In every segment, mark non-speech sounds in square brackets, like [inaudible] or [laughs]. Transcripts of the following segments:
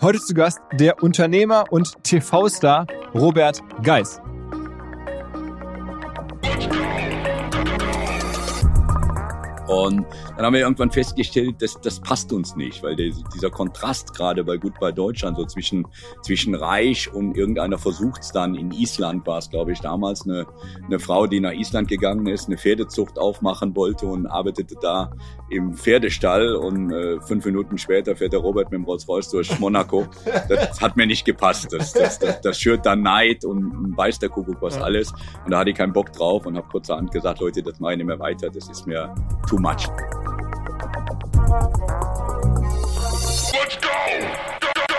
Heute zu Gast der Unternehmer und TV-Star Robert Geis. Und dann haben wir irgendwann festgestellt, dass das passt uns nicht, weil der, dieser Kontrast gerade bei Goodbye Deutschland so zwischen, zwischen Reich und irgendeiner versucht es dann, in Island war es, glaube ich, damals eine, eine Frau, die nach Island gegangen ist, eine Pferdezucht aufmachen wollte und arbeitete da im Pferdestall und äh, fünf Minuten später fährt der Robert mit dem Rolls-Royce durch Monaco. Das hat mir nicht gepasst. Das, das, das, das schürt dann Neid und weiß der Kuckuck was alles. Und da hatte ich keinen Bock drauf und habe kurzerhand gesagt, Leute, das mache ich nicht mehr weiter. Das ist mir too too much. Let's go! Go!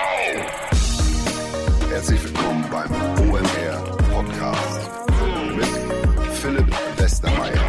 Herzlich willkommen beim OMR Podcast mit Philipp Westermeier.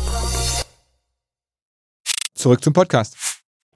Zurück zum Podcast.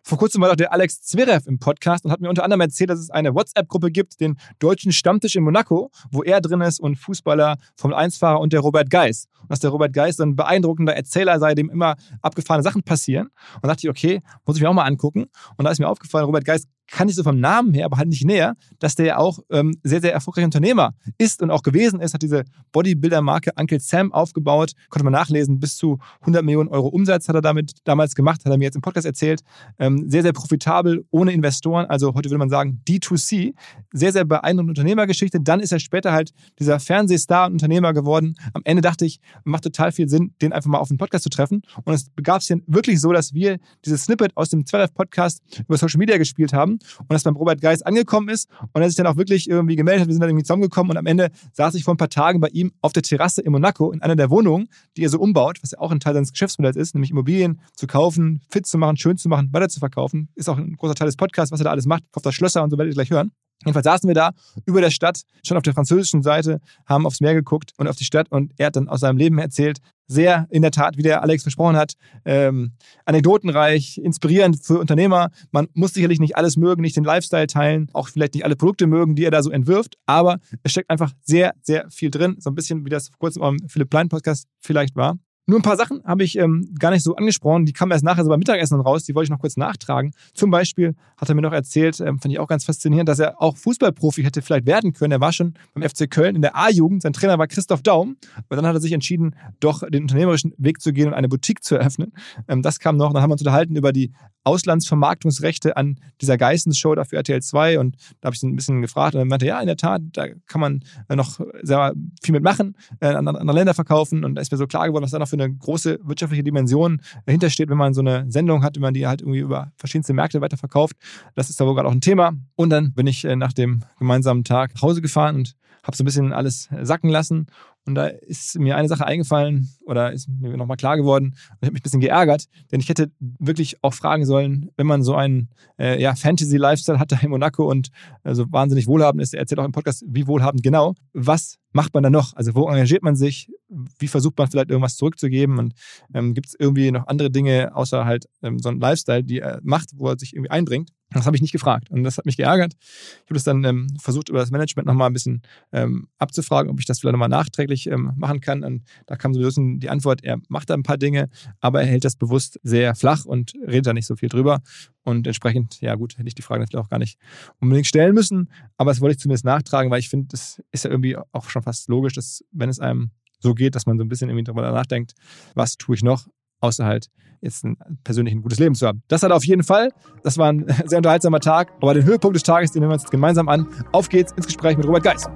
Vor kurzem war doch der Alex Zverev im Podcast und hat mir unter anderem erzählt, dass es eine WhatsApp-Gruppe gibt, den deutschen Stammtisch in Monaco, wo er drin ist und Fußballer, Formel-1-Fahrer und der Robert Geis. Und dass der Robert Geis so ein beeindruckender Erzähler sei, dem immer abgefahrene Sachen passieren. Und da dachte ich, okay, muss ich mir auch mal angucken. Und da ist mir aufgefallen, Robert Geis kann ich so vom Namen her, aber halt nicht näher, dass der ja auch ähm, sehr, sehr erfolgreicher Unternehmer ist und auch gewesen ist, hat diese Bodybuilder-Marke Uncle Sam aufgebaut, konnte man nachlesen, bis zu 100 Millionen Euro Umsatz hat er damit damals gemacht, hat er mir jetzt im Podcast erzählt. Ähm, sehr, sehr profitabel, ohne Investoren, also heute würde man sagen D2C. Sehr, sehr beeindruckende Unternehmergeschichte. Dann ist er später halt dieser Fernsehstar und Unternehmer geworden. Am Ende dachte ich, macht total viel Sinn, den einfach mal auf den Podcast zu treffen. Und es begab sich dann wirklich so, dass wir dieses Snippet aus dem 12-Podcast über Social Media gespielt haben und das beim Robert Geis angekommen ist und er sich dann auch wirklich irgendwie gemeldet hat. Wir sind dann irgendwie zusammengekommen und am Ende saß ich vor ein paar Tagen bei ihm auf der Terrasse in Monaco in einer der Wohnungen, die er so umbaut, was ja auch ein Teil seines Geschäftsmodells ist, nämlich Immobilien zu kaufen, fit zu machen, schön zu machen, weiter zu verkaufen. Ist auch ein großer Teil des Podcasts, was er da alles macht. Kauft das Schlösser und so werdet ihr gleich hören. Jedenfalls saßen wir da über der Stadt, schon auf der französischen Seite, haben aufs Meer geguckt und auf die Stadt und er hat dann aus seinem Leben erzählt. Sehr in der Tat, wie der Alex versprochen hat, ähm, anekdotenreich, inspirierend für Unternehmer. Man muss sicherlich nicht alles mögen, nicht den Lifestyle teilen, auch vielleicht nicht alle Produkte mögen, die er da so entwirft, aber es steckt einfach sehr, sehr viel drin. So ein bisschen wie das vor kurzem am Philipp Plein Podcast vielleicht war. Nur ein paar Sachen habe ich ähm, gar nicht so angesprochen. Die kamen erst nachher so beim Mittagessen raus. Die wollte ich noch kurz nachtragen. Zum Beispiel hat er mir noch erzählt, ähm, fand ich auch ganz faszinierend, dass er auch Fußballprofi hätte vielleicht werden können. Er war schon beim FC Köln in der A-Jugend. Sein Trainer war Christoph Daum. Aber dann hat er sich entschieden, doch den unternehmerischen Weg zu gehen und eine Boutique zu eröffnen. Ähm, das kam noch. Dann haben wir uns unterhalten über die Auslandsvermarktungsrechte an dieser Geissens-Show dafür RTL 2 und da habe ich ihn ein bisschen gefragt und er meinte, ja, in der Tat, da kann man noch sehr viel mitmachen, äh, an andere Länder verkaufen und da ist mir so klar geworden, was da noch für eine große wirtschaftliche Dimension dahinter steht, wenn man so eine Sendung hat, wenn man die halt irgendwie über verschiedenste Märkte weiterverkauft. Das ist da wohl gerade auch ein Thema. Und dann bin ich äh, nach dem gemeinsamen Tag nach Hause gefahren und habe so ein bisschen alles sacken lassen Und da ist mir eine Sache eingefallen oder ist mir nochmal klar geworden und ich habe mich ein bisschen geärgert, denn ich hätte wirklich auch fragen sollen, wenn man so einen äh, ja, Fantasy-Lifestyle hat da in Monaco und äh, so wahnsinnig wohlhabend ist, er erzählt auch im Podcast, wie wohlhabend genau, was macht man da noch? Also wo engagiert man sich? Wie versucht man vielleicht irgendwas zurückzugeben? Und ähm, gibt es irgendwie noch andere Dinge außer halt ähm, so ein Lifestyle, die er macht, wo er sich irgendwie einbringt? Das habe ich nicht gefragt und das hat mich geärgert. Ich habe das dann ähm, versucht, über das Management nochmal ein bisschen ähm, abzufragen, ob ich das vielleicht nochmal nachträglich ähm, machen kann. Und da kam sowieso die Antwort, er macht da ein paar Dinge, aber er hält das bewusst sehr flach und redet da nicht so viel drüber. Und entsprechend, ja gut, hätte ich die Frage natürlich auch gar nicht unbedingt stellen müssen, aber das wollte ich zumindest nachtragen, weil ich finde, das ist ja irgendwie auch schon fast logisch, dass wenn es einem so geht, dass man so ein bisschen irgendwie darüber nachdenkt, was tue ich noch, außer halt jetzt ein persönlich ein gutes Leben zu haben. Das hat auf jeden Fall. Das war ein [laughs] sehr unterhaltsamer Tag. Aber den Höhepunkt des Tages, den nehmen wir uns jetzt gemeinsam an. Auf geht's ins Gespräch mit Robert Geis.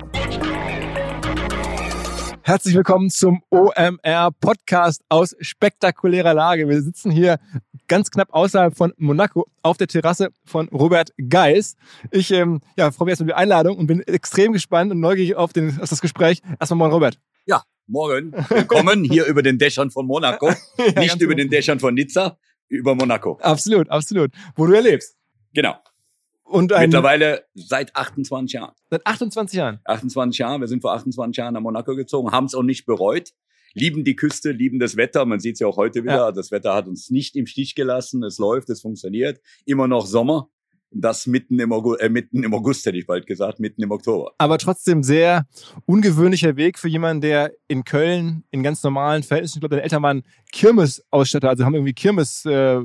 Herzlich willkommen zum OMR Podcast aus spektakulärer Lage. Wir sitzen hier ganz knapp außerhalb von Monaco auf der Terrasse von Robert Geis. Ich ähm, ja, freue mich erstmal über die Einladung und bin extrem gespannt und neugierig auf, den, auf das Gespräch. Erstmal moin Robert. Ja, morgen. Willkommen hier über den Dächern von Monaco. [laughs] Ja, Nicht über genau. den Dächern von Nizza, über Monaco. Absolut, absolut. Wo du erlebst. Genau. Und ein, Mittlerweile seit 28 Jahren. seit 28 Jahren. 28 Jahren. Wir sind vor 28 Jahren nach Monaco gezogen, haben es auch nicht bereut. Lieben die Küste, lieben das Wetter. Man sieht es ja auch heute wieder. Ja. Das Wetter hat uns nicht im Stich gelassen. Es läuft, es funktioniert. Immer noch Sommer. Das mitten im, August, äh, mitten im August, hätte ich bald gesagt, mitten im Oktober. aber trotzdem sehr ungewöhnlicher Weg für jemanden, der in Köln in ganz normalen Verhältnissen, ich glaube, deine Eltern waren Kirmesausstatter, also haben irgendwie Kirmes, äh,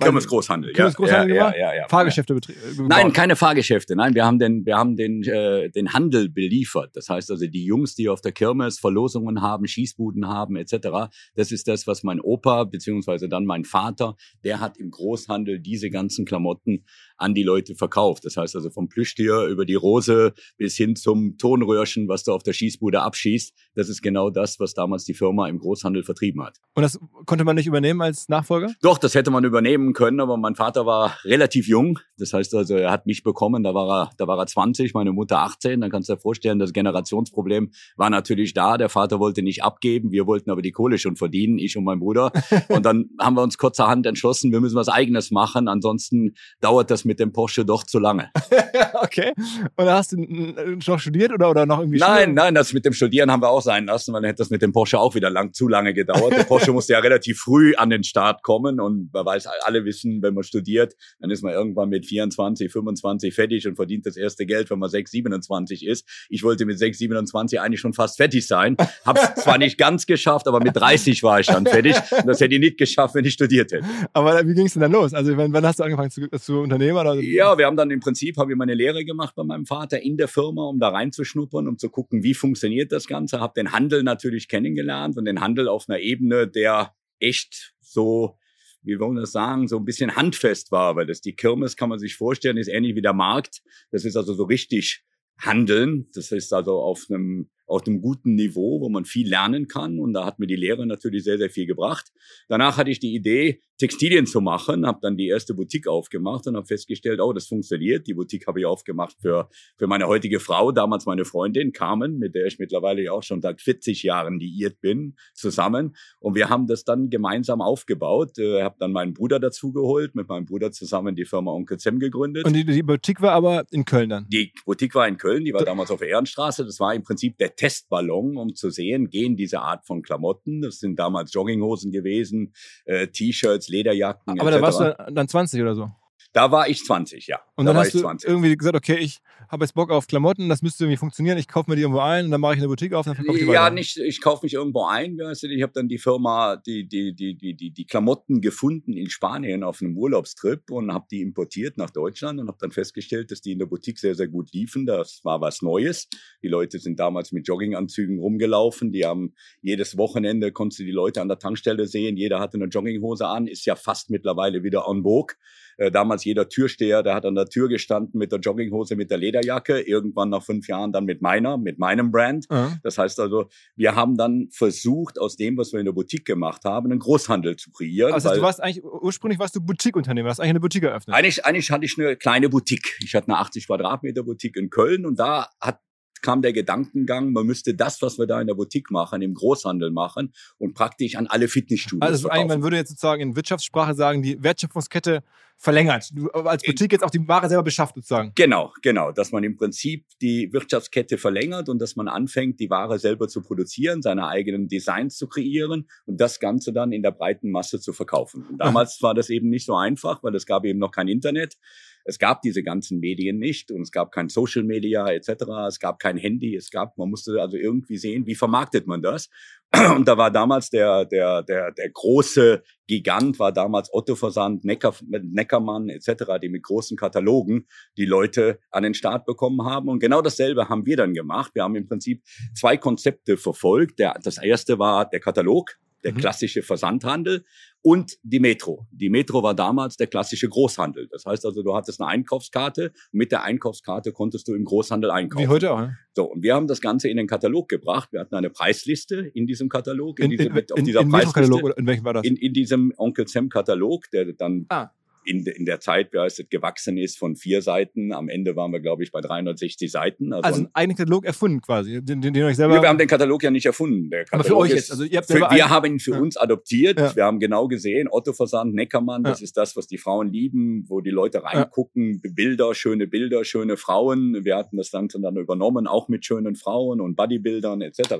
Kirmes Großhandel. Kirmes Großhandel ja, ja, ja, ja. Fahrgeschäfte betrie- gebaut. Nein, keine Fahrgeschäfte. Nein, wir haben den, wir haben den, äh, den Handel beliefert. Das heißt also, die Jungs, die auf der Kirmes Verlosungen haben, Schießbuden haben, etc. Das ist das, was mein Opa beziehungsweise dann mein Vater, der hat im Großhandel diese ganzen Klamotten an die Leute verkauft. Das heißt also vom Plüschtier über die Rose bis hin zum Tonröhrchen, was du auf der Schießbude abschießt. Das ist genau das, was damals die Firma im Großhandel vertrieben hat. Und das konnte man nicht übernehmen als Nachfolger? Doch, das hätte man übernehmen können, aber mein Vater war relativ jung. Das heißt also, er hat mich bekommen, da war er, da war er 20, meine Mutter 18. Dann kannst du dir vorstellen, das Generationsproblem war natürlich da. Der Vater wollte nicht abgeben, wir wollten aber die Kohle schon verdienen, ich und mein Bruder. [laughs] Und dann haben wir uns kurzerhand entschlossen, wir müssen was Eigenes machen, ansonsten dauert das mit dem Porsche doch zu lange. [laughs] okay. Und hast du noch studiert oder, oder noch irgendwie Nein, Schule? nein, das mit dem Studieren haben wir auch sein lassen, weil dann hätte das mit dem Porsche auch wieder lang, zu lange gedauert. Der Porsche [laughs] musste ja relativ früh an den Start kommen und man weiß, alle wissen, wenn man studiert, dann ist man irgendwann mit 24, 25 fertig und verdient das erste Geld, wenn man 6, 27 ist. Ich wollte mit 6, 27 eigentlich schon fast fertig sein. Hab's zwar nicht ganz geschafft, aber mit 30 war ich dann fertig. Und das hätte ich nicht geschafft, wenn ich studiert hätte. Aber wie ging es denn dann los? Also wann, wann hast du angefangen zu, zu Unternehmer? Oder? Ja, wir haben dann im Prinzip, habe ich meine Lehre gemacht bei meinem Vater in der Firma, um da reinzuschnuppern, um zu gucken, wie funktioniert das Ganze. Habe den Handel natürlich kennengelernt und den Handel auf einer Ebene, der echt so, wie wollen wir das sagen, so ein bisschen handfest war. Weil das die Kirmes, kann man sich vorstellen, ist ähnlich wie der Markt. Das ist also so richtig Handeln. Das ist also auf einem auf einem guten Niveau, wo man viel lernen kann. Und da hat mir die Lehre natürlich sehr, sehr viel gebracht. Danach hatte ich die Idee, Textilien zu machen, habe dann die erste Boutique aufgemacht und habe festgestellt, oh, das funktioniert. Die Boutique habe ich aufgemacht für, für meine heutige Frau, damals meine Freundin Carmen, mit der ich mittlerweile ja auch schon seit 40 Jahren liiert bin, zusammen. Und wir haben das dann gemeinsam aufgebaut. Äh, habe dann meinen Bruder dazugeholt, mit meinem Bruder zusammen die Firma Onkel Zem gegründet. Und die, die Boutique war aber in Köln dann. Die Boutique war in Köln, die war damals auf der Ehrenstraße. Das war im Prinzip der Testballon, um zu sehen, gehen diese Art von Klamotten. Das sind damals Jogginghosen gewesen, äh, T-Shirts, Lederjacken. Aber da warst du dann 20 oder so. Da war ich 20, ja. Und da dann war hast ich du 20. irgendwie gesagt, okay, ich habe jetzt Bock auf Klamotten, das müsste irgendwie funktionieren, ich kaufe mir die irgendwo ein und dann mache ich eine Boutique auf und dann verkaufe ich die Ja, weiter. nicht, ich kaufe mich irgendwo ein. Weißt du, ich habe dann die Firma, die, die, die, die, die, die Klamotten gefunden in Spanien auf einem Urlaubstrip und habe die importiert nach Deutschland und habe dann festgestellt, dass die in der Boutique sehr, sehr gut liefen. Das war was Neues. Die Leute sind damals mit Jogginganzügen rumgelaufen. Die haben jedes Wochenende konntest du die Leute an der Tankstelle sehen. Jeder hatte eine Jogginghose an, ist ja fast mittlerweile wieder en vogue. Äh, damals jeder Türsteher, der hat an der Tür gestanden mit der Jogginghose, mit der Lederjacke. Irgendwann nach fünf Jahren dann mit meiner, mit meinem Brand. Ja. Das heißt also, wir haben dann versucht, aus dem, was wir in der Boutique gemacht haben, einen Großhandel zu kreieren. Also du warst eigentlich, ursprünglich warst du Boutique-Unternehmer, hast eigentlich eine Boutique eröffnet. eigentlich, eigentlich hatte ich eine kleine Boutique. Ich hatte eine 80 Quadratmeter Boutique in Köln und da hat kam der Gedankengang, man müsste das, was wir da in der Boutique machen, im Großhandel machen und praktisch an alle Fitnessstudios Also verkaufen. man würde jetzt sozusagen in Wirtschaftssprache sagen, die Wertschöpfungskette verlängert. Du als Boutique jetzt auch die Ware selber beschafft sozusagen. Genau, genau, dass man im Prinzip die Wirtschaftskette verlängert und dass man anfängt, die Ware selber zu produzieren, seine eigenen Designs zu kreieren und das Ganze dann in der breiten Masse zu verkaufen. Und damals war das eben nicht so einfach, weil es gab eben noch kein Internet. Es gab diese ganzen Medien nicht und es gab kein Social Media etc. Es gab kein Handy. Es gab, man musste also irgendwie sehen, wie vermarktet man das. [clears throat] Und da war damals der der der der große Gigant war damals Otto Versand, Necker, Neckermann etc., die mit großen Katalogen die Leute an den Start bekommen haben. Und genau dasselbe haben wir dann gemacht. Wir haben im Prinzip zwei Konzepte verfolgt. Der, das erste war der Katalog, der Mhm. klassische Versandhandel und die Metro. Die Metro war damals der klassische Großhandel. Das heißt also, du hattest eine Einkaufskarte und mit der Einkaufskarte konntest du im Großhandel einkaufen. Wie heute auch. Ne? So, und wir haben das Ganze in den Katalog gebracht. Wir hatten eine Preisliste in diesem Katalog. In, in, diesem- in, auf dieser in Preisliste in welchem war das? in, in diesem Onkel Sam Katalog, der dann Ah. In, in der Zeit, wie heißt es, gewachsen ist von vier Seiten. Am Ende waren wir, glaube ich, bei 360 Seiten. Also, also ein, einen Katalog erfunden quasi, den, den, den euch selber... wir, wir haben den Katalog ja nicht erfunden. Aber für euch ist, jetzt, also ihr habt für, wir einen- haben ihn für Ja. uns adoptiert. Ja. Wir haben genau gesehen, Otto Versand, Neckermann, das Ja. ist das, was die Frauen lieben, wo die Leute reingucken, Bilder, schöne Bilder, schöne Frauen. Wir hatten das Ganze dann übernommen, auch mit schönen Frauen und Bodybildern etc.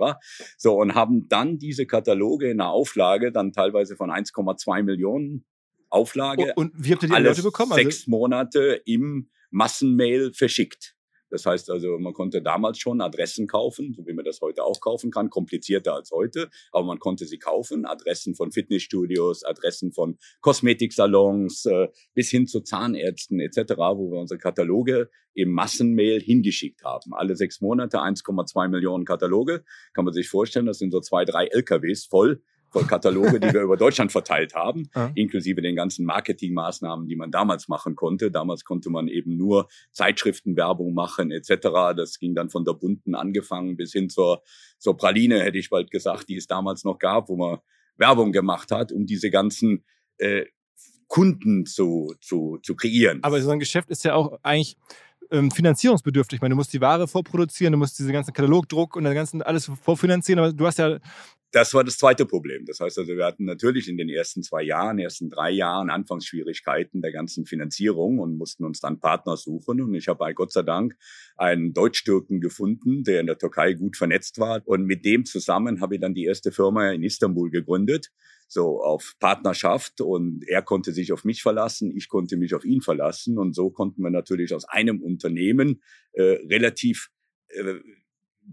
So, und haben dann diese Kataloge in einer Auflage, dann teilweise von 1,2 Millionen Auflage, und wie habt ihr die Leute bekommen? Also, sechs Monate im Massenmail verschickt. Das heißt also, man konnte damals schon Adressen kaufen, so wie man das heute auch kaufen kann, komplizierter als heute, aber man konnte sie kaufen, Adressen von Fitnessstudios, Adressen von Kosmetiksalons äh, bis hin zu Zahnärzten etc., wo wir unsere Kataloge im Massenmail hingeschickt haben. Alle sechs Monate 1,2 Millionen Kataloge, kann man sich vorstellen, das sind so zwei, drei LKWs voll voll Kataloge, die wir [laughs] über Deutschland verteilt haben Ja. inklusive den ganzen Marketingmaßnahmen, die man damals machen konnte. Damals konnte man eben nur Zeitschriftenwerbung machen etc. Das ging dann von der bunten angefangen bis hin zur, zur Praline, hätte ich bald gesagt, die es damals noch gab, wo man Werbung gemacht hat, um diese ganzen äh, Kunden zu, zu, zu kreieren. aber so ein Geschäft ist ja auch eigentlich ähm, finanzierungsbedürftig. Ich meine, du musst die Ware vorproduzieren, du musst diese ganzen Katalogdruck und den ganzen alles vorfinanzieren, aber du hast ja Das war das zweite Problem. Das heißt also, wir hatten natürlich in den ersten zwei Jahren, ersten drei Jahren Anfangsschwierigkeiten der ganzen Finanzierung und mussten uns dann Partner suchen. Und ich habe bei Gott sei Dank einen Deutsch-Türken gefunden, der in der Türkei gut vernetzt war. Und mit dem zusammen habe ich dann die erste Firma in Istanbul gegründet. So auf Partnerschaft und er konnte sich auf mich verlassen, ich konnte mich auf ihn verlassen und so konnten wir natürlich aus einem Unternehmen äh, relativ äh,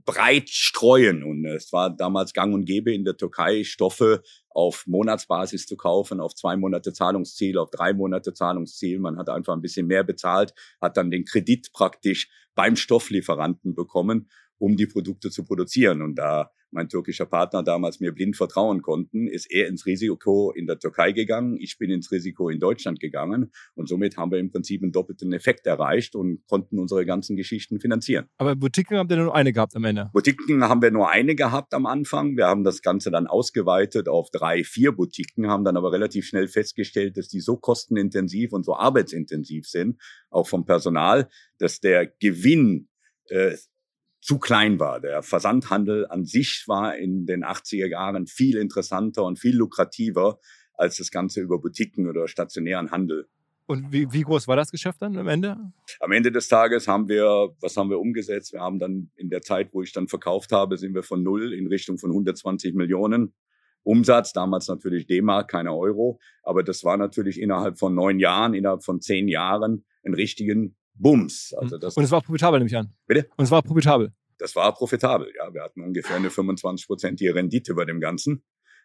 breit streuen. Und es war damals gang und gäbe in der Türkei, Stoffe auf Monatsbasis zu kaufen, auf zwei Monate Zahlungsziel, auf drei Monate Zahlungsziel. Man hat einfach ein bisschen mehr bezahlt, hat dann den Kredit praktisch beim Stofflieferanten bekommen, um die Produkte zu produzieren. Und da mein türkischer Partner damals mir blind vertrauen konnten, ist er ins Risiko in der Türkei gegangen, ich bin ins Risiko in Deutschland gegangen und somit haben wir im Prinzip einen doppelten Effekt erreicht und konnten unsere ganzen Geschichten finanzieren. Aber Boutiquen habt ihr nur eine gehabt am Ende. Boutiquen haben wir nur eine gehabt am Anfang. Wir haben das Ganze dann ausgeweitet auf drei, vier Boutiquen, haben dann aber relativ schnell festgestellt, dass die so kostenintensiv und so arbeitsintensiv sind, auch vom Personal, dass der Gewinn äh, zu klein war. Der Versandhandel an sich war in den 80er Jahren viel interessanter und viel lukrativer als das Ganze über Boutiquen oder stationären Handel. Und wie, wie groß war das Geschäft dann am Ende? Am Ende des Tages haben wir, was haben wir umgesetzt? Wir haben dann in der Zeit, wo ich dann verkauft habe, sind wir von null in Richtung von 120 Millionen Umsatz. Damals natürlich D-Mark, keine Euro. Aber das war natürlich innerhalb von neun Jahren, innerhalb von zehn Jahren einen richtigen Bums. Also das, Und es war profitabel, nehme ich an. Bitte? Und es war profitabel. das war profitabel. Ja, wir hatten ungefähr eine 25-prozentige Rendite bei dem Ganzen.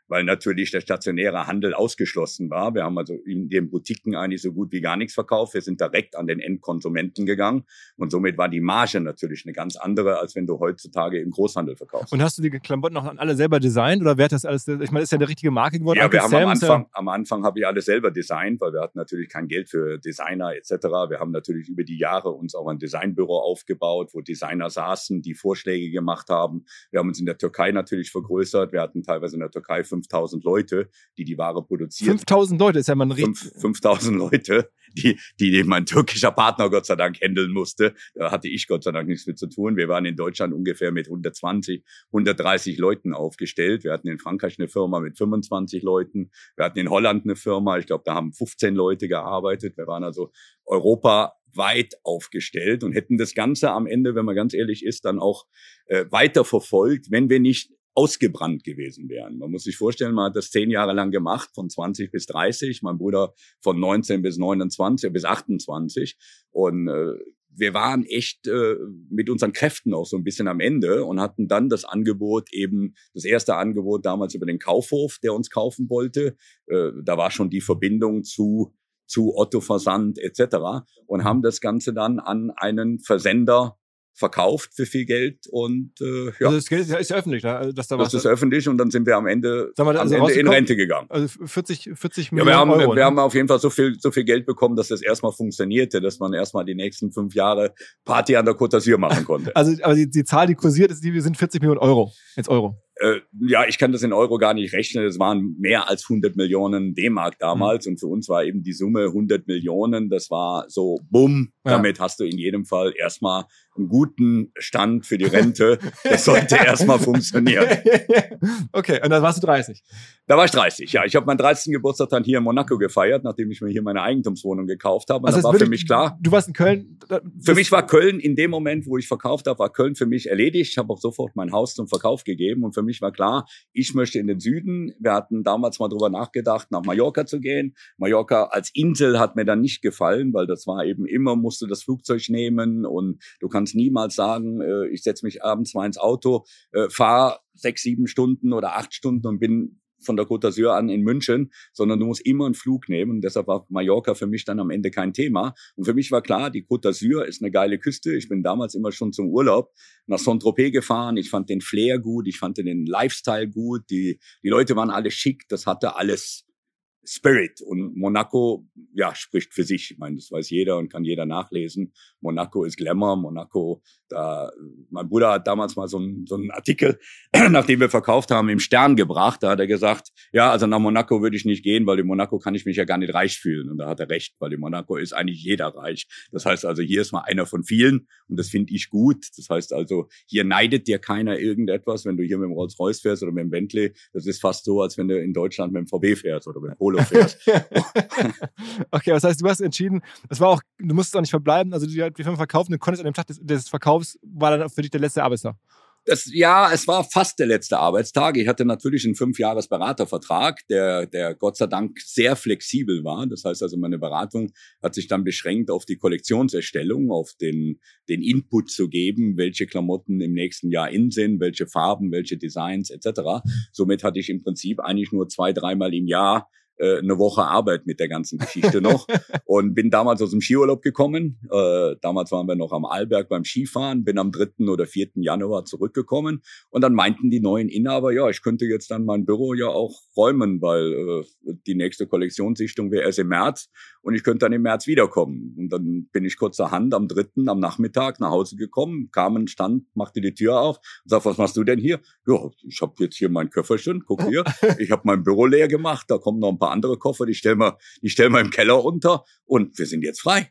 Weil natürlich der stationäre Handel ausgeschlossen war. Wir haben also in den Boutiquen eigentlich so gut wie gar nichts verkauft. Wir sind direkt an den Endkonsumenten gegangen. Und somit war die Marge natürlich eine ganz andere, als wenn du heutzutage im Großhandel verkaufst. Und hast du die Klamotten auch alle selber designt oder wer hat das alles? Ich meine, ist ja eine richtige Marke geworden. Ja, Uncle wir haben Sam am Anfang, am Anfang habe ich alles selber designt, weil wir hatten natürlich kein Geld für Designer etc. Wir haben natürlich über die Jahre uns auch ein Designbüro aufgebaut, wo Designer saßen, die Vorschläge gemacht haben. Wir haben uns in der Türkei natürlich vergrößert. Wir hatten teilweise in der Türkei 5000 Leute, die die Ware produzieren. 5000 Leute ist ja mal ein richtig. 5000 Leute, die, die mein türkischer Partner Gott sei Dank handeln musste. Da hatte ich Gott sei Dank nichts mit zu tun. Wir waren in Deutschland ungefähr mit 120, 130 Leuten aufgestellt. Wir hatten in Frankreich eine Firma mit 25 Leuten. Wir hatten in Holland eine Firma, ich glaube, da haben 15 Leute gearbeitet. Wir waren also europaweit aufgestellt und hätten das Ganze am Ende, wenn man ganz ehrlich ist, dann auch äh, weiter verfolgt, wenn wir nicht ausgebrannt gewesen wären. Man muss sich vorstellen, man hat das zehn Jahre lang gemacht, von 20 bis 30, mein Bruder von 19 bis 29, bis 28. Und äh, wir waren echt äh, mit unseren Kräften auch so ein bisschen am Ende und hatten dann das Angebot eben, das erste Angebot damals über den Kaufhof, der uns kaufen wollte. Äh, da war schon die Verbindung zu zu Otto Versand etc. und haben das Ganze dann an einen Versender verkauft für viel Geld und äh, ja. Also das Geld ist ja öffentlich, ne? Also, dass da das was ist öffentlich und dann sind wir am Ende, mal, am also Ende in Rente gegangen. also 40, 40 Ja, Millionen wir haben, Euro. wir ne? haben auf jeden Fall so viel, so viel Geld bekommen, dass das erstmal funktionierte, dass man erstmal die nächsten fünf Jahre Party an der Côte d'Azur machen konnte. also, aber die, die Zahl, die kursiert, ist, die sind 40 Millionen Euro. Jetzt Euro. Äh, ja, ich kann das in Euro gar nicht rechnen. Es waren mehr als 100 Millionen D-Mark damals und für uns war eben die Summe 100 Millionen. Das war so, bumm, Ja. damit hast du in jedem Fall erstmal einen guten Stand für die Rente. Das sollte [laughs] erstmal funktionieren. [laughs] okay, und dann warst du 30. Da war ich 30, ja. Ich habe meinen 30. Geburtstag dann hier in Monaco gefeiert, nachdem ich mir hier meine Eigentumswohnung gekauft habe. Und Also das war für mich klar. Du warst in Köln. Für mich war Köln in dem Moment, wo ich verkauft habe, war Köln für mich erledigt. Ich habe auch sofort mein Haus zum Verkauf gegeben und für mich war klar, ich möchte in den Süden. Wir hatten damals mal drüber nachgedacht, nach Mallorca zu gehen. Mallorca als Insel hat mir dann nicht gefallen, weil das war eben immer, musst du das Flugzeug nehmen und du kannst niemals sagen, äh, ich setze mich abends mal ins Auto, äh, fahre sechs, sieben Stunden oder acht Stunden und bin von der Côte d'Azur an in München, sondern du musst immer einen Flug nehmen. Und deshalb war Mallorca für mich dann am Ende kein Thema. Und für mich war klar, die Côte d'Azur ist eine geile Küste. Ich bin damals immer schon zum Urlaub nach Saint-Tropez gefahren. Ich fand den Flair gut, ich fand den Lifestyle gut. Die, die Leute waren alle schick, das hatte alles Spirit. Und Monaco, ja, spricht für sich. Ich meine, das weiß jeder und kann jeder nachlesen. Monaco ist Glamour. Monaco, da, mein Bruder hat damals mal so einen, so einen Artikel, [clears throat] nachdem wir verkauft haben, im Stern gebracht. Da hat er gesagt, ja, also nach Monaco würde ich nicht gehen, weil in Monaco kann ich mich ja gar nicht reich fühlen. Und da hat er recht, weil in Monaco ist eigentlich jeder reich. Das heißt also, hier ist mal einer von vielen und das finde ich gut. Das heißt also, hier neidet dir keiner irgendetwas, wenn du hier mit dem Rolls-Royce fährst oder mit dem Bentley. Das ist fast so, als wenn du in Deutschland mit dem VW fährst oder mit dem Polo fährst. [laughs] okay, das heißt, du hast entschieden, es war auch, du musstest auch nicht verbleiben, also die, die Firma verkaufen, du konntest an dem Tag des, des Verkaufs, war dann für dich der letzte Arbeitstag. Das, ja, es war fast der letzte Arbeitstag. Ich hatte natürlich einen fünfjahres Beratervertrag, der, der Gott sei Dank sehr flexibel war. Das heißt also, meine Beratung hat sich dann beschränkt auf die Kollektionserstellung, auf den, den Input zu geben, welche Klamotten im nächsten Jahr in sind, welche Farben, welche Designs etc. Somit hatte ich im Prinzip eigentlich nur zwei, dreimal im Jahr äh, eine Woche Arbeit mit der ganzen Geschichte noch [laughs] und bin damals aus dem Skiurlaub gekommen. Äh, damals waren wir noch am Arlberg beim Skifahren, bin am 3. oder 4. Januar zurückgekommen und dann meinten die neuen Inhaber, ja, ich könnte jetzt dann mein Büro ja auch räumen, weil äh, die nächste Kollektionssichtung wäre erst im März und ich könnte dann im März wiederkommen. Und dann bin ich kurzerhand am 3. am Nachmittag nach Hause gekommen, kam ein Stand, machte die Tür auf und sagte, was machst du denn hier? Ja, ich habe jetzt hier mein Köfferchen, guck hier, [laughs] ich habe mein Büro leer gemacht, da kommen noch ein paar andere Koffer, die stellen wir, die stellen wir im Keller unter und wir sind jetzt frei.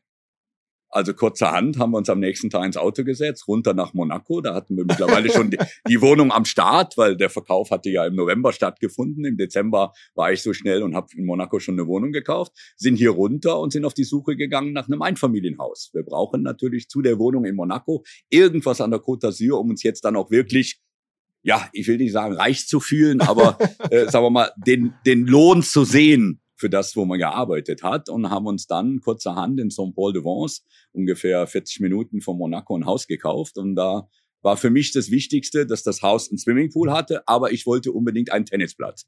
Also kurzerhand haben wir uns am nächsten Tag ins Auto gesetzt, runter nach Monaco. Da hatten wir mittlerweile schon die, [laughs] die Wohnung am Start, weil der Verkauf hatte ja im November stattgefunden. Im Dezember war ich so schnell und habe in Monaco schon eine Wohnung gekauft. Sind hier runter und sind auf die Suche gegangen nach einem Einfamilienhaus. Wir brauchen natürlich zu der Wohnung in Monaco irgendwas an der Côte d'Azur, um uns jetzt dann auch wirklich ja, ich will nicht sagen, reich zu fühlen, aber [laughs] äh, sagen wir mal, den, den Lohn zu sehen für das, wo man gearbeitet hat und haben uns dann kurzerhand in Saint-Paul-de-Vence, ungefähr 40 Minuten von Monaco, ein Haus gekauft und da war für mich das Wichtigste, dass das Haus einen Swimmingpool hatte, aber ich wollte unbedingt einen Tennisplatz.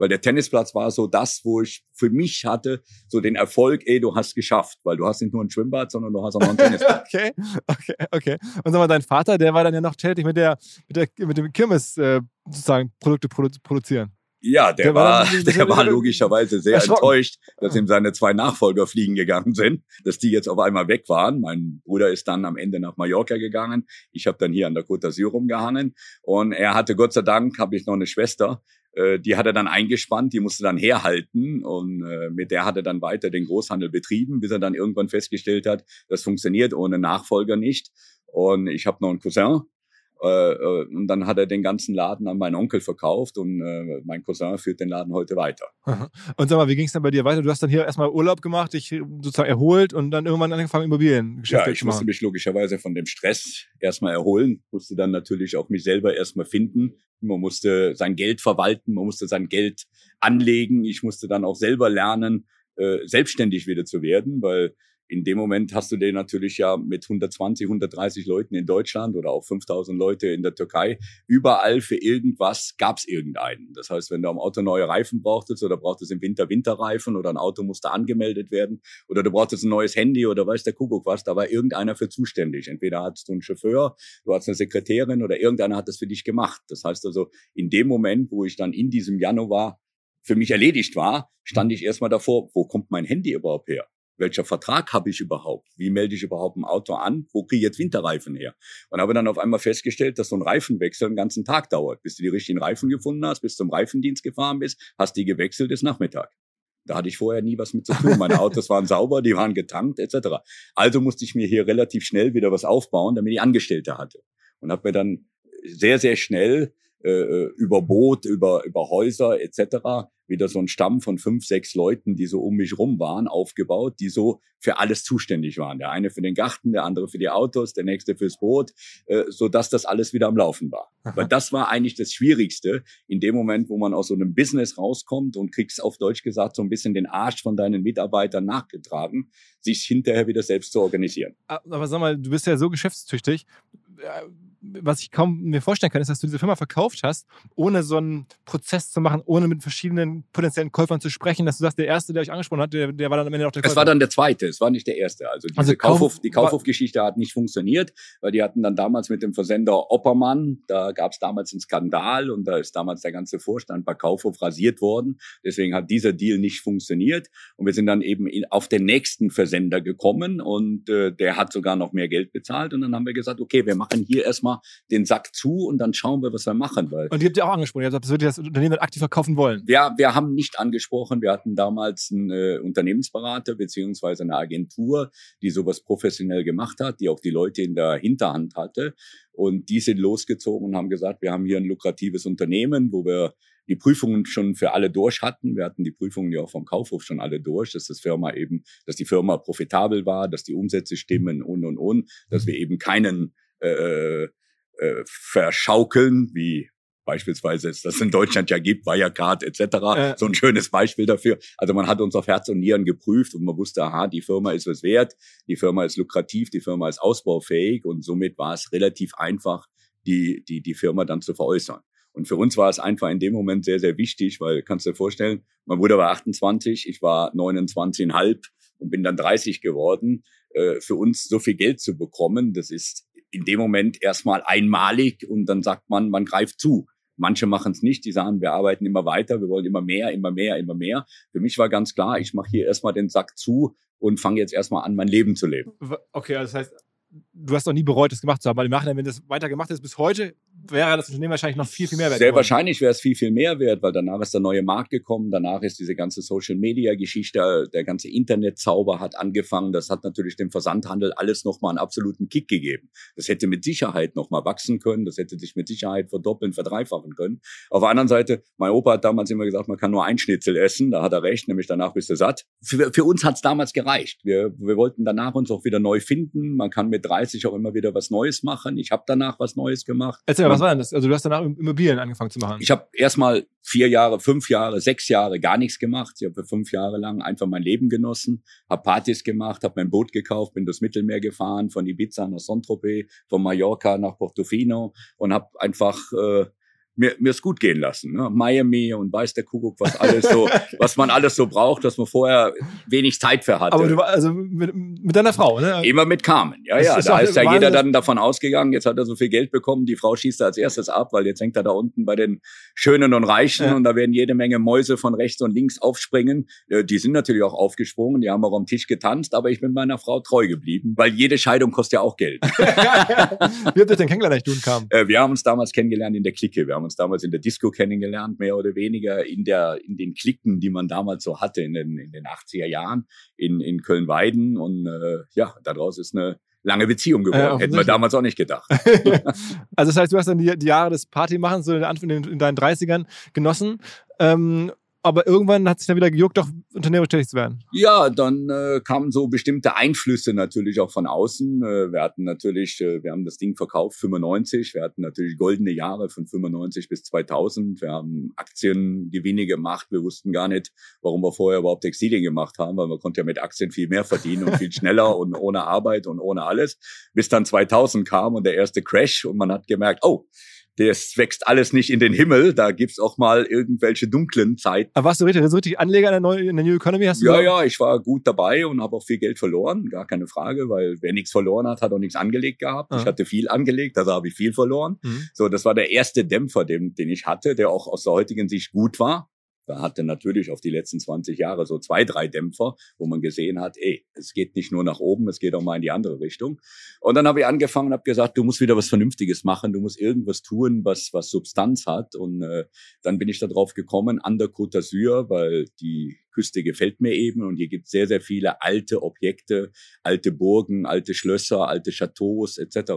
Weil der Tennisplatz war so das, wo ich für mich hatte, so den Erfolg, ey, du hast geschafft, weil du hast nicht nur ein Schwimmbad, sondern du hast auch noch einen Tennisplatz. [laughs] okay, okay, okay. Und sag mal, dein Vater, der war dann ja noch tätig mit der, mit der, mit dem Kirmes, äh, sozusagen, Produkte produ produzieren. Ja, der, Der war war, der war logischerweise sehr enttäuscht, dass ihm seine zwei Nachfolger fliegen gegangen sind, dass die jetzt auf einmal weg waren. Mein Bruder ist dann am Ende nach Mallorca gegangen. Ich habe dann hier an der Côte d'Azur rumgehangen. Und er hatte Gott sei Dank, habe ich noch eine Schwester, die hat er dann eingespannt, die musste dann herhalten und äh, mit der hat er dann weiter den Großhandel betrieben, bis er dann irgendwann festgestellt hat, das funktioniert ohne Nachfolger nicht. Und ich habe noch einen Cousin, äh, äh, und dann hat er den ganzen Laden an meinen Onkel verkauft und äh, mein Cousin führt den Laden heute weiter. Und sag mal, wie ging es dann bei dir weiter? Du hast dann hier erstmal Urlaub gemacht, dich sozusagen erholt und dann irgendwann angefangen, Immobiliengeschäfte Ja, ich musste mich logischerweise von dem Stress erstmal erholen, musste dann natürlich auch mich selber erstmal finden. Man musste sein Geld verwalten, man musste sein Geld anlegen. Ich musste dann auch selber lernen, äh, selbstständig wieder zu werden, weil in dem Moment hast du den natürlich ja mit 120, 130 Leuten in Deutschland oder auch 5000 Leute in der Türkei. Überall für irgendwas gab es irgendeinen. Das heißt, wenn du am Auto neue Reifen brauchtest oder brauchtest im Winter Winterreifen oder ein Auto musste angemeldet werden oder du brauchtest ein neues Handy oder weiß der Kuckuck was, da war irgendeiner für zuständig. Entweder hattest du einen Chauffeur, du hattest eine Sekretärin oder irgendeiner hat das für dich gemacht. Das heißt also, in dem Moment, wo ich dann in diesem Januar für mich erledigt war, stand ich erstmal davor, wo kommt mein Handy überhaupt her? Welcher Vertrag habe ich überhaupt? Wie melde ich überhaupt ein Auto an? Wo kriege ich jetzt Winterreifen her? Und habe dann auf einmal festgestellt, dass so ein Reifenwechsel einen ganzen Tag dauert, bis du die richtigen Reifen gefunden hast, bis zum Reifendienst gefahren bist, hast die gewechselt, ist Nachmittag. Da hatte ich vorher nie was mit zu tun. Meine Autos waren sauber, die waren getankt etc. Also musste ich mir hier relativ schnell wieder was aufbauen, damit ich Angestellte hatte. Und habe mir dann sehr, sehr schnell äh, äh über Boot, über, über Häuser etc wieder so ein Stamm von fünf, sechs Leuten, die so um mich rum waren, aufgebaut, die so für alles zuständig waren. Der eine für den Garten, der andere für die Autos, der nächste fürs Boot, äh, so dass das alles wieder am Laufen war. Aha. Weil das war eigentlich das Schwierigste in dem Moment, wo man aus so einem Business rauskommt und kriegst auf Deutsch gesagt so ein bisschen den Arsch von deinen Mitarbeitern nachgetragen, sich hinterher wieder selbst zu organisieren. Aber sag mal, du bist ja so geschäftstüchtig was ich kaum mir vorstellen kann, ist, dass du diese Firma verkauft hast, ohne so einen Prozess zu machen, ohne mit verschiedenen potenziellen Käufern zu sprechen, dass du sagst, der erste, der euch angesprochen hat, der, der war dann am Ende auch der Käufer. Es war dann der zweite, es war nicht der erste. Also, diese also Kaufhof, die Kaufhofgeschichte hat nicht funktioniert, weil die hatten dann damals mit dem Versender Oppermann, da gab es damals einen Skandal und da ist damals der ganze Vorstand bei Kaufhof rasiert worden. Deswegen hat dieser Deal nicht funktioniert und wir sind dann eben auf den nächsten Versender gekommen und äh, der hat sogar noch mehr Geld bezahlt und dann haben wir gesagt, okay, wir machen hier erstmal erstmal den Sack zu und dann schauen wir, was wir machen. Weil und die habt ihr auch angesprochen, ihr habt gesagt, das würde das Unternehmen aktiv verkaufen wollen. Wir, wir haben nicht angesprochen, wir hatten damals einen äh, Unternehmensberater beziehungsweise eine Agentur, die sowas professionell gemacht hat, die auch die Leute in der Hinterhand hatte. Und die sind losgezogen und haben gesagt, wir haben hier ein lukratives Unternehmen, wo wir die Prüfungen schon für alle durch hatten. Wir hatten die Prüfungen ja auch vom Kaufhof schon alle durch, dass das Firma eben, dass die Firma profitabel war, dass die Umsätze stimmen und und und, dass wir eben keinen äh, äh, verschaukeln, wie beispielsweise es das in Deutschland ja gibt, Wirecard etc. Äh. So ein schönes Beispiel dafür. Also man hat uns auf Herz und Nieren geprüft und man wusste, aha, die Firma ist was wert, die Firma ist lukrativ, die Firma ist ausbaufähig und somit war es relativ einfach, die, die, die Firma dann zu veräußern. Und für uns war es einfach in dem Moment sehr, sehr wichtig, weil kannst du dir vorstellen, mein Bruder war 28, ich war 29,5 und bin dann 30 geworden. Äh, für uns so viel Geld zu bekommen, das ist in dem Moment erstmal einmalig und dann sagt man, man greift zu. Manche machen es nicht, die sagen, wir arbeiten immer weiter, wir wollen immer mehr, immer mehr, immer mehr. Für mich war ganz klar, ich mache hier erstmal den Sack zu und fange jetzt erstmal an, mein Leben zu leben. Okay, also das heißt, du hast doch nie bereut, das gemacht zu haben, weil im Nachhinein, wenn das weiter gemacht ist bis heute, wäre das Unternehmen wahrscheinlich noch viel, viel mehr wert. Sehr geworden. wahrscheinlich wäre es viel, viel mehr wert, weil danach ist der neue Markt gekommen, danach ist diese ganze Social-Media-Geschichte, der ganze Internetzauber hat angefangen. Das hat natürlich dem Versandhandel alles nochmal einen absoluten Kick gegeben. Das hätte mit Sicherheit nochmal wachsen können, das hätte sich mit Sicherheit verdoppeln, verdreifachen können. Auf der anderen Seite, mein Opa hat damals immer gesagt, man kann nur ein Schnitzel essen, da hat er recht, nämlich danach bist du satt. Für, für uns hat es damals gereicht. Wir, wir wollten danach uns auch wieder neu finden. Man kann mit 30 auch immer wieder was Neues machen. Ich habe danach was Neues gemacht. Erzähl was war denn das? Also du hast danach Immobilien angefangen zu machen. Ich habe erstmal vier Jahre, fünf Jahre, sechs Jahre gar nichts gemacht. Ich habe fünf Jahre lang einfach mein Leben genossen, habe Partys gemacht, habe mein Boot gekauft, bin das Mittelmeer gefahren, von Ibiza nach Saint-Tropez, von Mallorca nach Portofino und habe einfach äh, mir, mir es gut gehen lassen. Ne? Miami und weiß der Kuckuck, was alles so, [laughs] was man alles so braucht, dass man vorher wenig Zeit für hatte. Aber du war also mit, mit deiner Frau, ne? Immer mit Carmen, ja, das ja. Ist da ist ja jeder dann davon ausgegangen, jetzt hat er so viel Geld bekommen, die Frau schießt er als erstes ab, weil jetzt hängt er da unten bei den Schönen und Reichen ja. und da werden jede Menge Mäuse von rechts und links aufspringen. Äh, die sind natürlich auch aufgesprungen, die haben auch am Tisch getanzt, aber ich bin meiner Frau treu geblieben, weil jede Scheidung kostet ja auch Geld. [laughs] Wie habt ihr denn kennengelernt, als du und kam? Äh, wir haben uns damals kennengelernt in der Clique. Wir haben uns damals in der Disco kennengelernt, mehr oder weniger in der, in den Klicken, die man damals so hatte in den, in den 80er Jahren in, in Köln-Weiden. Und äh, ja, daraus ist eine lange Beziehung geworden. Ja, Hätten wir damals auch nicht gedacht. [laughs] also das heißt, du hast dann die, die Jahre des Partymachens so in, in, in deinen 30ern genossen. Ähm, aber irgendwann hat sich dann wieder gejuckt, doch unternehmerisch tätig zu werden. Ja, dann äh, kamen so bestimmte Einflüsse natürlich auch von außen. Äh, wir hatten natürlich, äh, wir haben das Ding verkauft 95, wir hatten natürlich goldene Jahre von 95 bis 2000. Wir haben Aktiengewinne gemacht. Wir wussten gar nicht, warum wir vorher überhaupt Textilien gemacht haben, weil man konnte ja mit Aktien viel mehr verdienen und viel [laughs] schneller und ohne Arbeit und ohne alles. Bis dann 2000 kam und der erste Crash und man hat gemerkt, oh, das wächst alles nicht in den Himmel. Da gibt's auch mal irgendwelche dunklen Zeiten. Aber warst du richtig, so richtig Anleger in der, Neu in der New Economy? Hast du ja, ja, ich war gut dabei und habe auch viel Geld verloren. Gar keine Frage, weil wer nichts verloren hat, hat auch nichts angelegt gehabt. Aha. Ich hatte viel angelegt, also habe ich viel verloren. Mhm. So, das war der erste Dämpfer, den, den ich hatte, der auch aus der heutigen Sicht gut war. Da hatte natürlich auf die letzten 20 Jahre so zwei, drei Dämpfer, wo man gesehen hat, ey, es geht nicht nur nach oben, es geht auch mal in die andere Richtung. Und dann habe ich angefangen und habe gesagt, du musst wieder was Vernünftiges machen, du musst irgendwas tun, was, was Substanz hat. Und äh, dann bin ich da drauf gekommen, an der Côte d'Azur, weil die Küste gefällt mir eben und hier gibt es sehr, sehr viele alte Objekte, alte Burgen, alte Schlösser, alte Chateaus etc.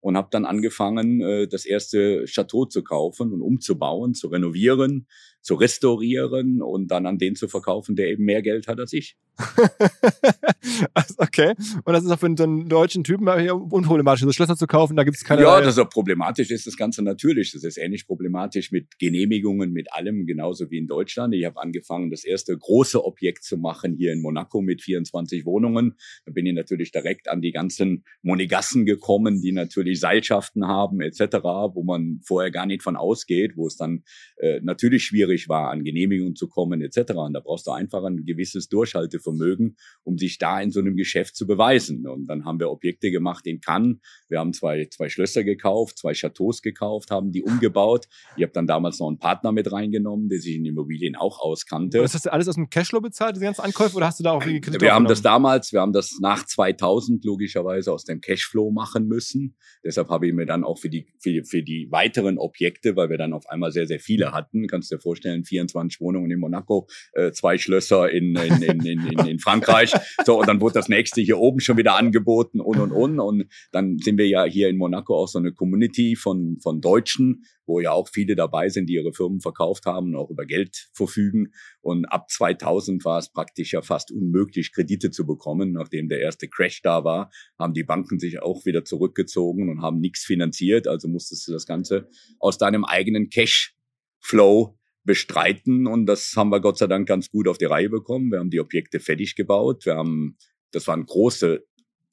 Und habe dann angefangen, äh, das erste Chateau zu kaufen und umzubauen, zu renovieren, zu restaurieren und dann an den zu verkaufen, der eben mehr Geld hat als ich. [laughs] okay. Und das ist auch für einen deutschen Typen unproblematisch, so Schlösser zu kaufen, da gibt es keine. Ja, das ist auch problematisch ist das Ganze natürlich. Das ist ähnlich problematisch mit Genehmigungen, mit allem, genauso wie in Deutschland. Ich habe angefangen, das erste große Objekt zu machen hier in Monaco mit 24 Wohnungen. Da bin ich natürlich direkt an die ganzen Monegassen gekommen, die natürlich Seilschaften haben etc., wo man vorher gar nicht von ausgeht, wo es dann äh, natürlich schwierig schwierig war, an Genehmigungen zu kommen etc. Und da brauchst du einfach ein gewisses Durchhaltevermögen, um sich da in so einem Geschäft zu beweisen. Und dann haben wir Objekte gemacht in Cannes. Wir haben zwei, zwei Schlösser gekauft, zwei Chateaus gekauft, haben die umgebaut. Ich habe dann damals noch einen Partner mit reingenommen, der sich in Immobilien auch auskannte. Das hast du alles aus dem Cashflow bezahlt, diese ganzen Ankäufe, oder hast du da auch Kredite Wir haben das damals, wir haben das nach 2000 logischerweise aus dem Cashflow machen müssen. Deshalb habe ich mir dann auch für die, für, für die weiteren Objekte, weil wir dann auf einmal sehr, sehr viele hatten, kannst du dir vorstellen, vorstellen, 24 Wohnungen in Monaco, äh, zwei Schlösser in, in, in, in, in Frankreich. So, und dann wurde das nächste hier oben schon wieder angeboten und und und. Und dann sind wir ja hier in Monaco auch so eine Community von, von Deutschen, wo ja auch viele dabei sind, die ihre Firmen verkauft haben und auch über Geld verfügen. Und ab 2000 war es praktisch ja fast unmöglich, Kredite zu bekommen. Nachdem der erste Crash da war, haben die Banken sich auch wieder zurückgezogen und haben nichts finanziert. Also musstest du das Ganze aus deinem eigenen Cash-Flow bestreiten und das haben wir Gott sei Dank ganz gut auf die Reihe bekommen. Wir haben die Objekte fertig gebaut. Wir haben, das waren große,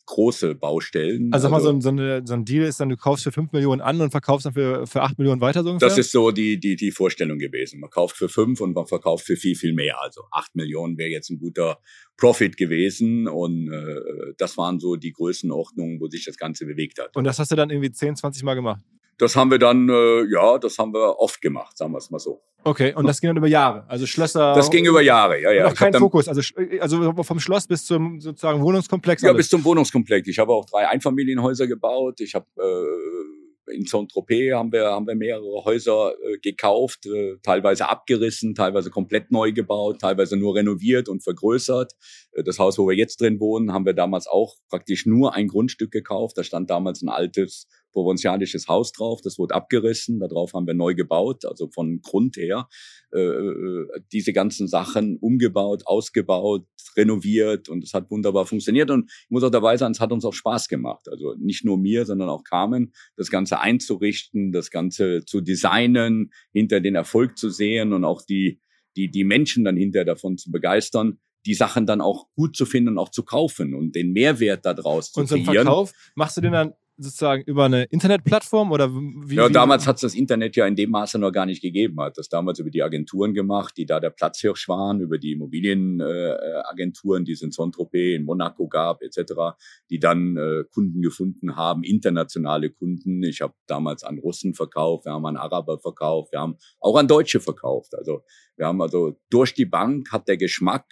große Baustellen. Also, also mal, so, so, eine, so ein Deal ist dann, du kaufst für 5 Millionen an und verkaufst dann für, für 8 Millionen weiter so ungefähr? Das ist so die, die, die Vorstellung gewesen. Man kauft für 5 und man verkauft für viel, viel mehr. Also 8 Millionen wäre jetzt ein guter Profit gewesen und äh, das waren so die Größenordnungen, wo sich das Ganze bewegt hat. Und das hast du dann irgendwie 10, 20 Mal gemacht? Das haben wir dann, äh, ja, das haben wir oft gemacht, sagen wir es mal so. Okay, und das ging dann über Jahre, also Schlösser. Das ging über Jahre, ja, ja. Auch kein Fokus, also, also vom Schloss bis zum sozusagen Wohnungskomplex. Ja, alles. bis zum Wohnungskomplex. Ich habe auch drei Einfamilienhäuser gebaut. Ich habe äh, in Saint-Tropez haben wir, haben wir mehrere Häuser äh, gekauft, äh, teilweise abgerissen, teilweise komplett neu gebaut, teilweise nur renoviert und vergrößert. Äh, das Haus, wo wir jetzt drin wohnen, haben wir damals auch praktisch nur ein Grundstück gekauft. Da stand damals ein altes provinzialisches Haus drauf, das wurde abgerissen, darauf haben wir neu gebaut, also von Grund her. Äh, äh, diese ganzen Sachen umgebaut, ausgebaut, renoviert und es hat wunderbar funktioniert. Und ich muss auch dabei sein, es hat uns auch Spaß gemacht. Also nicht nur mir, sondern auch Carmen, das Ganze einzurichten, das Ganze zu designen, hinter den Erfolg zu sehen und auch die, die, die Menschen dann hinter davon zu begeistern die Sachen dann auch gut zu finden und auch zu kaufen und den Mehrwert daraus zu und kreieren. Und Verkauf, machst du den dann sozusagen über eine Internetplattform oder wie? Ja, wie damals hat es das Internet ja in dem Maße noch gar nicht gegeben. Hat das damals über die Agenturen gemacht, die da der Platzhirsch waren, über die Immobilienagenturen, äh, die es in Saint-Tropez, in Monaco gab, etc., die dann äh, Kunden gefunden haben, internationale Kunden. Ich habe damals an Russen verkauft, wir haben an Araber verkauft, wir haben auch an Deutsche verkauft. Also wir haben also durch die Bank hat der Geschmack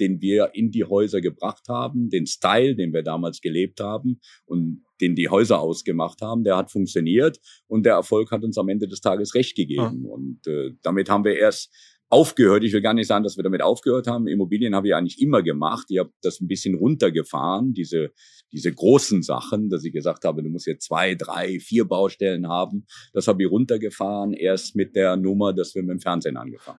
den wir in die Häuser gebracht haben, den Style, den wir damals gelebt haben und den die Häuser ausgemacht haben, der hat funktioniert und der Erfolg hat uns am Ende des Tages recht gegeben. Ja. Und äh, damit haben wir erst aufgehört. Ich will gar nicht sagen, dass wir damit aufgehört haben. Immobilien habe ich eigentlich immer gemacht. Ich habe das ein bisschen runtergefahren, diese, diese großen Sachen, dass ich gesagt habe, du musst jetzt zwei, drei, vier Baustellen haben. Das habe ich runtergefahren, erst mit der Nummer, dass wir mit dem Fernsehen angefangen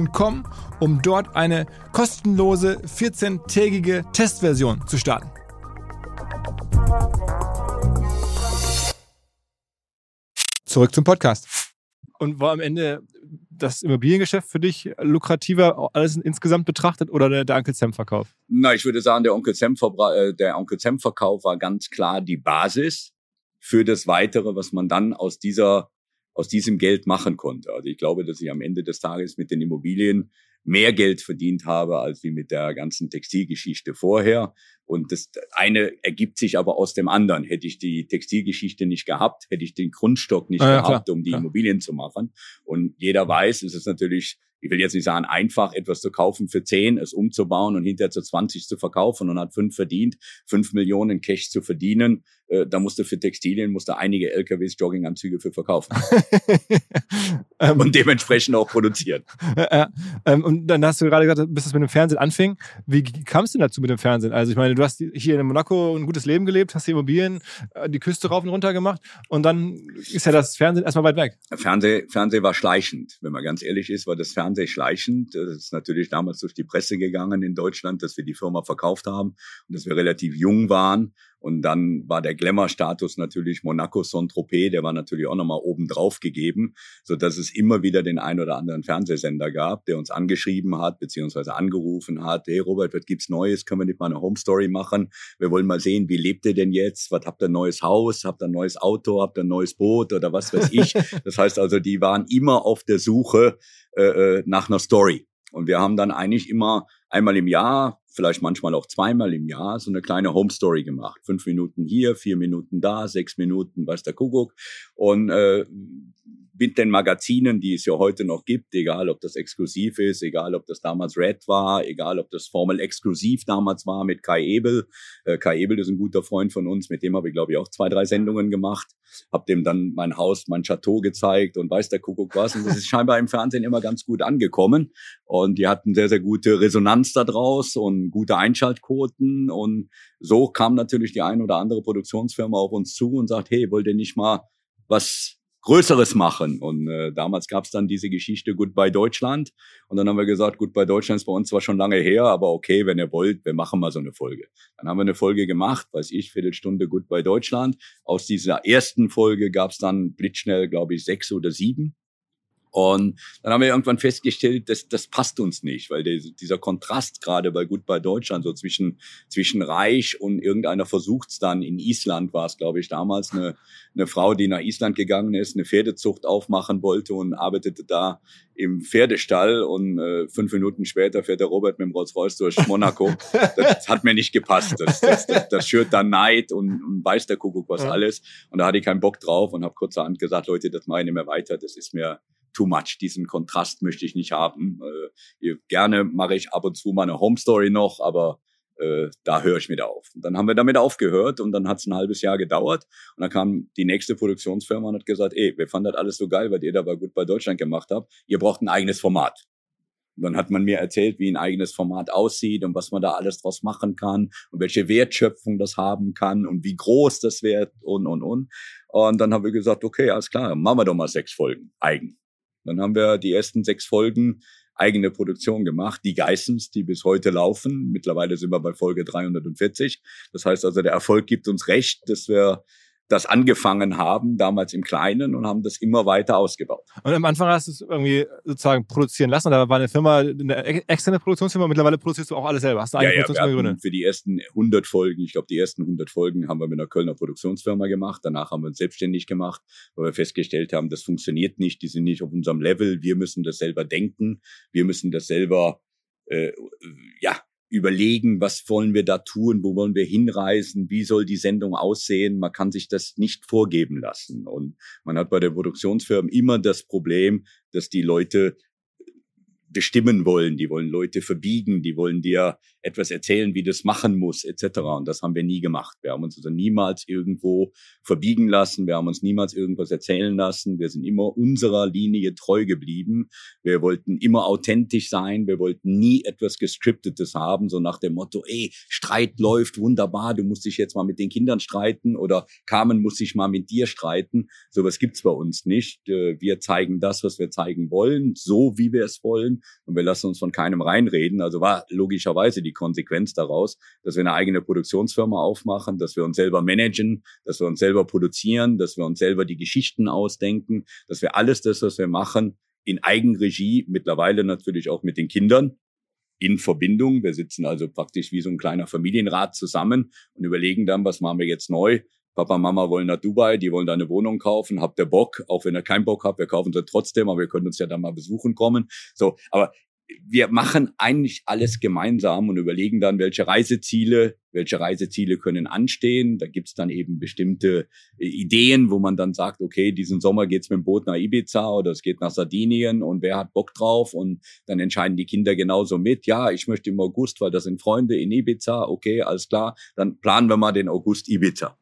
www.ecom, um dort eine kostenlose 14-tägige Testversion zu starten. Zurück zum Podcast. Und war am Ende das Immobiliengeschäft für dich lukrativer, alles insgesamt betrachtet, oder der, der Onkel Sam Verkauf? Na, ich würde sagen, der Onkel Sam, äh, der Onkel Sam Verkauf war ganz klar die Basis für das Weitere, was man dann aus dieser aus diesem Geld machen konnte. Also ich glaube, dass ich am Ende des Tages mit den Immobilien mehr Geld verdient habe als wie mit der ganzen Textilgeschichte vorher. Und das eine ergibt sich aber aus dem anderen. Hätte ich die Textilgeschichte nicht gehabt, hätte ich den Grundstock nicht ah, ja, gehabt, klar, um die klar. Immobilien zu machen. Und jeder weiß, es ist natürlich ich will jetzt nicht sagen, einfach etwas zu kaufen für 10, es umzubauen und hinterher zu 20 zu verkaufen und hat fünf verdient, fünf Millionen Cash zu verdienen. Äh, da musste für Textilien, musste einige LKWs Jogginganzüge für verkaufen. [laughs] Ähm. und dementsprechend auch produzieren. Ähm, und dann hast du gerade gesagt, bis es mit dem Fernsehen anfing. Wie kam es denn dazu mit dem Fernsehen? Also ich meine, du hast hier in Monaco ein gutes Leben gelebt, hast die Immobilien, äh, die Küste rauf und runter gemacht und dann ist ja das Fernsehen erstmal weit weg. Fernsehen, Fernsehen war schleichend. Wenn man ganz ehrlich ist, war das Fernsehen Fernseh schleichend. Das ist natürlich damals durch die Presse gegangen in Deutschland, dass wir die Firma verkauft haben und dass wir relativ jung waren. Und dann war der Glamour-Status natürlich Monaco Saint-Tropez, der war natürlich auch nochmal oben drauf gegeben, so dass es immer wieder den ein oder anderen Fernsehsender gab, der uns angeschrieben hat, beziehungsweise angerufen hat, hey Robert, was gibt's Neues? Können wir nicht mal eine Home Story machen? Wir wollen mal sehen, wie lebt ihr denn jetzt? Was habt ihr ein neues Haus? Habt ihr ein neues Auto? Habt ihr ein neues Boot oder was weiß ich? [laughs] das heißt also, die waren immer auf der Suche äh, äh nach einer Story. Und wir haben dann eigentlich immer einmal im Jahr, vielleicht manchmal auch zweimal im Jahr, so eine kleine Home Story gemacht. Fünf Minuten hier, vier Minuten da, sechs Minuten, weiß der Kuckuck. Und äh, mit den Magazinen, die es ja heute noch gibt, egal ob das exklusiv ist, egal ob das damals Red war, egal ob das Formel exklusiv damals war mit Kai Ebel. Äh, Kai Ebel ist ein guter Freund von uns, mit dem habe ich glaube ich auch zwei, drei Sendungen gemacht, habe dem dann mein Haus, mein Chateau gezeigt und weiß der Kuckuck was. Und das ist scheinbar im Fernsehen immer ganz gut angekommen und die hatten sehr, sehr gute Resonanz daraus und gute Einschaltquoten und so kam natürlich die ein oder andere Produktionsfirma auf uns zu und sagt, hey, wollt ihr nicht mal was Größeres machen. Und äh, damals gab es dann diese Geschichte Goodbye Deutschland. Und dann haben wir gesagt, Goodbye Deutschland ist bei uns zwar schon lange her, aber okay, wenn ihr wollt, wir machen mal so eine Folge. Dann haben wir eine Folge gemacht, weiß ich, Viertelstunde Goodbye Deutschland. Aus dieser ersten Folge gab es dann blitzschnell, glaube ich, sechs oder sieben. Und dann haben wir irgendwann festgestellt, dass das passt uns nicht, weil der, dieser Kontrast gerade bei Gut bei Deutschland so zwischen zwischen Reich und irgendeiner versucht's dann in Island war es, glaube ich, damals eine eine Frau, die nach Island gegangen ist, eine Pferdezucht aufmachen wollte und arbeitete da im Pferdestall und äh, fünf Minuten später fährt der Robert mit dem Rolls-Royce durch Monaco. das hat mir nicht gepasst. Das, das, das, das schürt dann Neid und, und weiß der Kuckuck was ja. alles. Und da hatte ich keinen Bock drauf und habe kurzerhand gesagt, Leute, das mache ich nicht mehr weiter. Das ist mir too much. Diesen Kontrast möchte ich nicht haben. Äh, gerne mache ich ab und zu mal eine Home Story noch, aber äh, da höre ich mit auf. Und dann haben wir damit aufgehört und dann hat es ein halbes Jahr gedauert und dann kam die nächste Produktionsfirma und hat gesagt, ey, wir fanden das alles so geil, weil ihr dabei gut bei Deutschland gemacht habt. Ihr braucht ein eigenes Format. Und dann hat man mir erzählt, wie ein eigenes Format aussieht und was man da alles draus machen kann und welche Wertschöpfung das haben kann und wie groß das wird und, und, und. Und dann haben wir gesagt, okay, alles klar, machen wir doch mal sechs Folgen eigen. Dann haben wir die ersten sechs Folgen eigene Produktion gemacht, die Geissens, die bis heute laufen. Mittlerweile sind wir bei Folge 340. Das heißt also, der Erfolg gibt uns recht, dass wir das angefangen haben, damals im Kleinen und haben das immer weiter ausgebaut. Und am Anfang hast du es irgendwie sozusagen produzieren lassen. Da war eine Firma, eine externe Produktionsfirma. Mittlerweile produzierst du auch alles selber. Hast du eine ja, Produktionsfirma gegründet? Für die ersten 100 Folgen, ich glaube, die ersten 100 Folgen haben wir mit einer Kölner Produktionsfirma gemacht. Danach haben wir uns selbstständig gemacht, weil wir festgestellt haben, das funktioniert nicht. Die sind nicht auf unserem Level. Wir müssen das selber denken. Wir müssen das selber äh, ja, überlegen, was wollen wir da tun, wo wollen wir hinreisen, wie soll die Sendung aussehen. Man kann sich das nicht vorgeben lassen. Und man hat bei der Produktionsfirmen immer das Problem, dass die Leute bestimmen wollen, die wollen Leute verbiegen, die wollen dir etwas erzählen, wie das machen muss, etc. Und das haben wir nie gemacht. Wir haben uns also niemals irgendwo verbiegen lassen, wir haben uns niemals irgendwas erzählen lassen. Wir sind immer unserer Linie treu geblieben. Wir wollten immer authentisch sein, wir wollten nie etwas gescriptetes haben, so nach dem Motto, ey, Streit läuft wunderbar, du musst dich jetzt mal mit den Kindern streiten oder Carmen muss sich mal mit dir streiten. Sowas gibt's bei uns nicht. Äh, wir zeigen das, was wir zeigen wollen, so wie wir es wollen und wir lassen uns von keinem reinreden. Also war logischerweise die Konsequenz daraus, dass wir eine eigene Produktionsfirma aufmachen, dass wir uns selber managen, dass wir uns selber produzieren, dass wir uns selber die Geschichten ausdenken, dass wir alles das, was wir machen, in Eigenregie, mittlerweile natürlich auch mit den Kindern, in Verbindung. Wir sitzen also praktisch wie so ein kleiner Familienrat zusammen und überlegen dann, was machen wir jetzt neu, Papa, Mama wollen nach Dubai, die wollen da eine Wohnung kaufen, habt ihr Bock? Auch wenn ihr keinen Bock habt, wir kaufen sie trotzdem, aber wir können uns ja dann mal besuchen kommen. So, aber wir machen eigentlich alles gemeinsam und überlegen dann, welche Reiseziele, welche Reiseziele können anstehen. Da gibt's dann eben bestimmte äh, Ideen, wo man dann sagt, okay, diesen Sommer geht's mit dem Boot nach Ibiza oder es geht nach Sardinien und wer hat Bock drauf? Und dann entscheiden die Kinder genauso mit. Ja, ich möchte im August, weil das sind Freunde in Ibiza. Okay, alles klar. Dann planen wir mal den August Ibiza.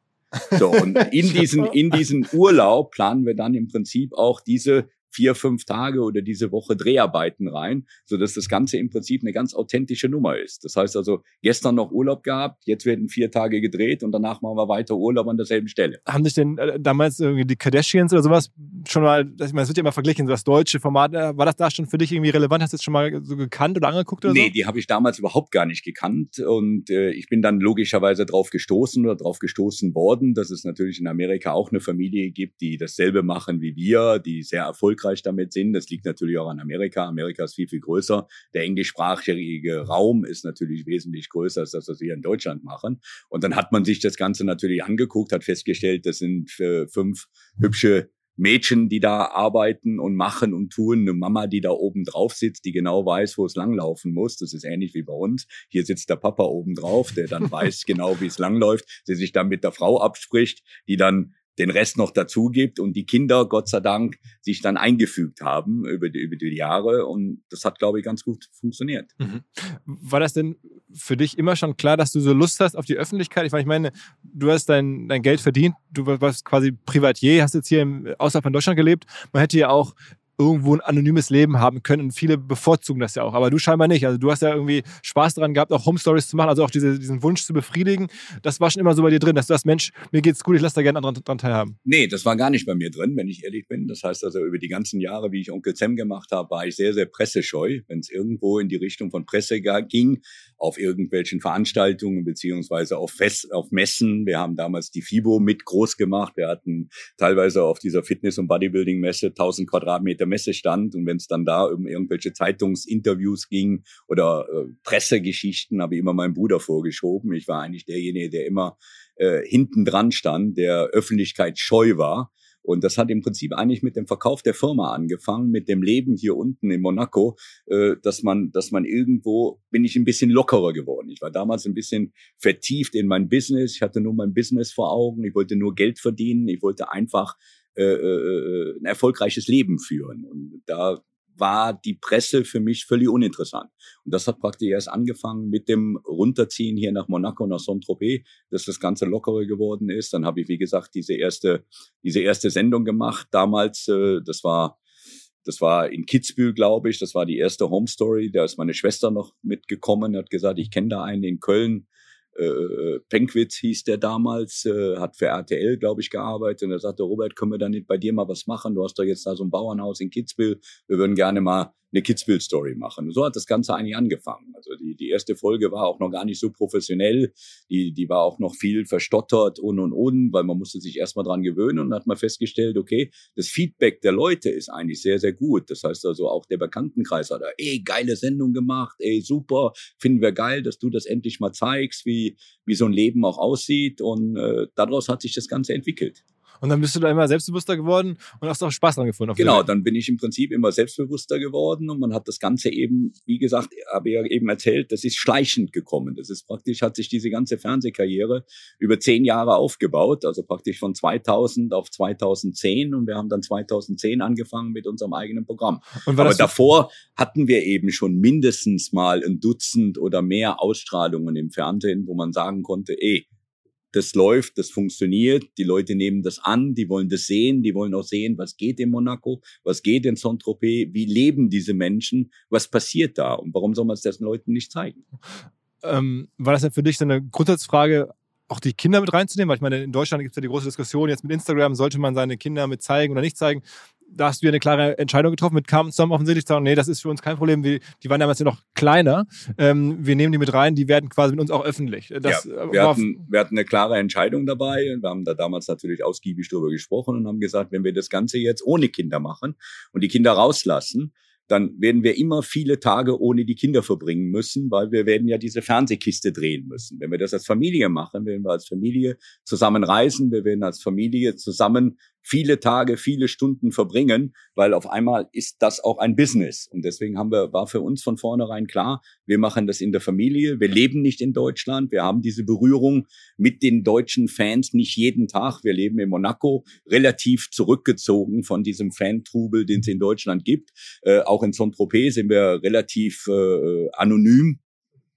So, und [laughs] in diesen, in diesen Urlaub planen wir dann im Prinzip auch diese vier, fünf Tage oder diese Woche Dreharbeiten rein, so dass das Ganze im Prinzip eine ganz authentische Nummer ist. Das heißt also, gestern noch Urlaub gehabt, jetzt werden vier Tage gedreht und danach machen wir weiter Urlaub an derselben Stelle. Haben sich denn äh, damals irgendwie die Kardashians oder sowas schon mal, ich meine, es wird ja immer verglichen, so das deutsche Format, äh, war das da schon für dich irgendwie relevant? Hast du das schon mal so gekannt oder angeguckt oder nee, so? die habe ich damals überhaupt gar nicht gekannt und äh, ich bin dann logischerweise drauf gestoßen oder drauf gestoßen worden, dass es natürlich in Amerika auch eine Familie gibt, die dasselbe machen wie wir, die sehr erfolgreich erfolgreich damit sind. Das liegt natürlich auch an Amerika. Amerika ist viel, viel größer. Der englischsprachige Raum ist natürlich wesentlich größer als das, was wir in Deutschland machen. Und dann hat man sich das Ganze natürlich angeguckt, hat festgestellt, das sind äh, fünf hübsche Mädchen, die da arbeiten und machen und tun, eine Mama, die da oben drauf sitzt, die genau weiß, wo es langlaufen muss. Das ist ähnlich wie bei uns. Hier sitzt der Papa oben drauf, der dann [laughs] weiß genau, wie es langläuft, der sich dann mit der Frau abspricht, die dann den Rest noch dazu gibt und die Kinder, Gott sei Dank, sich dann eingefügt haben über die, über die Jahre. Und das hat, glaube ich, ganz gut funktioniert. Mhm. War das denn für dich immer schon klar, dass du so Lust hast auf die Öffentlichkeit? Ich meine, du hast dein, dein Geld verdient, du warst quasi Privatier, hast jetzt hier im, außerhalb von Deutschland gelebt. Man hätte ja auch irgendwo ein anonymes Leben haben können. Und viele bevorzugen das ja auch. Aber du scheinbar nicht. Also du hast ja irgendwie Spaß daran gehabt, auch Home Stories zu machen, also auch diese, diesen Wunsch zu befriedigen. Das war schon immer so bei dir drin, dass du sagst, Mensch, mir geht's gut, ich lasse da gerne anderen dran teilhaben. Nee, das war gar nicht bei mir drin, wenn ich ehrlich bin. Das heißt also, über die ganzen Jahre, wie ich Onkel Zem gemacht habe, war ich sehr, sehr pressescheu. Wenn es irgendwo in die Richtung von Presse ging, auf irgendwelchen Veranstaltungen beziehungsweise auf, Fest, auf Messen. Wir haben damals die FIBO mit groß gemacht. Wir hatten teilweise auf dieser Fitness- und Bodybuilding-Messe 1000 Quadratmeter Messestand und wenn es dann da um irgendwelche Zeitungsinterviews ging oder äh, Pressegeschichten, habe ich immer meinen Bruder vorgeschoben. Ich war eigentlich derjenige, der immer äh, hinten dran stand, der Öffentlichkeit scheu war. Und das hat im Prinzip eigentlich mit dem Verkauf der Firma angefangen, mit dem Leben hier unten in Monaco, äh, dass man, dass man irgendwo bin ich ein bisschen lockerer geworden. Ich war damals ein bisschen vertieft in mein Business. Ich hatte nur mein Business vor Augen. Ich wollte nur Geld verdienen. Ich wollte einfach äh, äh, äh, ein erfolgreiches Leben führen. Und da war die Presse für mich völlig uninteressant. Und das hat praktisch erst angefangen mit dem Runterziehen hier nach Monaco, nach Saint-Tropez, dass das Ganze lockerer geworden ist. Dann habe ich, wie gesagt, diese erste, diese erste Sendung gemacht damals. Äh, das war das war in Kitzbühel, glaube ich. Das war die erste Home Story. Da ist meine Schwester noch mitgekommen, hat gesagt, ich kenne da einen in Köln, äh, Penkwitz hieß der damals, äh, hat für RTL, glaube ich, gearbeitet. Und er sagte, Robert, können wir da nicht bei dir mal was machen? Du hast doch jetzt da so ein Bauernhaus in Kitzbühel. Wir würden gerne mal eine Kitzbühel-Story machen. So hat das Ganze eigentlich angefangen. Also die, die erste Folge war auch noch gar nicht so professionell. Die, die war auch noch viel verstottert und und und, weil man musste sich erstmal dran gewöhnen und hat man festgestellt, okay, das Feedback der Leute ist eigentlich sehr, sehr gut. Das heißt also auch der Bekanntenkreis hat, ey, geile Sendung gemacht, ey, super, finden wir geil, dass du das endlich mal zeigst, wie, wie so ein Leben auch aussieht. Und äh, daraus hat sich das Ganze entwickelt. Und dann bist du da immer selbstbewusster geworden und hast auch Spaß dran gefunden. genau, dann bin ich im Prinzip immer selbstbewusster geworden und man hat das Ganze eben, wie gesagt, habe ich ja eben erzählt, das ist schleichend gekommen. Das ist praktisch, hat sich diese ganze Fernsehkarriere über zehn Jahre aufgebaut, also praktisch von 2000 auf 2010 und wir haben dann 2010 angefangen mit unserem eigenen Programm. Aber davor hatten wir eben schon mindestens mal ein Dutzend oder mehr Ausstrahlungen im Fernsehen, wo man sagen konnte, ey, das läuft, das funktioniert, die Leute nehmen das an, die wollen das sehen, die wollen auch sehen, was geht in Monaco, was geht in Saint-Tropez, wie leben diese Menschen, was passiert da und warum soll man es den Leuten nicht zeigen? Ähm, war das denn für dich so eine Grundsatzfrage, auch die Kinder mit reinzunehmen? Weil ich meine, in Deutschland gibt es ja die große Diskussion jetzt mit Instagram, sollte man seine Kinder mit zeigen oder nicht zeigen? Da hast du ja eine klare Entscheidung getroffen mit Carmen zusammen offensichtlich sagen, nee, das ist für uns kein Problem. Wir, die waren damals ja noch kleiner. Ähm, wir nehmen die mit rein, die werden quasi mit uns auch öffentlich. Das, ja, äh, wir, hatten, wir hatten eine klare Entscheidung dabei. Wir haben da damals natürlich ausgiebig drüber gesprochen und haben gesagt, wenn wir das Ganze jetzt ohne Kinder machen und die Kinder rauslassen, dann werden wir immer viele Tage ohne die Kinder verbringen müssen, weil wir werden ja diese Fernsehkiste drehen müssen. Wenn wir das als Familie machen, werden wir als Familie zusammen reisen, wir werden als Familie zusammen viele Tage, viele Stunden verbringen, weil auf einmal ist das auch ein Business. Und deswegen haben wir, war für uns von vornherein klar, wir machen das in der Familie. Wir leben nicht in Deutschland. Wir haben diese Berührung mit den deutschen Fans nicht jeden Tag. Wir leben in Monaco, relativ zurückgezogen von diesem Fantrubel, den es in Deutschland gibt. Äh, auch in Saint-Tropez sind wir relativ äh, anonym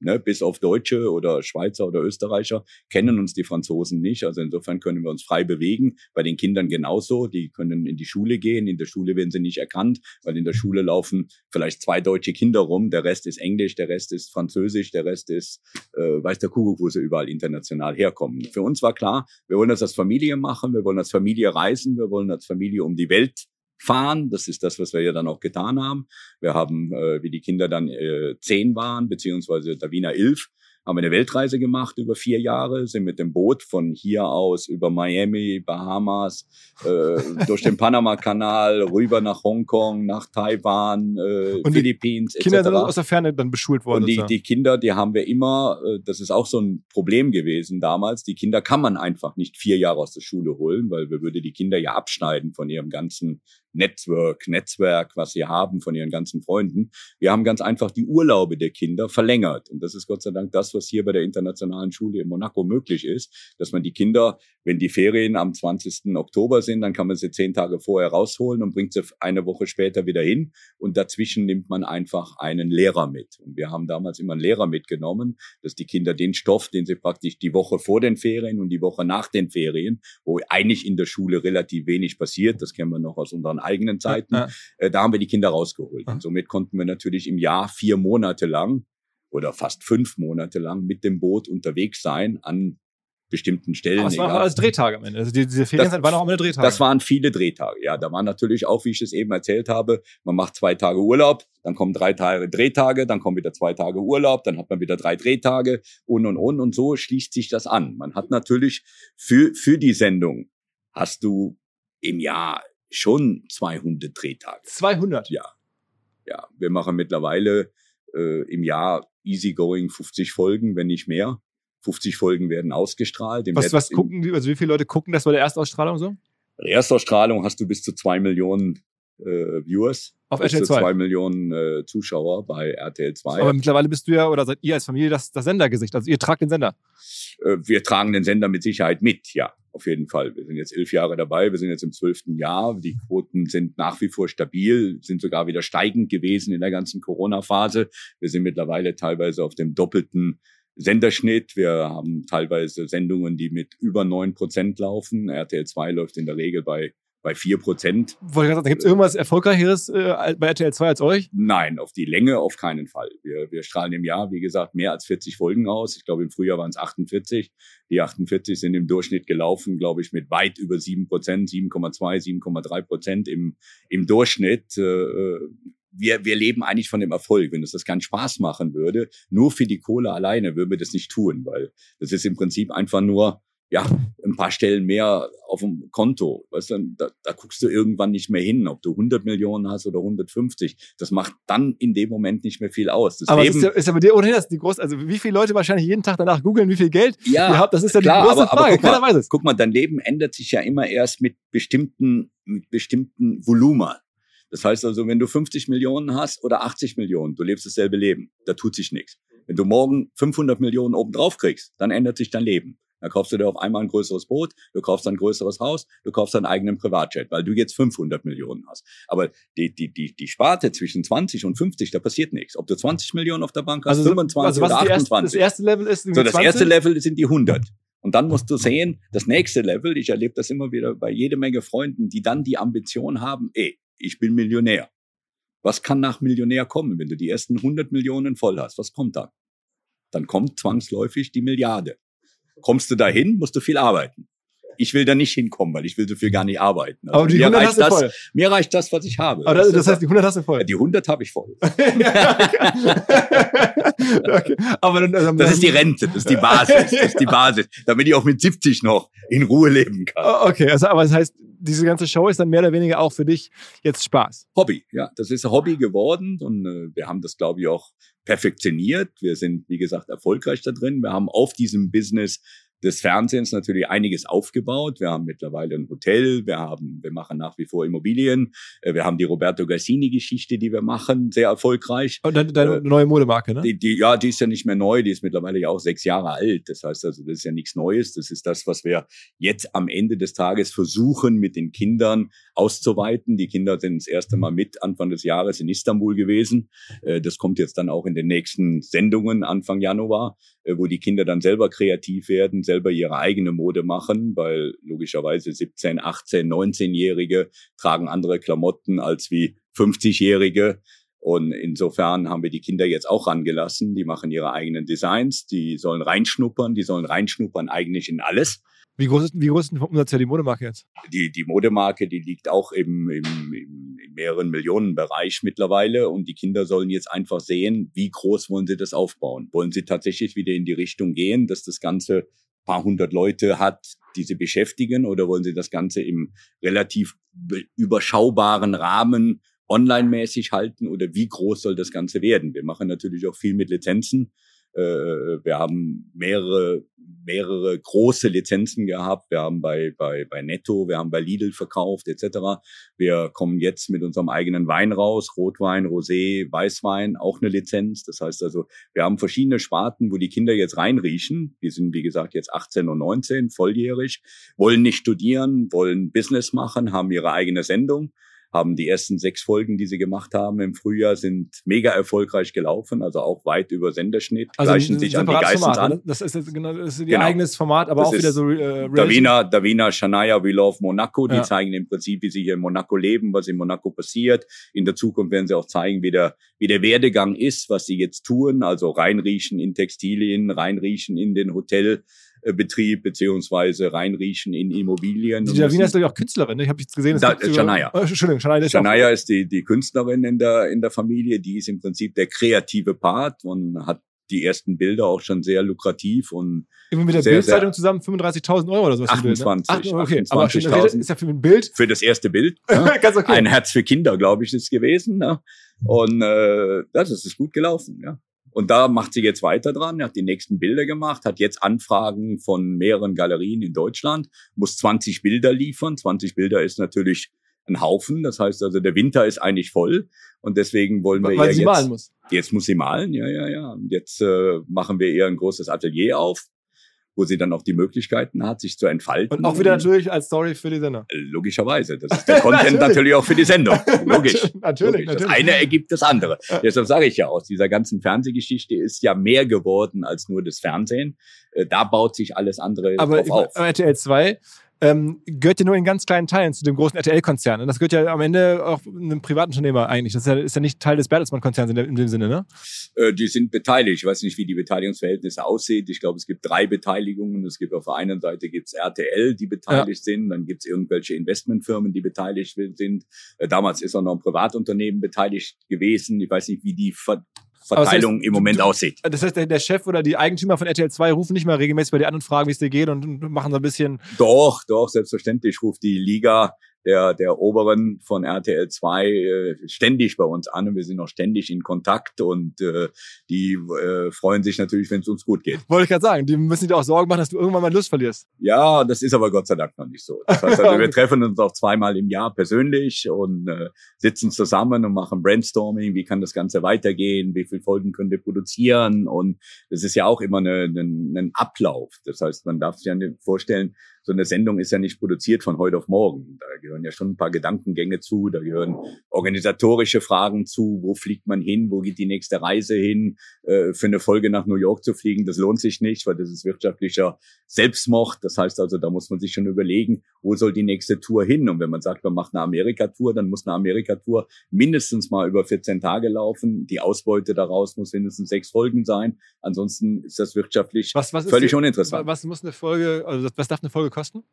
ne, bis auf Deutsche oder Schweizer oder Österreicher kennen uns die Franzosen nicht. Also insofern können wir uns frei bewegen. Bei den Kindern genauso. Die können in die Schule gehen. In der Schule werden sie nicht erkannt, weil in der Schule laufen vielleicht zwei deutsche Kinder rum. Der Rest ist Englisch, der Rest ist Französisch, der Rest ist, äh, weiß der Kuckuck, wo sie überall international herkommen. Für uns war klar, wir wollen das als Familie machen, wir wollen als Familie reisen, wir wollen als Familie um die Welt fahren. Das ist das, was wir ja dann auch getan haben. Wir haben, äh, wie die Kinder dann äh, zehn waren, beziehungsweise Davina elf, haben wir eine Weltreise gemacht über vier Jahre, sind mit dem Boot von hier aus über Miami, Bahamas, äh, [laughs] durch den Panama-Kanal, rüber nach Hongkong, nach Taiwan, äh, und Philippinen, Kinder etc. sind aus der Ferne dann beschult worden. Und die, die Kinder, die haben wir immer, äh, das ist auch so ein Problem gewesen damals, die Kinder kann man einfach nicht vier Jahre aus der Schule holen, weil wir würde die Kinder ja abschneiden von ihrem ganzen Network, Netzwerk, was sie haben von ihren ganzen Freunden. Wir haben ganz einfach die Urlaube der Kinder verlängert. Und das ist Gott sei Dank das, was hier bei der internationalen Schule in Monaco möglich ist, dass man die Kinder, wenn die Ferien am 20. Oktober sind, dann kann man sie zehn Tage vorher rausholen und bringt sie eine Woche später wieder hin. Und dazwischen nimmt man einfach einen Lehrer mit. Und wir haben damals immer einen Lehrer mitgenommen, dass die Kinder den Stoff, den sie praktisch die Woche vor den Ferien und die Woche nach den Ferien, wo eigentlich in der Schule relativ wenig passiert, das kennen wir noch aus unseren eigenen Zeiten. Ja. Äh, da haben wir die Kinder rausgeholt. Und somit konnten wir natürlich im Jahr vier Monate lang oder fast fünf Monate lang mit dem Boot unterwegs sein an bestimmten Stellen. Aber es waren alles Drehtage am Ende. Also die, diese Ferienzeit waren auch immer Drehtage. Das waren viele Drehtage, ja. Da waren natürlich auch, wie ich es eben erzählt habe, man macht zwei Tage Urlaub, dann kommen drei Tage Drehtage, dann kommen wieder zwei Tage Urlaub, dann hat man wieder drei Drehtage und und und und so schließt sich das an. Man hat natürlich für, für die Sendung hast du im Jahr schon 200 Drehtage. 200? Ja. Ja, wir machen mittlerweile äh, im Jahr easygoing 50 Folgen, wenn nicht mehr. 50 Folgen werden ausgestrahlt. was, was gucken, also wie viele Leute gucken das bei der Erstausstrahlung so? Bei der Erstausstrahlung hast du bis zu zwei Millionen äh, Viewers. Auf RTL 2. zwei Millionen äh, Zuschauer bei RTL 2. Aber mittlerweile bist du ja, oder seid ihr als Familie das, das Sendergesicht. Also ihr tragt den Sender. Äh, wir tragen den Sender mit Sicherheit mit, ja auf jeden Fall. Wir sind jetzt elf Jahre dabei, wir sind jetzt im zwölften Jahr. Die Quoten sind nach wie vor stabil, sind sogar wieder steigend gewesen in der ganzen Corona-Phase. Wir sind mittlerweile teilweise auf dem doppelten Senderschnitt. Wir haben teilweise Sendungen, die mit über neun Prozent laufen. RTL 2 läuft in der Regel bei bei vier Prozent. Gibt es irgendwas Erfolgreicheres äh, bei RTL 2 als euch? Nein, auf die Länge auf keinen Fall. Wir, wir strahlen im Jahr, wie gesagt, mehr als 40 Folgen aus. Ich glaube, im Frühjahr waren es 48. Die 48 sind im Durchschnitt gelaufen, glaube ich, mit weit über sieben Prozent, 7,2, 7,3 Prozent im, im Durchschnitt. Äh, wir, wir leben eigentlich von dem Erfolg. Wenn uns das keinen Spaß machen würde, nur für die Kohle alleine würden wir das nicht tun, weil das ist im Prinzip einfach nur ja, ein paar Stellen mehr auf dem Konto. Weißt du, da, da guckst du irgendwann nicht mehr hin, ob du 100 Millionen hast oder 150. Das macht dann in dem Moment nicht mehr viel aus. Das aber Leben, ist ja, ist ja bei dir ohnehin das die groß, also wie viele Leute wahrscheinlich jeden Tag danach googeln, wie viel Geld ja, ihr habt, das ist ja klar, die große aber, aber Frage. guck, mal, Keiner weiß es. guck mal, dein Leben ändert sich ja immer erst mit bestimmten, mit bestimmten Volumen. Das heißt also, wenn du 50 Millionen hast oder 80 Millionen, du lebst dasselbe Leben. Da tut sich nichts. Wenn du morgen 500 Millionen obendrauf kriegst, dann ändert sich dein Leben. Dann kaufst du dir auf einmal ein größeres Boot, du kaufst ein größeres Haus, du kaufst deinen eigenen Privatjet, weil du jetzt 500 Millionen hast. Aber die, die, die, die Sparte zwischen 20 und 50, da passiert nichts. Ob du 20 Millionen auf der Bank hast, Also, 25 also oder ist die erste, 28. das erste Level ist So, das 20? erste Level sind die 100. Und dann musst du sehen, das nächste Level, ich erlebe das immer wieder bei jede Menge Freunden, die dann die Ambition haben, ey, ich bin Millionär. Was kann nach Millionär kommen, wenn du die ersten 100 Millionen voll hast? Was kommt dann? Dann kommt zwangsläufig die Milliarde. Kommst du dahin, musst du viel arbeiten. Ich will da nicht hinkommen, weil ich will so viel gar nicht arbeiten. Also aber die mir, 100 reicht hast du das, voll. mir reicht das, was ich habe. Aber das, das heißt, die 100 hast du voll. Die 100 habe ich voll. [laughs] okay. Aber dann, also, Das ist die Rente, das ist die Basis, das ist die [laughs] Basis, damit ich auch mit 70 noch in Ruhe leben kann. Oh, Okay, also aber das heißt, diese ganze Show ist dann mehr oder weniger auch für dich jetzt Spaß. Hobby, ja, das ist ein Hobby geworden und äh, wir haben das, glaube ich, auch perfektioniert. Wir sind, wie gesagt, erfolgreich da drin. Wir haben auf diesem Business des Fernsehens natürlich einiges aufgebaut. Wir haben mittlerweile ein Hotel, wir haben, wir machen nach wie vor Immobilien, äh, wir haben die Roberto Gassini-Geschichte, die wir machen, sehr erfolgreich. Und dann deine Äh, neue Modemarke, ne? Die, die, ja, die ist ja nicht mehr neu, die ist mittlerweile ja auch sechs Jahre alt. Das heißt also, das ist ja nichts Neues. Das ist das, was wir jetzt am Ende des Tages versuchen, mit den Kindern auszuweiten. Die Kinder sind das erste Mal mit Anfang des Jahres in Istanbul gewesen. Äh, Das kommt jetzt dann auch in den nächsten Sendungen Anfang Januar, wo die Kinder dann selber kreativ werden, selber ihre eigene Mode machen, weil logischerweise 17, 18, 19-Jährige tragen andere Klamotten als wie 50-Jährige. Und insofern haben wir die Kinder jetzt auch rangelassen. Die machen ihre eigenen Designs, die sollen reinschnuppern, die sollen reinschnuppern eigentlich in alles. Wie groß ist, wie groß ist denn vom Umsatz her die Modemarke jetzt? Die, die Modemarke, die liegt auch im, im, im, im mehreren Millionen Bereich mittlerweile. Und die Kinder sollen jetzt einfach sehen, wie groß wollen sie das aufbauen. Wollen sie tatsächlich wieder in die Richtung gehen, dass das Ganze paar hundert Leute hat, die sie beschäftigen, oder wollen sie das Ganze im relativ be- überschaubaren Rahmen online-mäßig halten oder wie groß soll das Ganze werden? Wir machen natürlich auch viel mit Lizenzen. Äh, Wir haben mehrere, mehrere große Lizenzen gehabt. Wir haben bei, bei, bei Netto, wir haben bei Lidl verkauft etc. Wir kommen jetzt mit unserem eigenen Wein raus, Rotwein, Rosé, Weißwein, auch eine Lizenz. Das heißt also, wir haben verschiedene Sparten, wo die Kinder jetzt reinriechen. Die sind, wie gesagt, jetzt 18 und 19, volljährig, wollen nicht studieren, wollen Business machen, haben ihre eigene Sendung haben die ersten sechs Folgen, die sie gemacht haben im Frühjahr, sind mega erfolgreich gelaufen, also auch weit über Senderschnitt, gleichen ein sich an die Format, an. ne? Das ist jetzt genau, das ist ihr Genau. eigenes Format, aber Das auch wieder so äh. Davina, Davina, Shania, We Love Monaco, die Ja. zeigen im Prinzip, wie sie hier in Monaco leben, was in Monaco passiert. In der Zukunft werden sie auch zeigen, wie der, wie der Werdegang ist, was sie jetzt tun, also reinriechen in Textilien, reinriechen in den Hotelbetrieb, beziehungsweise reinriechen in Immobilien. Die müssen- ist, glaube ich, auch Künstlerin. Ne? Ich habe jetzt gesehen, es Da- sogar- Shania. Äh, Entschuldigung, das ist auch- ist die, die Künstlerin in der, in der Familie, die ist im Prinzip der kreative Part und hat die ersten Bilder auch schon sehr lukrativ und Irgendwie mit der Bildzeitung zusammen 35.000 Euro oder sowas. für ein Bild, 28, Ne? Ach, okay, aber 28.000. ist ja für ein Bild für das erste Bild. [laughs] ne? ganz okay. Ein Herz für Kinder, glaube ich, ist gewesen. Ne? Und äh, das ist gut gelaufen, ja. Und da macht sie jetzt weiter dran, hat die nächsten Bilder gemacht, hat jetzt Anfragen von mehreren Galerien in Deutschland, muss 20 Bilder liefern. 20 Bilder ist natürlich ein Haufen. Das heißt also, der Winter ist eigentlich voll. Und deswegen wollen wir weil ihr sie jetzt, malen muss. jetzt muss sie malen, ja, ja, ja. Und jetzt äh, machen wir ihr ein großes Atelier auf, wo sie dann auch die Möglichkeiten hat, sich zu entfalten. Und auch wieder natürlich als Story für die Sender. Logischerweise. Das ist der Content [laughs] natürlich auch für die Sendung. Logisch. Natürlich, Logisch. Das natürlich. eine ergibt das andere. Deshalb sage ich ja, aus dieser ganzen Fernsehgeschichte ist ja mehr geworden als nur das Fernsehen. Äh, Da baut sich alles andere aber, drauf auf. aber RTL 2 ähm, gehört ja nur in ganz kleinen Teilen zu dem großen RTL-Konzern. Und das gehört ja am Ende auch einem Privatunternehmer eigentlich. Das ist ja, ist ja nicht Teil des Bertelsmann-Konzerns in, in, dem Sinne, ne? Äh, die sind beteiligt. Ich weiß nicht, wie die Beteiligungsverhältnisse aussehen. Ich glaube, es gibt drei Beteiligungen. Es gibt auf der einen Seite gibt's RTL, die beteiligt ja. sind. Dann gibt's irgendwelche Investmentfirmen, die beteiligt sind. Äh, damals ist auch noch ein Privatunternehmen beteiligt gewesen. Ich weiß nicht, wie die Verteilung das heißt, im Moment du, aussieht. Das heißt, der, Chef oder die Eigentümer von RTL 2 rufen nicht mal regelmäßig bei dir an und fragen, wie es dir geht und machen so ein bisschen. Doch, doch, selbstverständlich ruft die Liga der, der Oberen von RTL 2 äh, ständig bei uns an und wir sind noch ständig in Kontakt und äh, die äh, freuen sich natürlich, wenn es uns gut geht. Wollte ich gerade sagen, die müssen dir auch Sorgen machen, dass du irgendwann mal Lust verlierst. Ja, das ist aber Gott sei Dank noch nicht so. Das heißt also, wir [laughs] treffen uns auch zweimal im Jahr persönlich und äh, sitzen zusammen und machen Brainstorming, wie kann das Ganze weitergehen, wie viele Folgen können wir produzieren und das ist ja auch immer ein ne, ne, Ablauf. Das heißt, man darf sich ja vorstellen, so eine Sendung ist ja nicht produziert von heute auf morgen. Da gehören ja schon ein paar Gedankengänge zu, da gehören organisatorische Fragen zu, wo fliegt man hin, wo geht die nächste Reise hin. Äh, für eine Folge nach New York zu fliegen, das lohnt sich nicht, weil das ist wirtschaftlicher Selbstmord. Das heißt also, da muss man sich schon überlegen, wo soll die nächste Tour hin. Und wenn man sagt, man macht eine Amerika-Tour, dann muss eine Amerika-Tour mindestens mal über 14 Tage laufen. Die Ausbeute daraus muss mindestens sechs Folgen sein. Ansonsten ist das wirtschaftlich was, was völlig die, uninteressant. Was muss eine Folge, also was darf eine Folge kosten?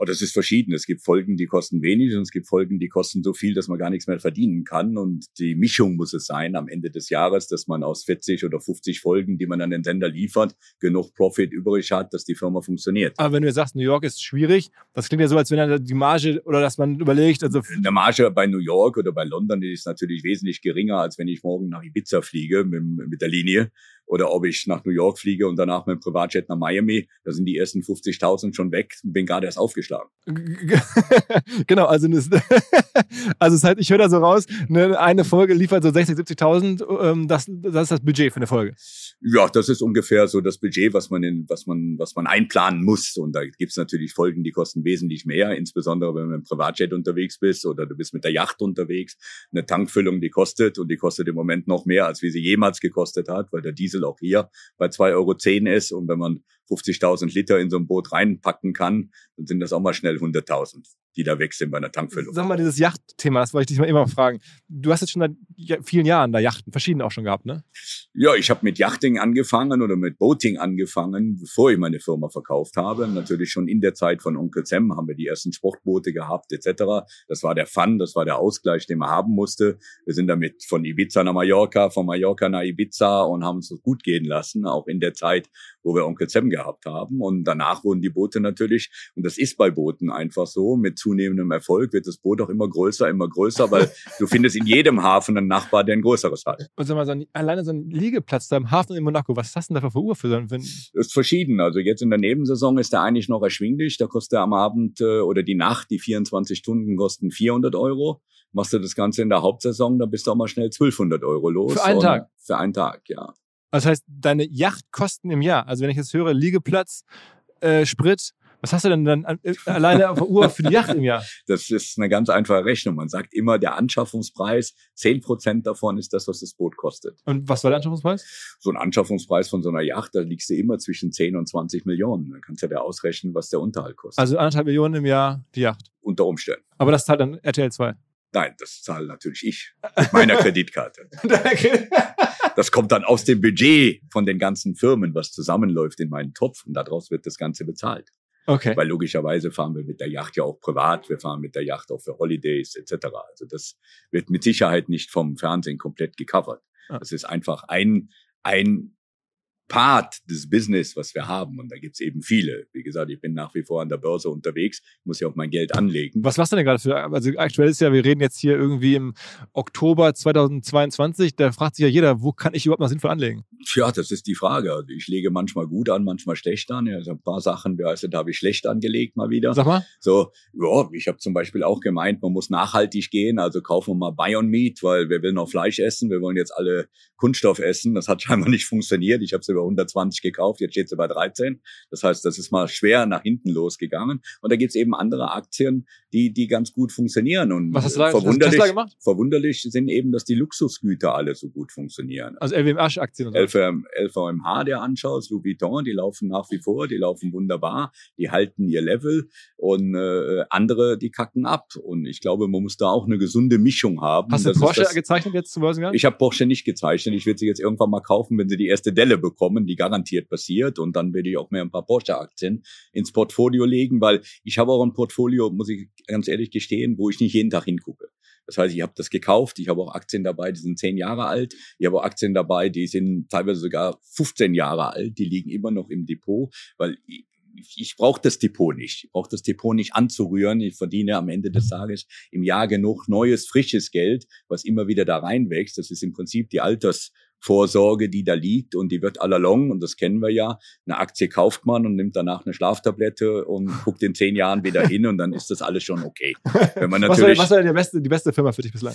Oh, das ist verschieden. Es gibt Folgen, die kosten wenig und es gibt Folgen, die kosten so viel, dass man gar nichts mehr verdienen kann. Und die Mischung muss es sein am Ende des Jahres, dass man aus 40 oder 50 Folgen, die man an den Sender liefert, genug Profit übrig hat, dass die Firma funktioniert. Aber wenn du sagst, New York ist schwierig, das klingt ja so, als wenn die Marge oder dass man überlegt, also. Eine Marge bei New York oder bei London ist natürlich wesentlich geringer, als wenn ich morgen nach Ibiza fliege mit, mit der Linie oder ob ich nach New York fliege und danach mit dem Privatjet nach Miami. Da sind die ersten 50.000 schon weg und bin gerade erst aufgeschlagen. [laughs] genau, also, das, [laughs] also das heißt, ich höre da so raus, ne, eine Folge liefert so 60.000, 70.000, ähm, das, das ist das Budget für eine Folge. Ja, das ist ungefähr so das Budget, was man in, was man, was man einplanen muss. Und da gibt's natürlich Folgen, die kosten wesentlich mehr, insbesondere wenn du mit dem Privatjet unterwegs bist oder du bist mit der Yacht unterwegs. Eine Tankfüllung, die kostet und die kostet im Moment noch mehr, als wie sie jemals gekostet hat, weil der Diesel auch hier bei 2,10 Euro ist. Und wenn man 50.000 Liter in so ein Boot reinpacken kann, dann sind das auch mal schnell 100.000 die da weg sind bei einer Tankfüllung. Sag mal, dieses Yachtthema, das wollte ich dich mal immer fragen. Du hast jetzt schon seit vielen Jahren da Yachten, verschiedene auch schon gehabt, ne? Ja, ich habe mit Yachting angefangen oder mit Boating angefangen, bevor ich meine Firma verkauft habe. Natürlich schon in der Zeit von Onkel Sam haben wir die ersten Sportboote gehabt etc. Das war der Fun, das war der Ausgleich, den man haben musste. Wir sind damit von Ibiza nach Mallorca, von Mallorca nach Ibiza und haben es gut gehen lassen, auch in der Zeit, wo wir Onkel Sam gehabt haben. Und danach wurden die Boote natürlich, und das ist bei Booten einfach so, mit zunehmendem Erfolg wird das Boot auch immer größer, immer größer, weil [laughs] du findest in jedem Hafen einen Nachbar, der ein größeres hat. Und sag mal, so ein, alleine so ein Liegeplatz da im Hafen in Monaco, was hast du denn da für Uhr für so einen Das ist verschieden. Also jetzt in der Nebensaison ist der eigentlich noch erschwinglich. Da kostet er am Abend äh, oder die Nacht, die 24 Stunden kosten 400 Euro. Machst du das Ganze in der Hauptsaison, da bist du auch mal schnell 1200 Euro los. Für einen Tag? Für einen Tag, ja. Das heißt, deine Yachtkosten im Jahr, also wenn ich jetzt höre, Liegeplatz, äh, Sprit, was hast du denn dann äh, alleine auf der Uhr für die Yacht im Jahr? [laughs] Das ist eine ganz einfache Rechnung. Man sagt immer, der Anschaffungspreis, zehn Prozent davon ist das, was das Boot kostet. Und was war der Anschaffungspreis? So ein Anschaffungspreis von so einer Yacht, da liegst du immer zwischen 10 und 20 Millionen. Dann kannst du ja ausrechnen, was der Unterhalt kostet. Also anderthalb Millionen im Jahr die Yacht? Unter Umständen. Aber das zahlt dann RTL 2? Nein, das zahle natürlich ich mit meiner [laughs] Kreditkarte. [laughs] das kommt dann aus dem Budget von den ganzen Firmen, was zusammenläuft in meinen Topf und daraus wird das Ganze bezahlt. Okay. Weil logischerweise fahren wir mit der Yacht ja auch privat, wir fahren mit der Yacht auch für Holidays etc. Also das wird mit Sicherheit nicht vom Fernsehen komplett gecovert. Ah. Das ist einfach ein, ein Part des Business, was wir haben. Und da gibt's eben viele. Wie gesagt, ich bin nach wie vor an der Börse unterwegs, muss ja auch mein Geld anlegen. Was machst du denn gerade für? Also aktuell ist ja, wir reden jetzt hier irgendwie im Oktober 2022. Da fragt sich ja jeder, wo kann ich überhaupt noch sinnvoll anlegen? Tja, das ist die Frage. Also ich lege manchmal gut an, manchmal schlecht an. Ja, also ein paar Sachen, wie heißt, da habe ich schlecht angelegt mal wieder. Sag mal. So, ja, ich habe zum Beispiel auch gemeint, man muss nachhaltig gehen. Also kaufen wir mal Bion Meat, weil wir wollen noch Fleisch essen. Wir wollen jetzt alle Kunststoff essen. Das hat [laughs] scheinbar nicht funktioniert. Ich habe über 120 gekauft, jetzt steht sie bei 13. Das heißt, das ist mal schwer nach hinten losgegangen. Und da gibt's eben andere Aktien, die, die ganz gut funktionieren. Und Was hast du da verwunderlich, Tesla gemacht? verwunderlich sind eben, dass die Luxusgüter alle so gut funktionieren. Also so. LVM, LVMH, der anschaust, Louis Vuitton, die laufen nach wie vor, die laufen wunderbar, die halten ihr Level und äh, andere, die kacken ab. Und ich glaube, man muss da auch eine gesunde Mischung haben. Hast du Das Porsche gezeichnet jetzt zum Börsengang? ich habe Porsche nicht gezeichnet. Ich werde sie jetzt irgendwann mal kaufen, wenn sie die erste Delle bekommen, die garantiert passiert. Und dann werde ich auch mehr ein paar Porsche-Aktien ins Portfolio legen, weil ich habe auch ein Portfolio, muss ich ganz ehrlich gestehen, wo ich nicht jeden Tag hingucke. Das heißt, ich habe das gekauft. Ich habe auch Aktien dabei, die sind zehn Jahre alt. Ich habe auch Aktien dabei, die sind teilweise sogar 15 Jahre alt. Die liegen immer noch im Depot, weil ich, ich brauche das Depot nicht. Ich brauche das Depot nicht anzurühren. Ich verdiene am Ende des Tages im Jahr genug neues, frisches Geld, was immer wieder da reinwächst. Das ist im Prinzip die Altersvorsorge, die da liegt und die wird allalong und das kennen wir ja. Eine Aktie kauft man und nimmt danach eine Schlaftablette und [laughs] guckt in zehn Jahren wieder hin und dann ist das alles schon okay. Wenn man [laughs] was war, natürlich was war denn die beste, die beste Firma für dich bislang?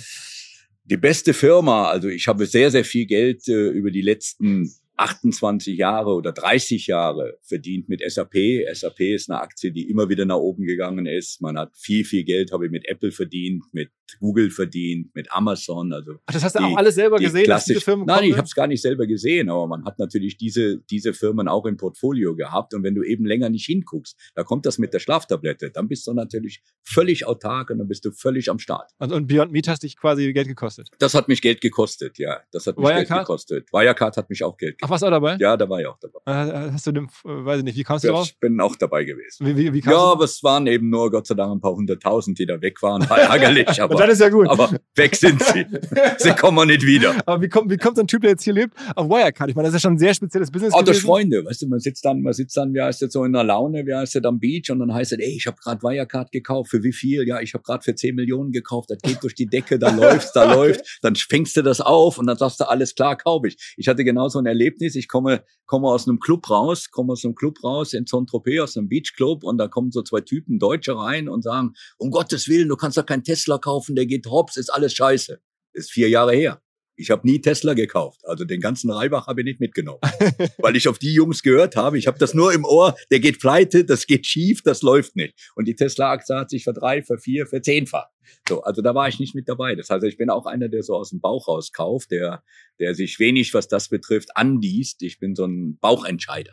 die beste Firma, also ich habe sehr, sehr viel Geld äh, über die letzten 28 Jahre oder 30 Jahre verdient mit SAP. SAP ist eine Aktie, die immer wieder nach oben gegangen ist. Man hat viel, viel Geld, habe ich mit Apple verdient, mit Google verdient, mit Amazon. Also Ach, das hast du Die- auch alles selber gesehen, dass diese klassisch- Firmen Nein, kommen ich habe es gar nicht selber gesehen, aber man hat natürlich diese, diese Firmen auch im Portfolio gehabt. Und wenn du eben länger nicht hinguckst, da kommt das mit der Schlaftablette, dann bist du natürlich völlig autark und dann bist du völlig am Start. Also, und Beyond Meat hast dich quasi Geld gekostet. Das hat mich Geld gekostet, ja. Das hat mich Wirecard? Geld gekostet. Wirecard hat mich auch Geld Ach, warst du auch dabei? Ja, da war ich auch dabei. Äh, Hast du dem, äh, weiß ich nicht, wie kamst du Ja, drauf? ich bin auch dabei gewesen. Wie, wie, wie Ja, kamst du? aber es waren eben nur Gott sei Dank ein paar hunderttausend, die da weg waren. War ärgerlich, [laughs] aber, das ist ja gut. aber weg sind sie. [laughs] sie kommen nicht wieder. Aber wie kommt, wie kommt so ein Typ, der jetzt hier lebt, auf Wirecard? Ich meine, das ist ja schon ein sehr spezielles Business Auch durch. Freunde, weißt du, man sitzt dann, man sitzt dann, wie heißt das so in der Laune, wie heißt das am Beach und dann heißt es, ey, ich habe gerade Wirecard gekauft, für wie viel? Ja, ich habe gerade für 10 Millionen gekauft, das geht durch die Decke, da [laughs] läuft's, da läuft, dann fängst du das auf und dann sagst du, alles klar, kauf ich. Ich hatte genau so ein Erlebnis, ich komme, komme aus einem Club raus, komme aus einem Club raus in Saint-Tropez, aus einem Beachclub und da kommen so zwei Typen, Deutsche rein und sagen, um Gottes Willen, du kannst doch keinen Tesla kaufen, der geht hops, ist alles scheiße. Ist vier Jahre her. Ich habe nie Tesla gekauft. Also den ganzen Reibach habe ich nicht mitgenommen. [laughs] weil ich auf die Jungs gehört habe. Ich habe das nur im Ohr, der geht pleite, das geht schief, das läuft nicht. Und die Tesla-Aktie hat sich verdrei, vervier, verzehnfacht. So, also da war ich nicht mit dabei. Das heißt, ich bin auch einer, der so aus dem Bauch raus kauft, der, der sich wenig, was das betrifft, anliest. Ich bin so ein Bauchentscheider.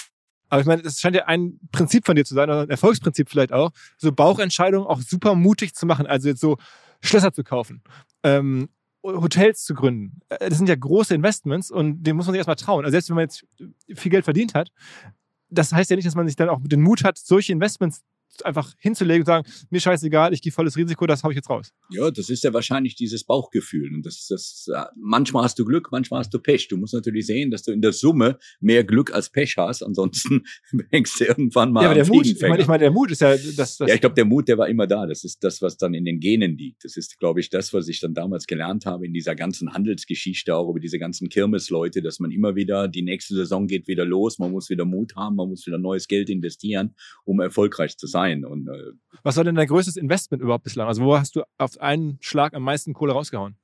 Aber ich meine, das scheint ja ein Prinzip von dir zu sein, oder ein Erfolgsprinzip vielleicht auch, so Bauchentscheidungen auch super mutig zu machen. Also jetzt so Schlösser zu kaufen, ähm, Hotels zu gründen. Äh, Das sind ja große Investments und dem muss man sich erstmal trauen. Also selbst wenn man jetzt viel Geld verdient hat, das heißt ja nicht, dass man sich dann auch den Mut hat, solche Investments einfach hinzulegen und sagen, mir scheißegal, ich gehe volles Risiko, das habe ich jetzt raus. Ja, das ist ja wahrscheinlich dieses Bauchgefühl. Und das, das, äh, manchmal hast du Glück, manchmal hast du Pech. Du musst natürlich sehen, dass du in der Summe mehr Glück als Pech hast. Ansonsten [laughs] hängst du irgendwann mal ja, aber der Mut, ich meine, ich meine, der Mut ist ja, das, das ja, ich glaube, der Mut, der war immer da. Das ist das, was dann in den Genen liegt. Das ist, glaube ich, das, was ich dann damals gelernt habe in dieser ganzen Handelsgeschichte, auch über diese ganzen Kirmesleute, dass man immer wieder, die nächste Saison geht wieder los, man muss wieder Mut haben, man muss wieder neues Geld investieren, um erfolgreich zu sein. Und äh, Was war denn dein größtes Investment überhaupt bislang? Also wo hast du auf einen Schlag am meisten Kohle rausgehauen?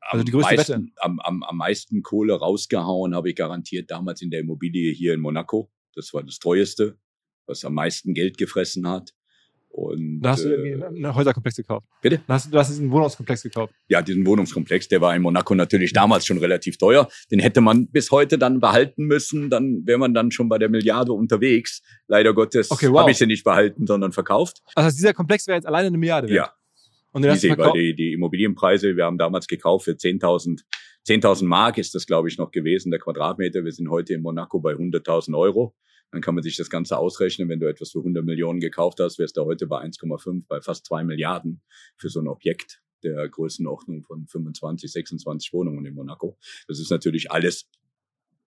Also die größte meisten, Am, am, am meisten Kohle rausgehauen habe ich garantiert damals in der Immobilie hier in Monaco. Das war das teuerste, was am meisten Geld gefressen hat. Und, Da hast du äh, irgendwie einen Häuserkomplex gekauft. Bitte? Da hast, du- hast diesen Wohnungskomplex gekauft. ja, diesen Wohnungskomplex, der war in Monaco natürlich damals schon relativ teuer. Den hätte man bis heute dann behalten müssen. Dann wäre man dann schon bei der Milliarde unterwegs. Leider Gottes Okay, wow. habe ich sie nicht behalten, sondern verkauft. Also dieser Komplex wäre jetzt alleine eine Milliarde wert. Ja, Und den easy, weil die, die Immobilienpreise, wir haben damals gekauft für 10.000 10.000 Mark ist das, glaube ich, noch gewesen, der Quadratmeter. Wir sind heute in Monaco bei 100.000 Euro. Dann kann man sich das Ganze ausrechnen. Wenn du etwas für 100 Millionen gekauft hast, wärst du heute bei 1,5, bei fast 2 Milliarden für so ein Objekt der Größenordnung von 25, 26 Wohnungen in Monaco. Das ist natürlich alles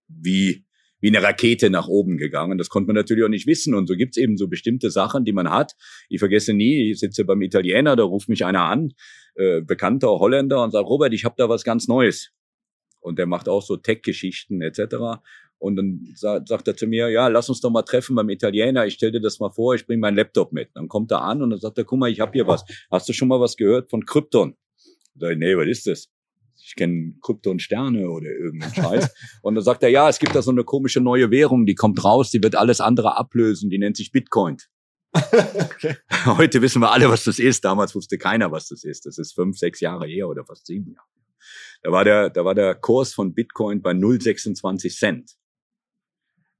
wie, wie eine Rakete nach oben gegangen. Das konnte man natürlich auch nicht wissen. Und so gibt's eben so bestimmte Sachen, die man hat. Ich vergesse nie, ich sitze beim Italiener, da ruft mich einer an, äh, bekannter Holländer, und sagt, Robert, ich habe da was ganz Neues. Und der macht auch so Tech-Geschichten etc. Und dann sa sagt er zu mir, ja, lass uns doch mal treffen beim Italiener. Ich stell dir das mal vor, ich bring meinen Laptop mit. Dann kommt er an und dann sagt er, guck mal, ich habe hier was. Hast du schon mal was gehört von Krypton? Sag ich, nee, was ist das? Ich kenne Krypton-Sterne oder irgendeinen Scheiß. [laughs] Und dann sagt er, ja, es gibt da so eine komische neue Währung, die kommt raus, die wird alles andere ablösen, die nennt sich Bitcoin. Okay. [laughs] Heute wissen wir alle, was das ist. Damals wusste keiner, was das ist. Das ist fünf, sechs Jahre her oder fast sieben Jahre. Da war der, da war der Kurs von Bitcoin bei 0,26 Cent.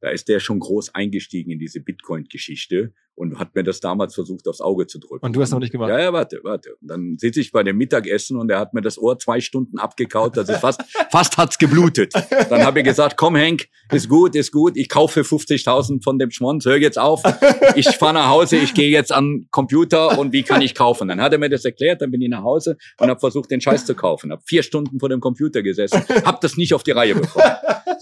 Da ist der schon groß eingestiegen in diese Bitcoin-Geschichte und hat mir das damals versucht, aufs Auge zu drücken. Und du hast noch nicht gemacht. Ja, ja, warte, warte. Und dann sitze ich bei dem Mittagessen und er hat mir das Ohr zwei Stunden abgekaut, also fast, [laughs] fast hat's geblutet. Dann habe ich gesagt, komm Henk, ist gut, ist gut, ich kaufe 50.000 von dem Schmonz, hör jetzt auf, ich fahre nach Hause, ich gehe jetzt an Computer und wie kann ich kaufen? Dann hat er mir das erklärt, dann bin ich nach Hause und habe versucht, den Scheiß zu kaufen. Habe vier Stunden vor dem Computer gesessen, habe das nicht auf die Reihe bekommen.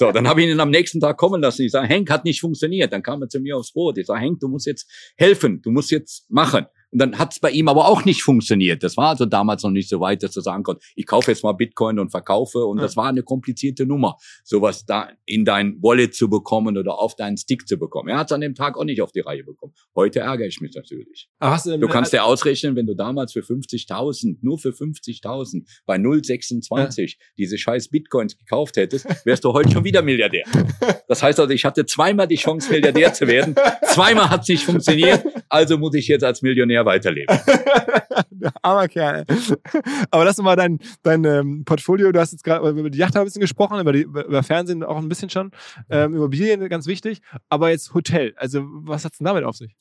So, dann habe ich ihn am nächsten Tag kommen lassen. Ich sage, Henk, hat nicht funktioniert. Dann kam er zu mir aufs Boot. Ich sage, Henk, du musst jetzt helfen, du musst jetzt machen. Und dann hat es bei ihm aber auch nicht funktioniert. Das war also damals noch nicht so weit, dass er sagen konnte, ich kaufe jetzt mal Bitcoin und verkaufe. Und Ja. das war eine komplizierte Nummer, sowas da in dein Wallet zu bekommen oder auf deinen Stick zu bekommen. Er hat es an dem Tag auch nicht auf die Reihe bekommen. Heute ärgere ich mich natürlich. Hast du, Du kannst dir ausrechnen, wenn du damals für 50.000, nur für 50.000 bei 0,26 diese scheiß Bitcoins gekauft hättest, wärst du heute schon wieder Milliardär. Das heißt also, ich hatte zweimal die Chance, Milliardär zu werden. Zweimal hat es nicht funktioniert, also muss ich jetzt als Millionär weiterleben. [laughs] Armer Kerl. Aber lass uns mal dein, dein ähm, Portfolio, du hast jetzt gerade über die Yacht ein bisschen gesprochen, über, die, über über Fernsehen auch ein bisschen schon, ähm, Immobilien ganz wichtig, aber jetzt Hotel. Also was hat's denn damit auf sich?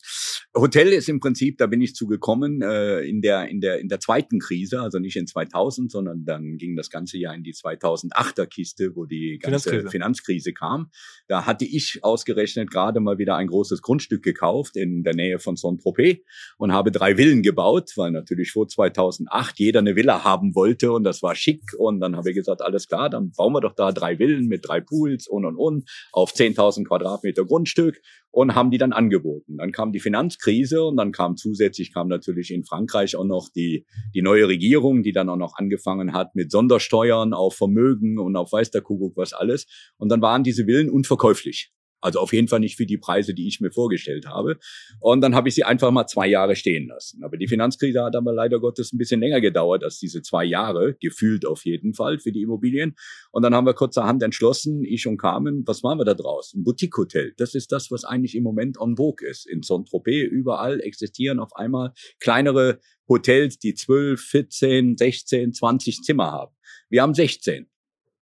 Hotel ist im Prinzip, da bin ich zugekommen äh, in der in der in der zweiten Krise, also nicht in 2000, sondern dann ging das ganze Jahr in die 2008er Kiste, wo die ganze Finanzkrise. Finanzkrise, kam. Da hatte ich ausgerechnet gerade mal wieder ein großes Grundstück gekauft in der Nähe von Saint-Tropez und habe drei Villen gebaut, weil natürlich vor 2008 jeder eine Villa haben wollte und das war schick und dann habe ich gesagt, alles klar, dann bauen wir doch da drei Villen mit drei Pools und und und auf 10.000 Quadratmeter Grundstück und haben die dann angeboten. Dann kam die Finanzkrise und dann kam zusätzlich kam natürlich in Frankreich auch noch die die neue Regierung, die dann auch noch angefangen hat mit Sondersteuern auf Vermögen und auf weiß der Kuckuck was alles und dann waren diese Villen unverkäuflich. Also auf jeden Fall nicht für die Preise, die ich mir vorgestellt habe. Und dann habe ich sie einfach mal zwei Jahre stehen lassen. Aber die Finanzkrise hat aber leider Gottes ein bisschen länger gedauert als diese zwei Jahre, gefühlt auf jeden Fall für die Immobilien. Und dann haben wir kurzerhand entschlossen, ich und Carmen, was machen wir da draus? Ein Boutique-Hotel. Das ist das, was eigentlich im Moment en vogue ist. In Saint-Tropez überall existieren auf einmal kleinere Hotels, die 12, 14, 16, 20 Zimmer haben. Wir haben 16.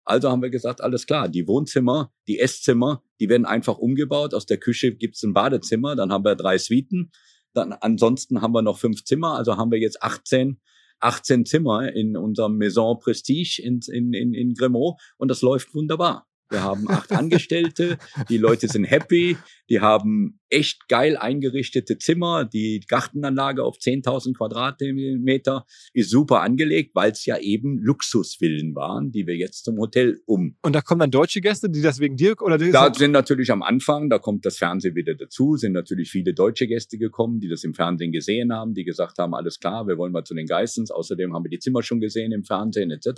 Also haben wir gesagt, alles klar, die Wohnzimmer, die Esszimmer, die werden einfach umgebaut. Aus der Küche gibt's ein Badezimmer, dann haben wir drei Suiten. Dann ansonsten haben wir noch fünf Zimmer, also haben wir jetzt 18, 18 Zimmer in unserem Maison Prestige in, in, in, in Grimaud und das läuft wunderbar. Wir haben acht [laughs] Angestellte, die Leute sind happy, die haben echt geil eingerichtete Zimmer, die Gartenanlage auf 10.000 Quadratmeter ist super angelegt, weil es ja eben Luxusvillen waren, die wir jetzt zum Hotel um. Und da kommen dann deutsche Gäste, die das wegen dir oder Da sind natürlich am Anfang, da kommt das Fernsehen wieder dazu, sind natürlich viele deutsche Gäste gekommen, die das im Fernsehen gesehen haben, die gesagt haben, alles klar, wir wollen mal zu den Geissens. Außerdem haben wir die Zimmer schon gesehen im Fernsehen etc.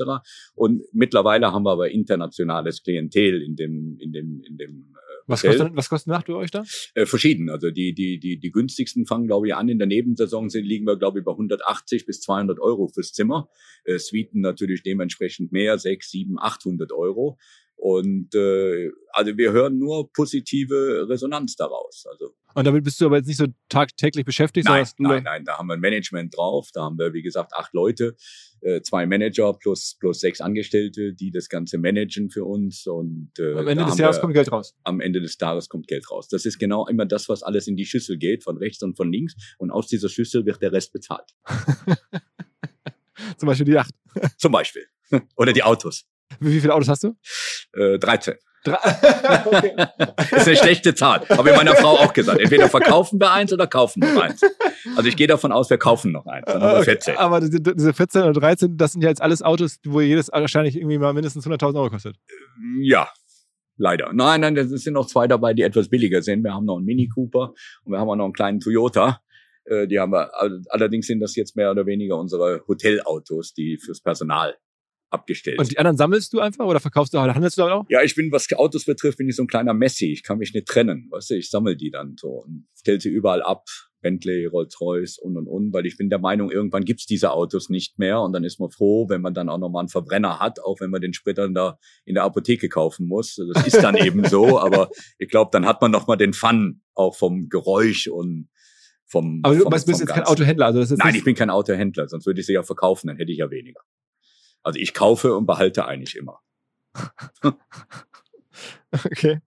Und mittlerweile haben wir aber internationales Klientel in dem in dem in dem äh, was, Hotel. kostet, was kostet Nacht bei euch da? Äh, verschieden. Also die, die, die, die günstigsten fangen, glaube ich, an. In der Nebensaison sind, liegen wir, glaube ich, bei 180 bis 200 Euro fürs Zimmer. Äh, Suiten natürlich dementsprechend mehr, 6, 7, 800 Euro. Und äh, also wir hören nur positive Resonanz daraus. Also Und damit bist du aber jetzt nicht so tagtäglich beschäftigt? Nein, nein, nein, da haben wir ein Management drauf. Da haben wir, wie gesagt, acht Leute, äh, zwei Manager plus, plus sechs Angestellte, die das Ganze managen für uns. Und äh, am Ende des Jahres kommt Geld raus. Am Ende des Tages kommt Geld raus. Das ist genau immer das, was alles in die Schüssel geht, von rechts und von links. Und aus dieser Schüssel wird der Rest bezahlt. [laughs] Zum Beispiel die Yacht. Zum Beispiel. [laughs] Oder die Autos. Wie, viele Autos hast du? Äh, 13. [laughs] okay. Das ist eine schlechte Zahl. Habe ich meiner Frau auch gesagt. Entweder verkaufen wir eins oder kaufen noch eins. Also ich gehe davon aus, wir kaufen noch eins. Dann haben wir 14. Aber diese 14 oder 13, das sind ja jetzt alles Autos, wo jedes wahrscheinlich irgendwie mal mindestens 100.000 Euro kostet. Ja, leider. Nein, nein, es sind noch zwei dabei, die etwas billiger sind. Wir haben noch einen Mini Cooper und wir haben auch noch einen kleinen Toyota. Äh, die haben wir, allerdings sind das jetzt mehr oder weniger unsere Hotelautos, die fürs Personal abgestellt. Und die anderen sammelst du einfach oder verkaufst du oder handelst du damit auch? Ja, ich bin, was Autos betrifft, bin ich so ein kleiner Messi. Ich kann mich nicht trennen. Weißt du, ich sammle die dann so und stelle sie überall ab. Bentley, Rolls-Royce und und und, weil ich bin der Meinung, irgendwann gibt's diese Autos nicht mehr und dann ist man froh, wenn man dann auch nochmal einen Verbrenner hat, auch wenn man den dann da in der Apotheke kaufen muss. Das ist dann eben so, [laughs] aber ich glaube, dann hat man nochmal den Fun auch vom Geräusch und vom. Aber du vom, bist jetzt kein Autohändler, also das ist Nein, ich bin kein Autohändler, sonst würde ich sie ja verkaufen, dann hätte ich ja weniger. Also ich kaufe und behalte eigentlich immer. [laughs] Okay.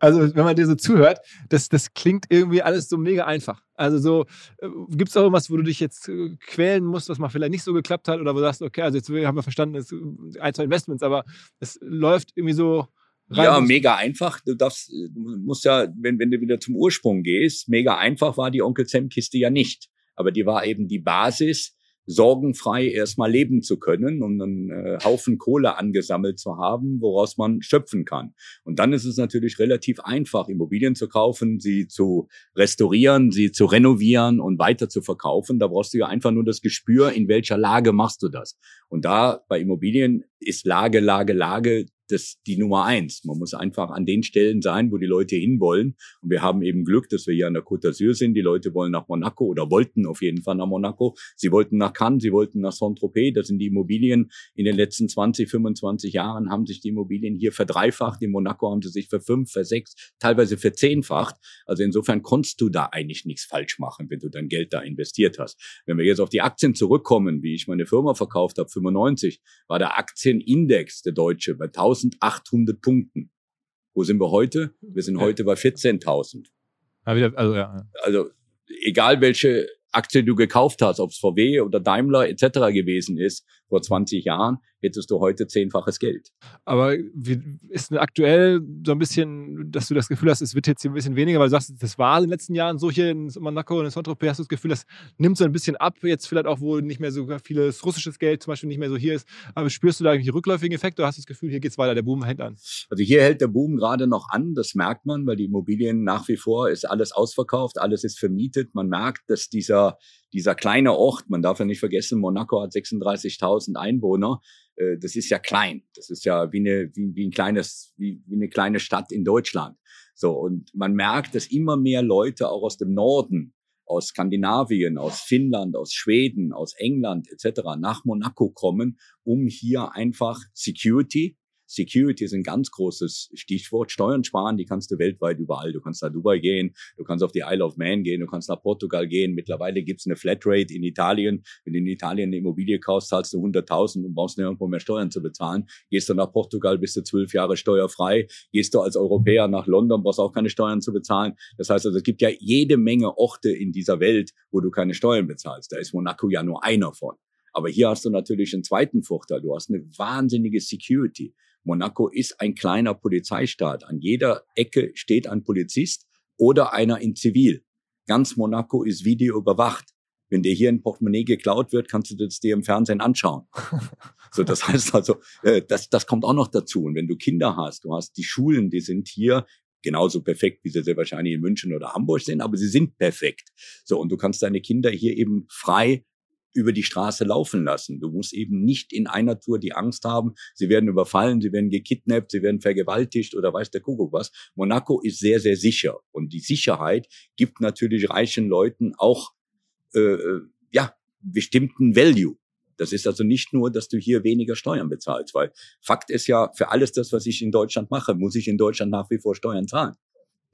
Also wenn man dir so zuhört, das, das klingt irgendwie alles so mega einfach. Also so, äh, gibt es auch irgendwas, wo du dich jetzt äh, quälen musst, was mal vielleicht nicht so geklappt hat oder wo du sagst, okay, also jetzt haben wir verstanden, es sind ein, zwei Investments, aber es läuft irgendwie so rein. Ja, mega einfach. Du darfst, du musst ja, wenn, wenn du wieder zum Ursprung gehst, mega einfach war die Onkel Sam Kiste ja nicht. Aber die war eben die Basis sorgenfrei erstmal leben zu können und einen äh, Haufen Kohle angesammelt zu haben, woraus man schöpfen kann. Und dann ist es natürlich relativ einfach, Immobilien zu kaufen, sie zu restaurieren, sie zu renovieren und weiter zu verkaufen. Da brauchst du ja einfach nur das Gespür, in welcher Lage machst du das. Und da bei Immobilien ist Lage, Lage, Lage das die Nummer eins. Man muss einfach an den Stellen sein, wo die Leute hinwollen. Und wir haben eben Glück, dass wir hier an der Côte d'Azur sind. Die Leute wollen nach Monaco oder wollten auf jeden Fall nach Monaco. Sie wollten nach Cannes, sie wollten nach Saint-Tropez. Das sind die Immobilien. In den letzten 20, 25 Jahren haben sich die Immobilien hier verdreifacht. In Monaco haben sie sich für fünf, für sechs, teilweise für zehnfacht. Also insofern konntest du da eigentlich nichts falsch machen, wenn du dein Geld da investiert hast. Wenn wir jetzt auf die Aktien zurückkommen, wie ich meine Firma verkauft habe, 95, war der Aktienindex, der deutsche, bei 1000 1800 Punkten. Wo sind wir heute? Wir sind heute bei 14.000. Also, ja. also egal welche Aktie du gekauft hast, ob es VW oder Daimler etc. gewesen ist vor 20 Jahren, hättest du heute zehnfaches Geld. Aber ist aktuell so ein bisschen, dass du das Gefühl hast, es wird jetzt hier ein bisschen weniger, weil du sagst, das war in den letzten Jahren so hier in Monaco und in Saint-Tropez, hast du das Gefühl, das nimmt so ein bisschen ab, jetzt vielleicht auch, wo nicht mehr so vieles russisches Geld zum Beispiel nicht mehr so hier ist. Aber spürst du da irgendwie rückläufigen Effekte oder hast du das Gefühl, hier geht's weiter, der Boom hält an? Also hier hält der Boom gerade noch an, das merkt man, weil die Immobilien nach wie vor ist alles ausverkauft, alles ist vermietet. Man merkt, dass dieser, dieser kleine Ort, man darf ja nicht vergessen, Monaco hat 36.000 Einwohner, äh, das ist ja klein. Das ist ja wie eine, wie, wie ein kleines, wie, wie eine kleine Stadt in Deutschland. So, und man merkt, dass immer mehr Leute auch aus dem Norden, aus Skandinavien, aus Finnland, aus Schweden, aus England etc. nach Monaco kommen, um hier einfach Security, Security ist ein ganz großes Stichwort. Steuern sparen, die kannst du weltweit überall. Du kannst nach Dubai gehen, du kannst auf die Isle of Man gehen, du kannst nach Portugal gehen. Mittlerweile gibt's eine Flatrate in Italien. Wenn du in Italien eine Immobilie kaufst, zahlst du 100.000 und brauchst nirgendwo mehr Steuern zu bezahlen. Gehst du nach Portugal, bist du zwölf Jahre steuerfrei. Gehst du als Europäer nach London, brauchst auch keine Steuern zu bezahlen. Das heißt also, es gibt ja jede Menge Orte in dieser Welt, wo du keine Steuern bezahlst. Da ist Monaco ja nur einer von. Aber hier hast du natürlich einen zweiten Vorteil. Du hast eine wahnsinnige Security. Monaco ist ein kleiner Polizeistaat. An jeder Ecke steht ein Polizist oder einer in Zivil. Ganz Monaco ist Video überwacht. Wenn dir hier ein Portemonnaie geklaut wird, kannst du das dir im Fernsehen anschauen. [laughs] so, das heißt also, äh, das, das kommt auch noch dazu. Und wenn du Kinder hast, du hast die Schulen, die sind hier genauso perfekt, wie sie sehr wahrscheinlich in München oder Hamburg sind, aber sie sind perfekt. So, und du kannst deine Kinder hier eben frei über die Straße laufen lassen. Du musst eben nicht in einer Tour die Angst haben, sie werden überfallen, sie werden gekidnappt, sie werden vergewaltigt oder weiß der Kuckuck was. Monaco ist sehr, sehr sicher. Und die Sicherheit gibt natürlich reichen Leuten auch äh, äh, ja, bestimmten Value. Das ist also nicht nur, dass du hier weniger Steuern bezahlst, weil Fakt ist ja, für alles das, was ich in Deutschland mache, muss ich in Deutschland nach wie vor Steuern zahlen.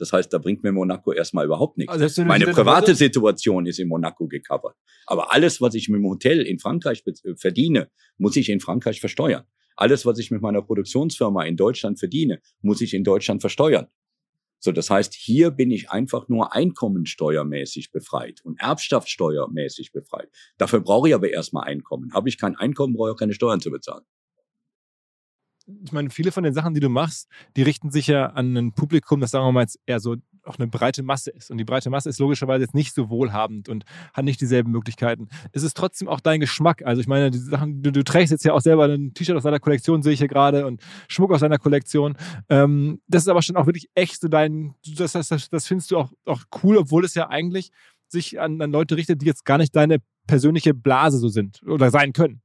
Das heißt, da bringt mir Monaco erstmal überhaupt nichts. Also Meine private Situation ist in Monaco gecovert. Aber alles, was ich mit dem Hotel in Frankreich äh, verdiene, muss ich in Frankreich versteuern. Alles, was ich mit meiner Produktionsfirma in Deutschland verdiene, muss ich in Deutschland versteuern. So, das heißt, hier bin ich einfach nur einkommensteuermäßig befreit und erbschaftssteuermäßig befreit. Dafür brauche ich aber erstmal Einkommen. Habe ich kein Einkommen, brauche ich auch keine Steuern zu bezahlen ich meine, viele von den Sachen, die du machst, die richten sich ja an ein Publikum, das sagen wir mal jetzt eher so auch eine breite Masse ist. Und die breite Masse ist logischerweise jetzt nicht so wohlhabend und hat nicht dieselben Möglichkeiten. Es ist trotzdem auch dein Geschmack. Also ich meine, die Sachen, du, du trägst jetzt ja auch selber ein T-Shirt aus deiner Kollektion, sehe ich hier gerade, und Schmuck aus deiner Kollektion. Ähm, das ist aber schon auch wirklich echt so dein, das, das, das, das findest du auch, auch cool, obwohl es ja eigentlich sich an, an Leute richtet, die jetzt gar nicht deine persönliche Blase so sind oder sein können.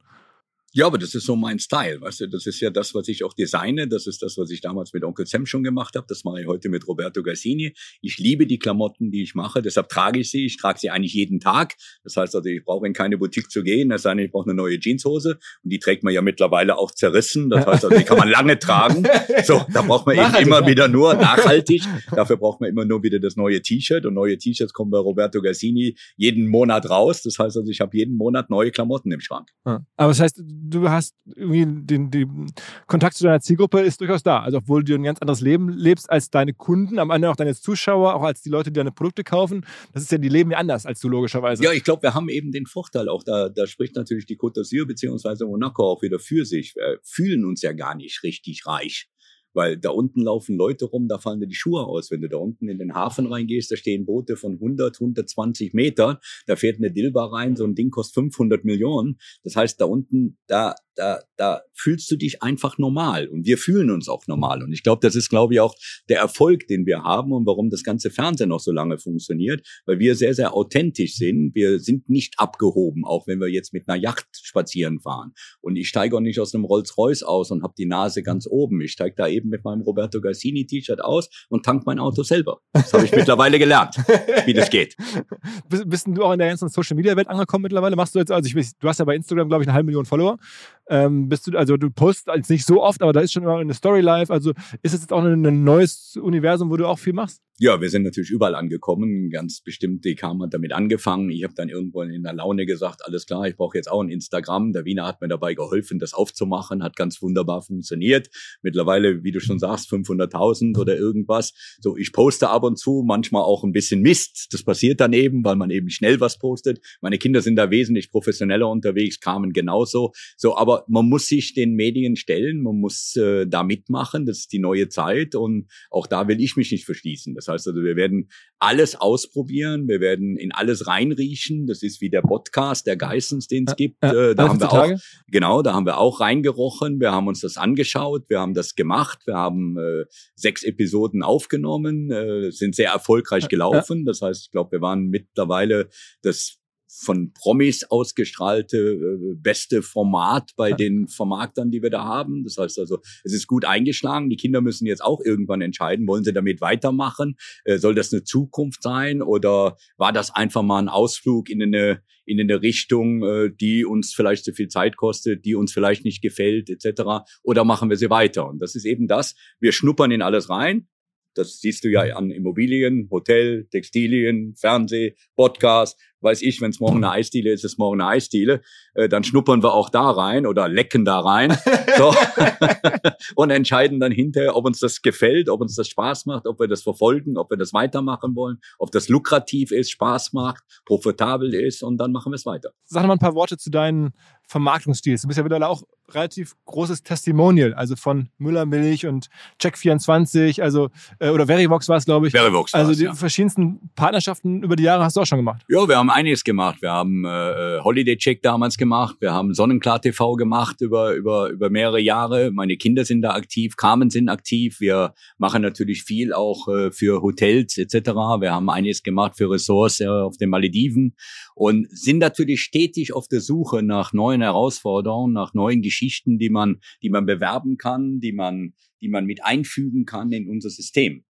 Ja, aber das ist so mein Style, weißt du, das ist ja das, was ich auch designe, das ist das, was ich damals mit Onkel Sam schon gemacht habe, das mache ich heute mit Roberto Gassini. Ich liebe die Klamotten, die ich mache, deshalb trage ich sie, ich trage sie eigentlich jeden Tag. Das heißt also, ich brauche in keine Boutique zu gehen, sei denn, ich brauche eine neue Jeanshose. Und die trägt man ja mittlerweile auch zerrissen, das heißt also, die kann man lange tragen. So, da braucht man eben immer wieder nur nachhaltig, dafür braucht man immer nur wieder das neue T-Shirt. Und neue T-Shirts kommen bei Roberto Gassini jeden Monat raus, das heißt also, ich habe jeden Monat neue Klamotten im Schrank. Aber das heißt, du hast irgendwie den, den Kontakt zu deiner Zielgruppe ist durchaus da. Also obwohl du ein ganz anderes Leben lebst als deine Kunden, am Ende auch deine Zuschauer, auch als die Leute, die deine Produkte kaufen. Das ist ja, die leben ja anders als du logischerweise. Ja, ich glaube, wir haben eben den Vorteil auch, da, da spricht natürlich die Côte d'Azur beziehungsweise Monaco auch wieder für sich. Wir fühlen uns ja gar nicht richtig reich. Weil da unten laufen Leute rum, da fallen dir die Schuhe aus. Wenn du da unten in den Hafen reingehst, da stehen Boote von 100, 120 Meter. Da fährt eine Dilba rein, so ein Ding kostet 500 Millionen. Das heißt, da unten, da, da, da fühlst du dich einfach normal und wir fühlen uns auch normal. Und ich glaube, das ist, glaube ich, auch der Erfolg, den wir haben und warum das ganze Fernsehen noch so lange funktioniert, weil wir sehr, sehr authentisch sind. Wir sind nicht abgehoben, auch wenn wir jetzt mit einer Yacht spazieren fahren. Und ich steige auch nicht aus einem Rolls-Royce aus und habe die Nase ganz oben. Ich steige da eben mit meinem Roberto Gassini-T-Shirt aus und tank mein Auto selber. Das habe ich [laughs] mittlerweile gelernt, wie das geht. [laughs] Bist, bist du auch in der ganzen Social-Media-Welt angekommen mittlerweile? Machst du jetzt, also ich, du hast ja bei Instagram, glaube ich, eine halbe Million Follower. Ähm, bist du, also du postest als nicht so oft, aber da ist schon immer eine Story live. Also ist es jetzt auch ein, ein neues Universum, wo du auch viel machst? Ja, wir sind natürlich überall angekommen. Ganz bestimmt, DK hat damit angefangen. Ich habe dann irgendwo in der Laune gesagt, alles klar, ich brauche jetzt auch ein Instagram. Der Wiener hat mir dabei geholfen, das aufzumachen, hat ganz wunderbar funktioniert. Mittlerweile, wie du schon sagst, 500.000 oder irgendwas. So, ich poste ab und zu, manchmal auch ein bisschen Mist. Das passiert dann eben, weil man eben schnell was postet. Meine Kinder sind da wesentlich professioneller unterwegs, kamen genauso. So, aber man muss sich den Medien stellen, man muss äh, da mitmachen. Das ist die neue Zeit und auch da will ich mich nicht verschließen. Das heißt also, wir werden alles ausprobieren, wir werden in alles reinriechen. Das ist wie der Podcast der Geissens, den es gibt. Äh, da haben wir auch, genau, da haben wir auch reingerochen. Wir haben uns das angeschaut, wir haben das gemacht, wir haben äh, sechs Episoden aufgenommen, äh, sind sehr erfolgreich gelaufen. Das heißt, ich glaube, wir waren mittlerweile das von Promis ausgestrahlte äh, beste Format bei den Vermarktern, die wir da haben. Das heißt also, es ist gut eingeschlagen. Die Kinder müssen jetzt auch irgendwann entscheiden, wollen sie damit weitermachen? Äh, soll das eine Zukunft sein oder war das einfach mal ein Ausflug in eine in eine Richtung, äh, die uns vielleicht zu viel Zeit kostet, die uns vielleicht nicht gefällt, etc. Oder machen wir sie weiter? Und das ist eben das. Wir schnuppern in alles rein. Das siehst du ja an Immobilien, Hotel, Textilien, Fernseh, Podcast weiß ich, wenn es morgen eine Eisdiele ist, ist morgen eine Eisdiele, äh, dann schnuppern wir auch da rein oder lecken da rein [laughs] so. [laughs] und entscheiden dann hinterher, ob uns das gefällt, ob uns das Spaß macht, ob wir das verfolgen, ob wir das weitermachen wollen, ob das lukrativ ist, Spaß macht, profitabel ist und dann machen wir es weiter. Sag mal ein paar Worte zu deinen Vermarktungsstils. Du bist ja mittlerweile auch relativ großes Testimonial, also von Müller Milch und Check24, also äh, oder Verivox war es, glaube ich. Verivox Also die ja. verschiedensten Partnerschaften über die Jahre hast du auch schon gemacht. Ja, wir haben einiges gemacht. Wir haben äh, Holiday Check damals gemacht, wir haben Sonnenklar TV gemacht über über über mehrere Jahre. Meine Kinder sind da aktiv, Carmen sind aktiv. Wir machen natürlich viel auch äh, für Hotels etc. Wir haben einiges gemacht für Ressorts äh, auf den Malediven und sind natürlich stetig auf der Suche nach neuen Herausforderungen, nach neuen Geschichten, die man die man bewerben kann, die man die man mit einfügen kann in unser System.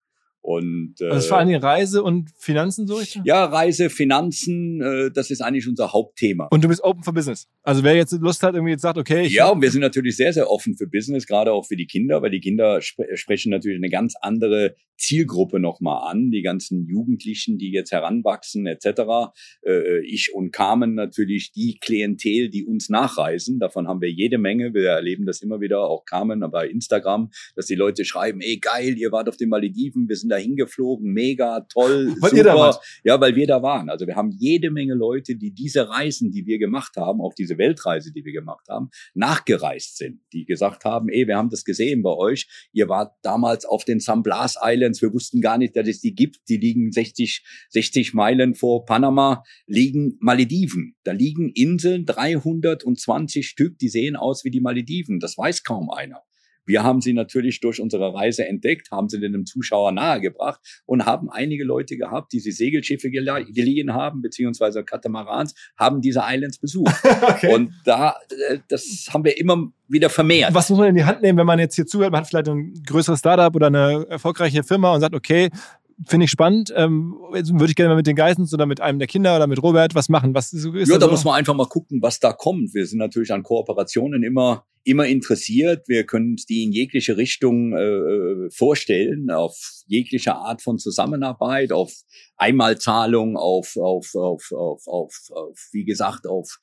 Und, äh, also vor allem Reise und Finanzen so richtig? Ja, Reise, Finanzen, äh, das ist eigentlich unser Hauptthema. Und du bist open for business. Also wer jetzt Lust hat, irgendwie jetzt sagt, okay. ja, und wir sind natürlich sehr, sehr offen für Business, gerade auch für die Kinder, weil die Kinder sp sprechen natürlich eine ganz andere Zielgruppe nochmal an, die ganzen Jugendlichen, die jetzt heranwachsen etc. Äh, ich und Carmen natürlich die Klientel, die uns nachreisen. Davon haben wir jede Menge. Wir erleben das immer wieder, auch Carmen bei Instagram, dass die Leute schreiben, ey geil, ihr wart auf den Malediven, wir sind da hingeflogen, mega toll, [laughs] weil super. Ihr da wart. Ja, weil wir da waren. Also wir haben jede Menge Leute, die diese Reisen, die wir gemacht haben, auch diese Weltreise, die wir gemacht haben, nachgereist sind, die gesagt haben, ey, wir haben das gesehen bei euch. Ihr wart damals auf den San Blas Islands. Wir wussten gar nicht, dass es die gibt. Die liegen 60, 60 Meilen vor Panama, liegen Malediven. Da liegen Inseln, 320 Stück, die sehen aus wie die Malediven. Das weiß kaum einer. Wir haben sie natürlich durch unsere Reise entdeckt, haben sie einem Zuschauer nahegebracht und haben einige Leute gehabt, die sie Segelschiffe geliehen haben, beziehungsweise Katamarans, haben diese Islands besucht. [laughs] okay. Und da, äh, das haben wir immer wieder vermehrt. Was muss man in die Hand nehmen, wenn man jetzt hier zuhört? Man hat vielleicht ein größeres Startup oder eine erfolgreiche Firma und sagt, okay, finde ich spannend. Ähm, würde ich gerne mal mit den Geissens oder mit einem der Kinder oder mit Robert was machen. Was ist, ist ja, da so? muss man einfach mal gucken, was da kommt. Wir sind natürlich an Kooperationen immer immer interessiert. Wir können uns die in jegliche Richtung äh, äh vorstellen, auf jegliche Art von Zusammenarbeit, auf Einmalzahlung, auf, auf, auf, auf, auf, auf wie gesagt, auf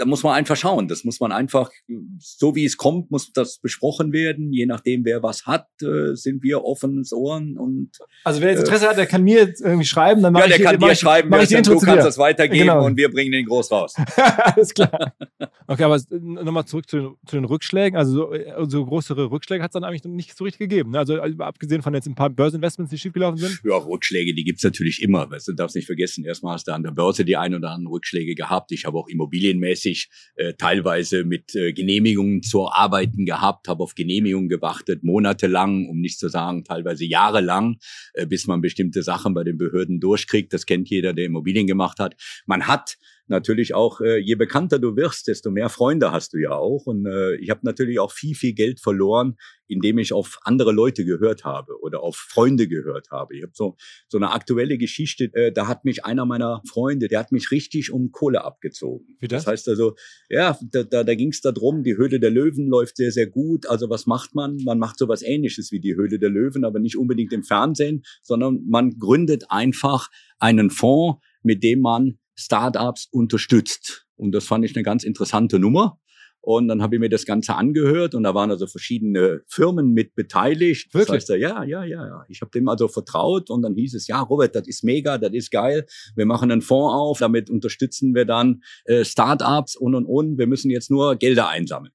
da muss man einfach schauen. Das muss man einfach, so wie es kommt, muss das besprochen werden. Je nachdem, wer was hat, äh, sind wir offenes Ohren und. Also wer jetzt Interesse äh, hat, der kann mir irgendwie schreiben, dann mache ja, ich der kann dir schreiben, mach ich die du kannst das weitergeben genau. und wir bringen den groß raus. [laughs] Alles klar. Okay, aber nochmal zurück zu den, zu den, Rückschlägen. Also so, äh, so größere Rückschläge hat es dann eigentlich nicht so richtig gegeben. Ne? Also abgesehen von jetzt ein paar Börseninvestments, die schiefgelaufen sind. Ja, Rückschläge, die gibt's natürlich immer. Weißt du, darfst nicht vergessen. Erstmal hast du an der Börse die ein oder anderen Rückschläge gehabt. Ich habe auch immobilienmäßig regelmäßig äh, teilweise mit äh, Genehmigungen zu arbeiten gehabt, habe auf Genehmigungen gewartet, monatelang, um nicht zu sagen teilweise jahrelang, äh, bis man bestimmte Sachen bei den Behörden durchkriegt. Das kennt jeder, der Immobilien gemacht hat. Man hat natürlich auch, äh, je bekannter du wirst, desto mehr Freunde hast du ja auch. Und äh, ich habe natürlich auch viel, viel Geld verloren, indem ich auf andere Leute gehört habe oder auf Freunde gehört habe. Ich habe so, so eine aktuelle Geschichte, äh, da hat mich einer meiner Freunde, der hat mich richtig um Kohle abgezogen. Wie das? das heißt also, ja, da, da, da ging es darum, die Höhle der Löwen läuft sehr, sehr gut. Also was macht man? Man macht sowas ähnliches wie die Höhle der Löwen, aber nicht unbedingt im Fernsehen, sondern man gründet einfach einen Fonds, mit dem man Startups unterstützt. Und das fand ich eine ganz interessante Nummer. Und dann habe ich mir das Ganze angehört und da waren also verschiedene Firmen mit beteiligt. Wirklich? Das heißt, ja, ja, ja, ja. Ich habe dem also vertraut und dann hieß es, ja, Robert, das ist mega, das ist geil. Wir machen einen Fonds auf, damit unterstützen wir dann äh, Startups und und und. Wir müssen jetzt nur Gelder einsammeln.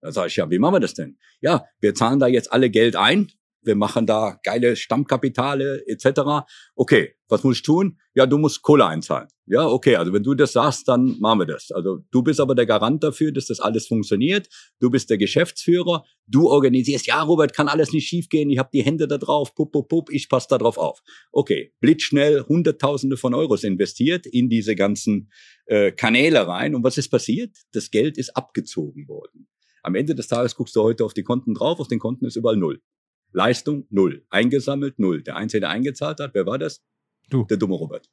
Da sage ich, ja, wie machen wir das denn? Ja, wir zahlen da jetzt alle Geld ein wir machen da geile Stammkapitale etc. Okay, was muss ich tun? Ja, du musst Kohle einzahlen. Ja, okay, also wenn du das sagst, dann machen wir das. Also du bist aber der Garant dafür, dass das alles funktioniert. Du bist der Geschäftsführer. Du organisierst, ja, Robert, kann alles nicht schiefgehen. Ich habe die Hände da drauf, pup, pup, pup, ich passe da drauf auf. Okay, blitzschnell Hunderttausende von Euros investiert in diese ganzen äh, Kanäle rein. Und was ist passiert? Das Geld ist abgezogen worden. Am Ende des Tages guckst du heute auf die Konten drauf, auf den Konten ist überall null. Leistung null. Eingesammelt null. Der Einzige, der eingezahlt hat, wer war das? Du. Der dumme Robert.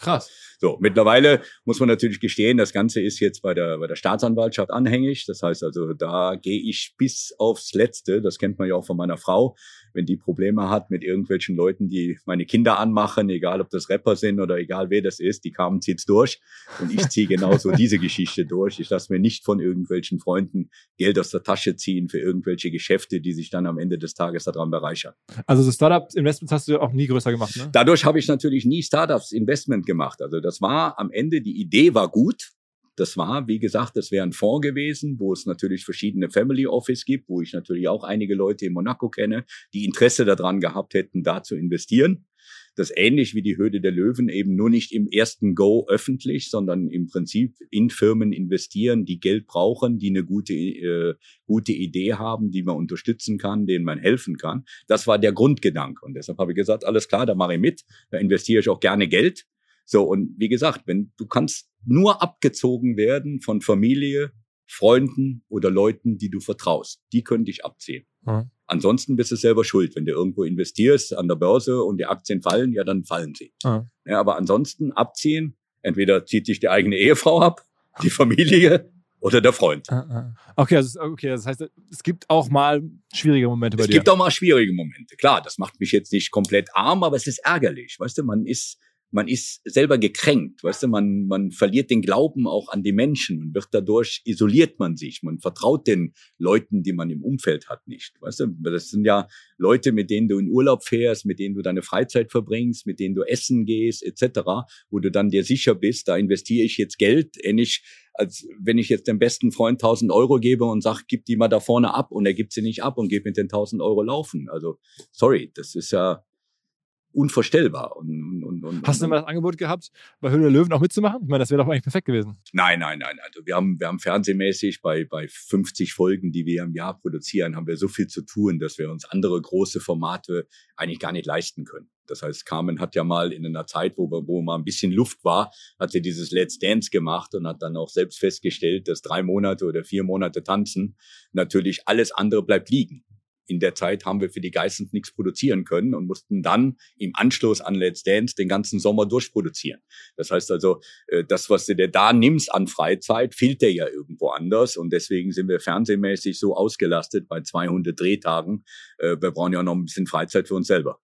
Krass. So, mittlerweile muss man natürlich gestehen, das Ganze ist jetzt bei der, bei der Staatsanwaltschaft anhängig. Das heißt also, da gehe ich bis aufs Letzte. Das kennt man ja auch von meiner Frau. Wenn die Probleme hat mit irgendwelchen Leuten, die meine Kinder anmachen, egal ob das Rapper sind oder egal wer das ist, die kamen, zieht's durch. Und ich ziehe genauso [laughs] diese Geschichte durch. Ich lasse mir nicht von irgendwelchen Freunden Geld aus der Tasche ziehen für irgendwelche Geschäfte, die sich dann am Ende des Tages daran bereichern. Also so Startup-Investments hast du auch nie größer gemacht, ne? Dadurch habe ich natürlich nie Startups Investment gemacht. Also das war am Ende, die Idee war gut. Das war, wie gesagt, das wäre ein Fonds gewesen, wo es natürlich verschiedene Family Office gibt, wo ich natürlich auch einige Leute in Monaco kenne, die Interesse daran gehabt hätten, da zu investieren. Das ähnlich wie die Höhle der Löwen eben nur nicht im ersten Go öffentlich, sondern im Prinzip in Firmen investieren, die Geld brauchen, die eine gute, äh, gute Idee haben, die man unterstützen kann, denen man helfen kann. Das war der Grundgedanke. Und deshalb habe ich gesagt, alles klar, da mache ich mit, da investiere ich auch gerne Geld. So, und wie gesagt, wenn du kannst nur abgezogen werden von Familie, Freunden oder Leuten, die du vertraust. Die können dich abziehen. Mhm. Ansonsten bist du selber schuld. Wenn du irgendwo investierst an der Börse und die Aktien fallen, ja, dann fallen sie. Ah. Ja, aber ansonsten abziehen, entweder zieht sich die eigene Ehefrau ab, die Familie oder der Freund. Okay, also, okay, das heißt, es gibt auch mal schwierige Momente bei Es dir. gibt auch mal schwierige Momente. Klar, das macht mich jetzt nicht komplett arm, aber es ist ärgerlich. Weißt du, man ist, man ist selber gekränkt. Weißt du, man, man verliert den Glauben auch an die Menschen und wird dadurch isoliert man sich. Man vertraut den Leuten, die man im Umfeld hat, nicht. Weißt du, das sind ja Leute, mit denen du in Urlaub fährst, mit denen du deine Freizeit verbringst, mit denen du essen gehst, etc., wo du dann dir sicher bist, da investiere ich jetzt Geld, ähnlich als wenn ich jetzt dem besten Freund 1000 Euro gebe und sag, gib die mal da vorne ab und er gibt sie nicht ab und geht mit den 1000 Euro laufen. Also, sorry, das ist ja unvorstellbar. Und, und, und, Hast du und, mal das Angebot gehabt, bei Höhle der Löwen auch mitzumachen? Ich meine, das wäre doch eigentlich perfekt gewesen. Nein, nein, nein. Also wir haben, wir haben fernsehmäßig bei, bei 50 Folgen, die wir im Jahr produzieren, haben wir so viel zu tun, dass wir uns andere große Formate eigentlich gar nicht leisten können. Das heißt, Carmen hat ja mal in einer Zeit, wo, wo mal ein bisschen Luft war, hat sie dieses Let's Dance gemacht und hat dann auch selbst festgestellt, dass drei Monate oder vier Monate tanzen natürlich alles andere bleibt liegen. In der Zeit haben wir für die Geissens nichts produzieren können und mussten dann im Anschluss an Let's Dance den ganzen Sommer durchproduzieren. Das heißt also, äh, das, was du dir da nimmst an Freizeit, fehlt dir ja irgendwo anders. Und deswegen sind wir fernsehmäßig so ausgelastet bei 200 Drehtagen. Äh, Wir brauchen ja noch ein bisschen Freizeit für uns selber.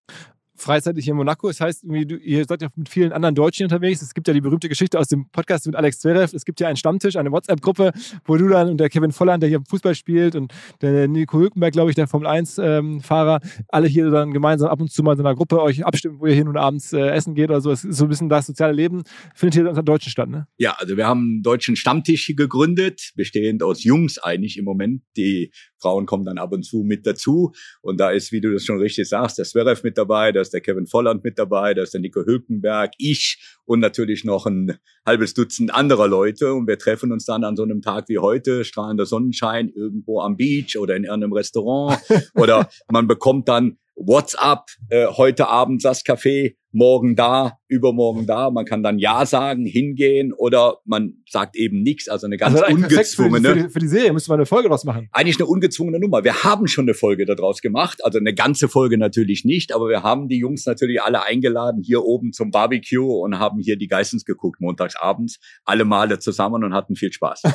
Freizeitig hier in Monaco. Das heißt, ihr seid ja mit vielen anderen Deutschen unterwegs. Es gibt ja die berühmte Geschichte aus dem Podcast mit Alex Zverev. Es gibt ja einen Stammtisch, eine WhatsApp-Gruppe, wo du dann und der Kevin Volland, der hier Fußball spielt und der Nico Hülkenberg, glaube ich, der Formel-1-Fahrer, alle hier dann gemeinsam ab und zu mal in einer Gruppe euch abstimmen, wo ihr hin und abends äh, essen geht oder so. Es ist so ein bisschen das soziale Leben. Findet hier unter Deutschen statt, ne? Ja, also wir haben einen deutschen Stammtisch hier gegründet, bestehend aus Jungs eigentlich im Moment. Die Frauen kommen dann ab und zu mit dazu. Und da ist, wie du das schon richtig sagst, der Zverev mit dabei, da ist der Kevin Volland mit dabei, da ist der Nico Hülkenberg, ich und natürlich noch ein halbes Dutzend anderer Leute. Und wir treffen uns dann an so einem Tag wie heute, strahlender Sonnenschein, irgendwo am Beach oder in irgendeinem Restaurant. [laughs] oder man bekommt dann WhatsApp, äh, heute Abend das Café, morgen da, übermorgen da. Man kann dann Ja sagen, hingehen oder man sagt eben nichts. Also eine ganz Also perfekt für, die- ungezwungene. für, die, für die Serie müsste man eine Folge draus machen. Eigentlich eine ungezwungene Nummer. Wir haben schon eine Folge daraus gemacht, also eine ganze Folge natürlich nicht, aber wir haben die Jungs natürlich alle eingeladen hier oben zum Barbecue und haben hier die Geissens geguckt, montags abends, alle Male zusammen und hatten viel Spaß. [laughs]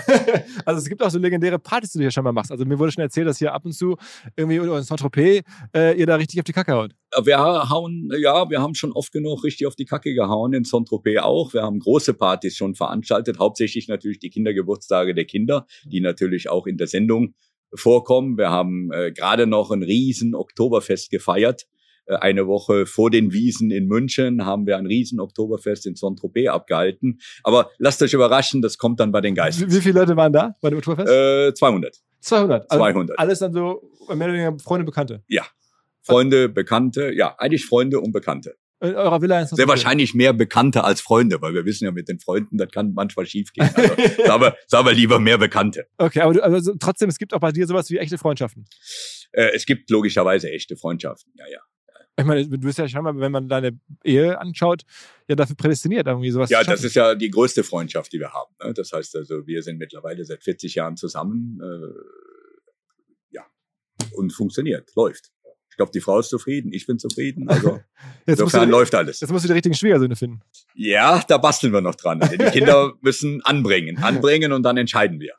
Also es gibt auch so legendäre Partys, die du hier schon mal machst. Also mir wurde schon erzählt, dass hier ab und zu irgendwie oder in Saint-Tropez äh, ihr da richtig auf die Kacke haut. Wir hauen, ja, wir haben schon oft genug richtig auf die Kacke gehauen, in Saint-Tropez auch. Wir haben große Partys schon veranstaltet, hauptsächlich natürlich die Kindergeburtstage der Kinder, die natürlich auch in der Sendung vorkommen. Wir haben äh, gerade noch ein riesen Oktoberfest gefeiert. Äh, Eine Woche vor den Wiesen in München haben wir ein riesen Oktoberfest in Saint-Tropez abgehalten. Aber lasst euch überraschen, das kommt dann bei den Wie, Geistern. wie viele Leute waren da bei dem Oktoberfest? Äh, 200. 200. Also 200. Alles dann so mehr oder weniger Freunde, Bekannte. Freunde, Bekannte, ja, eigentlich Freunde und Bekannte. In eurer Villa in Sehr Saint-Tropez. wahrscheinlich mehr Bekannte als Freunde, weil wir wissen ja mit den Freunden, das kann manchmal schiefgehen. [laughs] Also sagen wir, sagen wir lieber mehr Bekannte. Okay, aber du, also trotzdem, es gibt auch bei dir sowas wie echte Freundschaften. Äh, es gibt logischerweise echte Freundschaften, ja, ja. Ich meine, du bist ja scheinbar, wenn man deine Ehe anschaut, ja dafür prädestiniert, irgendwie sowas Ja, das ist ja die größte Freundschaft, die wir haben. Ne? Das heißt also, wir sind mittlerweile seit 40 Jahren zusammen. Äh, ja, und funktioniert, läuft. Ich glaube, die Frau ist zufrieden, ich bin zufrieden. Also [laughs] Jetzt insofern du, läuft alles. jetzt musst du die richtigen Schwiegersöhne finden. Ja, da basteln wir noch dran. Also die [laughs] Kinder müssen anbringen, anbringen und dann entscheiden wir. [laughs]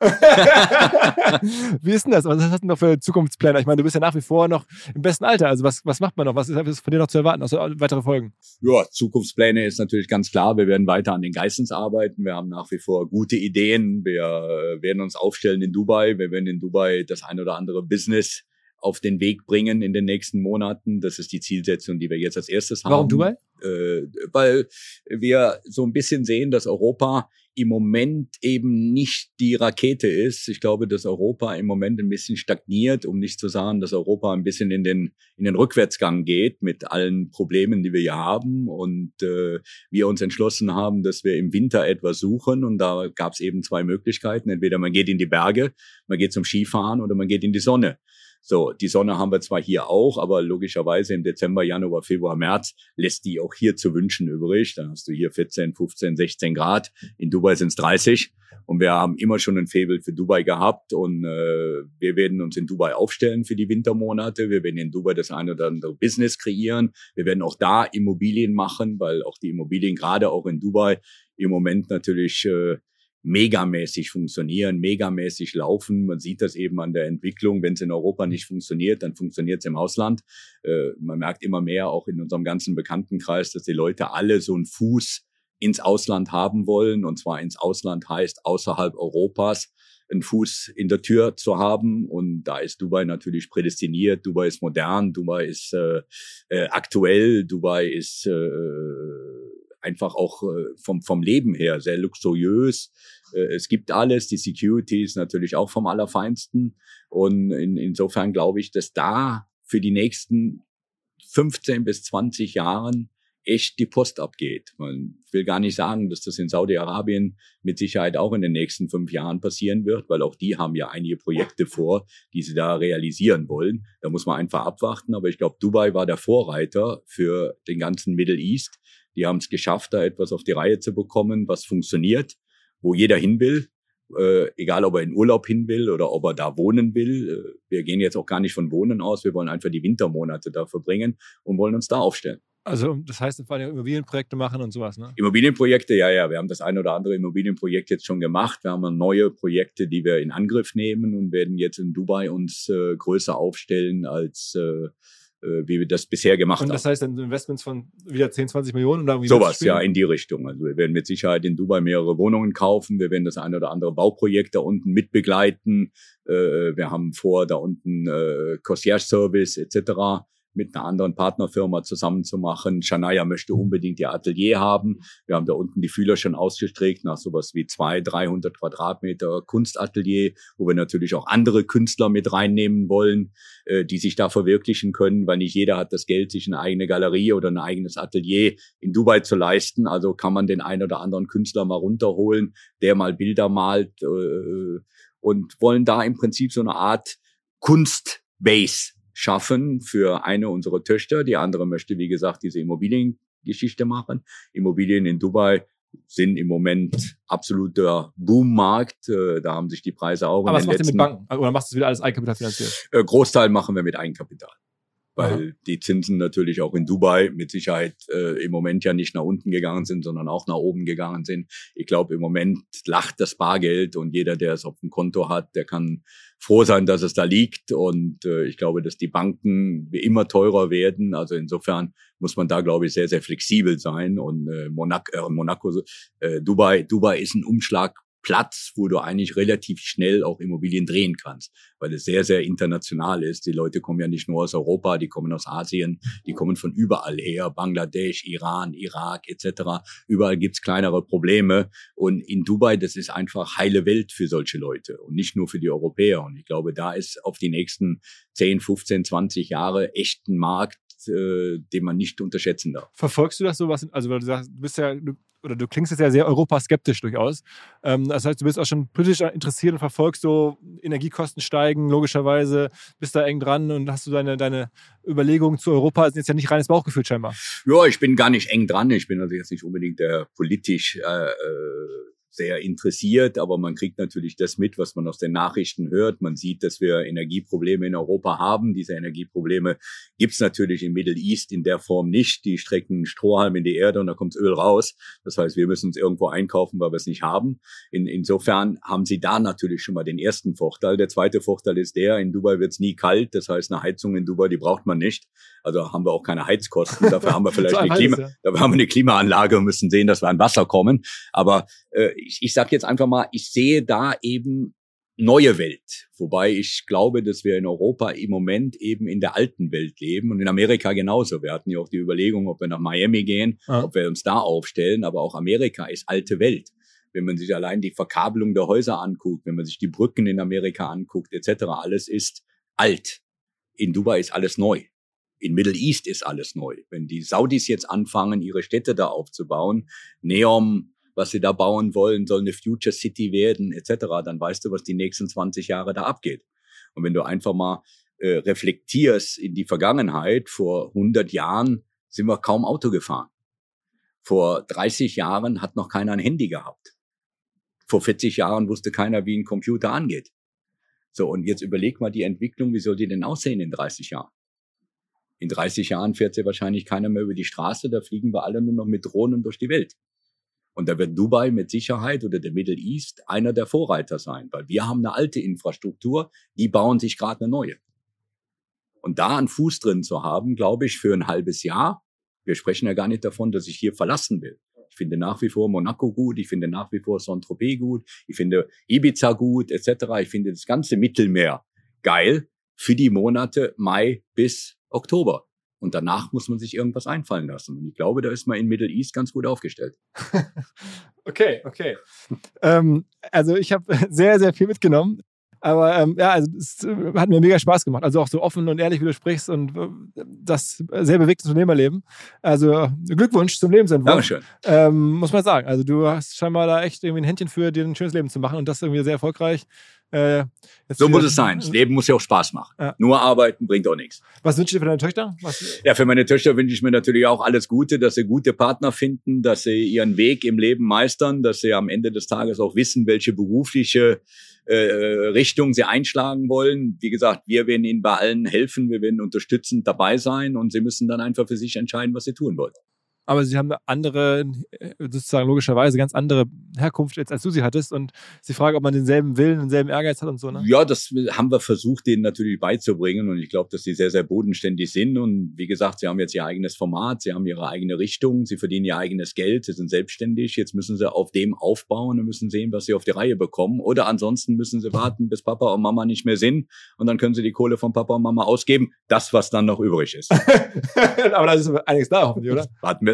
Wie ist denn das? Was hast du denn noch für Zukunftspläne? Ich meine, du bist ja nach wie vor noch im besten Alter. Also was, was macht man noch? Was ist von dir noch zu erwarten? Also weitere Folgen? Ja, Zukunftspläne ist natürlich ganz klar. Wir werden weiter an den Geistens arbeiten. Wir haben nach wie vor gute Ideen. Wir äh, werden uns aufstellen in Dubai. Wir werden in Dubai das ein oder andere Business auf den Weg bringen in den nächsten Monaten. Das ist die Zielsetzung, die wir jetzt als erstes haben. Warum Dubai? Äh, weil wir so ein bisschen sehen, dass Europa im Moment eben nicht die Rakete ist. Ich glaube, dass Europa im Moment ein bisschen stagniert, um nicht zu sagen, dass Europa ein bisschen in den, in den Rückwärtsgang geht mit allen Problemen, die wir hier haben. Und äh, wir uns entschlossen haben, dass wir im Winter etwas suchen. Und da gab es eben zwei Möglichkeiten. Entweder man geht in die Berge, man geht zum Skifahren oder man geht in die Sonne. So, die Sonne haben wir zwar hier auch, aber logischerweise im Dezember, Januar, Februar, März lässt die auch hier zu wünschen übrig. Dann hast du hier 14, 15, 16 Grad. In Dubai sind es 30. Und wir haben immer schon ein Faible für Dubai gehabt und äh, wir werden uns in Dubai aufstellen für die Wintermonate. Wir werden in Dubai das eine oder andere Business kreieren. Wir werden auch da Immobilien machen, weil auch die Immobilien gerade auch in Dubai im Moment natürlich äh, megamäßig funktionieren, megamäßig laufen. Man sieht das eben an der Entwicklung. Wenn es in Europa nicht funktioniert, dann funktioniert es im Ausland. Äh, man merkt immer mehr auch in unserem ganzen Bekanntenkreis, dass die Leute alle so einen Fuß ins Ausland haben wollen. Und zwar ins Ausland heißt außerhalb Europas einen Fuß in der Tür zu haben. Und da ist Dubai natürlich prädestiniert. Dubai ist modern, Dubai ist äh, äh, aktuell, Dubai ist äh, einfach auch äh, vom, vom Leben her sehr luxuriös. Äh, es gibt alles, die Security ist natürlich auch vom Allerfeinsten. Und in, insofern glaube ich, dass da für die nächsten 15 bis 20 Jahren echt die Post abgeht. Man will gar nicht sagen, dass das in Saudi-Arabien mit Sicherheit auch in den nächsten fünf Jahren passieren wird, weil auch die haben ja einige Projekte vor, die sie da realisieren wollen. Da muss man einfach abwarten. Aber ich glaube, Dubai war der Vorreiter für den ganzen Middle East. Die haben es geschafft, da etwas auf die Reihe zu bekommen, was funktioniert, wo jeder hin will. Äh, egal ob er in Urlaub hin will oder ob er da wohnen will. Äh, wir gehen jetzt auch gar nicht von Wohnen aus, wir wollen einfach die Wintermonate da verbringen und wollen uns da aufstellen. Also das heißt vor allem Immobilienprojekte machen und sowas, ne? Immobilienprojekte, ja, ja. Wir haben das ein oder andere Immobilienprojekt jetzt schon gemacht. Wir haben neue Projekte, die wir in Angriff nehmen und werden jetzt in Dubai uns äh, größer aufstellen als äh, äh, wie wir das bisher gemacht haben. Und das heißt dann Investments von wieder 10, 20 Millionen? Oder wie Sowas, ja, in die Richtung. Also wir werden mit Sicherheit in Dubai mehrere Wohnungen kaufen. Wir werden das eine oder andere Bauprojekt da unten mitbegleiten. Äh, wir haben vor, da unten äh, Concierge-Service etc mit einer anderen Partnerfirma zusammenzumachen. Shania möchte unbedingt ihr Atelier haben. Wir haben da unten die Fühler schon ausgestreckt nach sowas wie zwei, 300 Quadratmeter Kunstatelier, wo wir natürlich auch andere Künstler mit reinnehmen wollen, äh, die sich da verwirklichen können, weil nicht jeder hat das Geld, sich eine eigene Galerie oder ein eigenes Atelier in Dubai zu leisten. Also kann man den einen oder anderen Künstler mal runterholen, der mal Bilder malt äh, und wollen da im Prinzip so eine Art Kunstbase schaffen für eine unserer Töchter. Die andere möchte, wie gesagt, diese Immobiliengeschichte machen. Immobilien in Dubai sind im Moment absoluter Boommarkt. Äh, da haben sich die Preise auch. Aber was macht ihr mit Banken? Oder machst du wieder alles Eigenkapital finanziert? Äh, Großteil machen wir mit Eigenkapital weil Aha. die Zinsen natürlich auch in Dubai mit Sicherheit äh, im Moment ja nicht nach unten gegangen sind, sondern auch nach oben gegangen sind. Ich glaube, im Moment lacht das Bargeld und jeder, der es auf dem Konto hat, der kann froh sein, dass es da liegt. Und äh, ich glaube, dass die Banken immer teurer werden. Also insofern muss man da, glaube ich, sehr, sehr flexibel sein. Und äh, Monaco, äh, Monaco äh, Dubai, Dubai ist ein Umschlag Platz, wo du eigentlich relativ schnell auch Immobilien drehen kannst, weil es sehr, sehr international ist. Die Leute kommen ja nicht nur aus Europa, die kommen aus Asien, die kommen von überall her, Bangladesch, Iran, Irak etc. Überall gibt's kleinere Probleme. Und in Dubai, das ist einfach heile Welt für solche Leute und nicht nur für die Europäer. Und ich glaube, da ist auf die nächsten 10, 15, 20 Jahre echt ein Markt, äh, den man nicht unterschätzen darf. Verfolgst du das so was? Also, weil du sagst, du bist ja, du, oder du klingst jetzt ja sehr europaskeptisch durchaus. Ähm, das heißt, du bist auch schon politisch interessiert und verfolgst so Energiekosten steigen, logischerweise, bist da eng dran und hast du deine, deine Überlegungen zu Europa, sind jetzt ja nicht reines Bauchgefühl scheinbar. Ja, ich bin gar nicht eng dran. Ich bin also jetzt nicht unbedingt der politisch äh, äh sehr interessiert, aber man kriegt natürlich das mit, was man aus den Nachrichten hört. Man sieht, dass wir Energieprobleme in Europa haben. Diese Energieprobleme gibt's natürlich im Middle East in der Form nicht. Die strecken Strohhalm in die Erde und da kommt Öl raus. Das heißt, wir müssen es irgendwo einkaufen, weil wir es nicht haben. In, insofern haben sie da natürlich schon mal den ersten Vorteil. Der zweite Vorteil ist der, in Dubai wird's nie kalt. Das heißt, eine Heizung in Dubai, die braucht man nicht. Also haben wir auch keine Heizkosten. Dafür haben wir [laughs] vielleicht eine, Klima, dafür haben wir eine Klimaanlage und müssen sehen, dass wir an Wasser kommen. Aber äh, ich, ich sage jetzt einfach mal, ich sehe da eben neue Welt. Wobei ich glaube, dass wir in Europa im Moment eben in der alten Welt leben und in Amerika genauso. Wir hatten ja auch die Überlegung, ob wir nach Miami gehen, ja. ob wir uns da aufstellen. Aber auch Amerika ist alte Welt. Wenn man sich allein die Verkabelung der Häuser anguckt, wenn man sich die Brücken in Amerika anguckt, etc., alles ist alt. In Dubai ist alles neu. In Middle East ist alles neu. Wenn die Saudis jetzt anfangen, ihre Städte da aufzubauen, Neom, was sie da bauen wollen, soll eine Future City werden, etc., dann weißt du, was die nächsten 20 Jahre da abgeht. Und wenn du einfach mal äh, reflektierst in die Vergangenheit, vor 100 Jahren sind wir kaum Auto gefahren. Vor 30 Jahren hat noch keiner ein Handy gehabt. Vor 40 Jahren wusste keiner, wie ein Computer angeht. So, und jetzt überleg mal die Entwicklung, wie soll die denn aussehen in 30 Jahren? In 30 Jahren fährt ja wahrscheinlich keiner mehr über die Straße, da fliegen wir alle nur noch mit Drohnen durch die Welt. Und da wird Dubai mit Sicherheit oder der Middle East einer der Vorreiter sein, weil wir haben eine alte Infrastruktur, die bauen sich gerade eine neue. Und da einen Fuß drin zu haben, glaube ich, für ein halbes Jahr, wir sprechen ja gar nicht davon, dass ich hier verlassen will. Ich finde nach wie vor Monaco gut, ich finde nach wie vor Saint-Tropez gut, ich finde Ibiza gut, etc. Ich finde das ganze Mittelmeer geil für die Monate Mai bis Oktober. Und danach muss man sich irgendwas einfallen lassen. Und ich glaube, da ist man in Middle East ganz gut aufgestellt. [laughs] okay, okay. Ähm, also ich habe [laughs] sehr, sehr viel mitgenommen. Aber ähm, ja, also es äh, hat mir mega Spaß gemacht. Also auch so offen und ehrlich, wie du sprichst und äh, das sehr bewegte Unternehmerleben. Also Glückwunsch zum Lebensentwurf. Dankeschön. Ähm, muss man sagen. Also du hast scheinbar da echt irgendwie ein Händchen für, dir ein schönes Leben zu machen und das irgendwie sehr erfolgreich. Äh, so muss es sein. Das Leben muss ja auch Spaß machen. Ja. Nur arbeiten bringt auch nichts. Was wünschst du dir für deine Töchter? Was? Ja, für meine Töchter wünsche ich mir natürlich auch alles Gute, dass sie gute Partner finden, dass sie ihren Weg im Leben meistern, dass sie am Ende des Tages auch wissen, welche berufliche äh, Richtung sie einschlagen wollen. Wie gesagt, wir werden ihnen bei allen helfen, wir werden unterstützend dabei sein und sie müssen dann einfach für sich entscheiden, was sie tun wollen aber sie haben eine andere, sozusagen logischerweise ganz andere Herkunft jetzt, als du sie hattest. Und sie fragen, ob man denselben Willen, denselben Ehrgeiz hat und so. Ne? Ja, das haben wir versucht, denen natürlich beizubringen. Und ich glaube, dass sie sehr, sehr bodenständig sind. Und wie gesagt, sie haben jetzt ihr eigenes Format, sie haben ihre eigene Richtung, sie verdienen ihr eigenes Geld, sie sind selbstständig. Jetzt müssen sie auf dem aufbauen und müssen sehen, was sie auf die Reihe bekommen. Oder ansonsten müssen sie warten, bis Papa und Mama nicht mehr sind. Und dann können sie die Kohle von Papa und Mama ausgeben. Das, was dann noch übrig ist. [laughs] aber da ist einiges da, hoffentlich, oder? Warten wir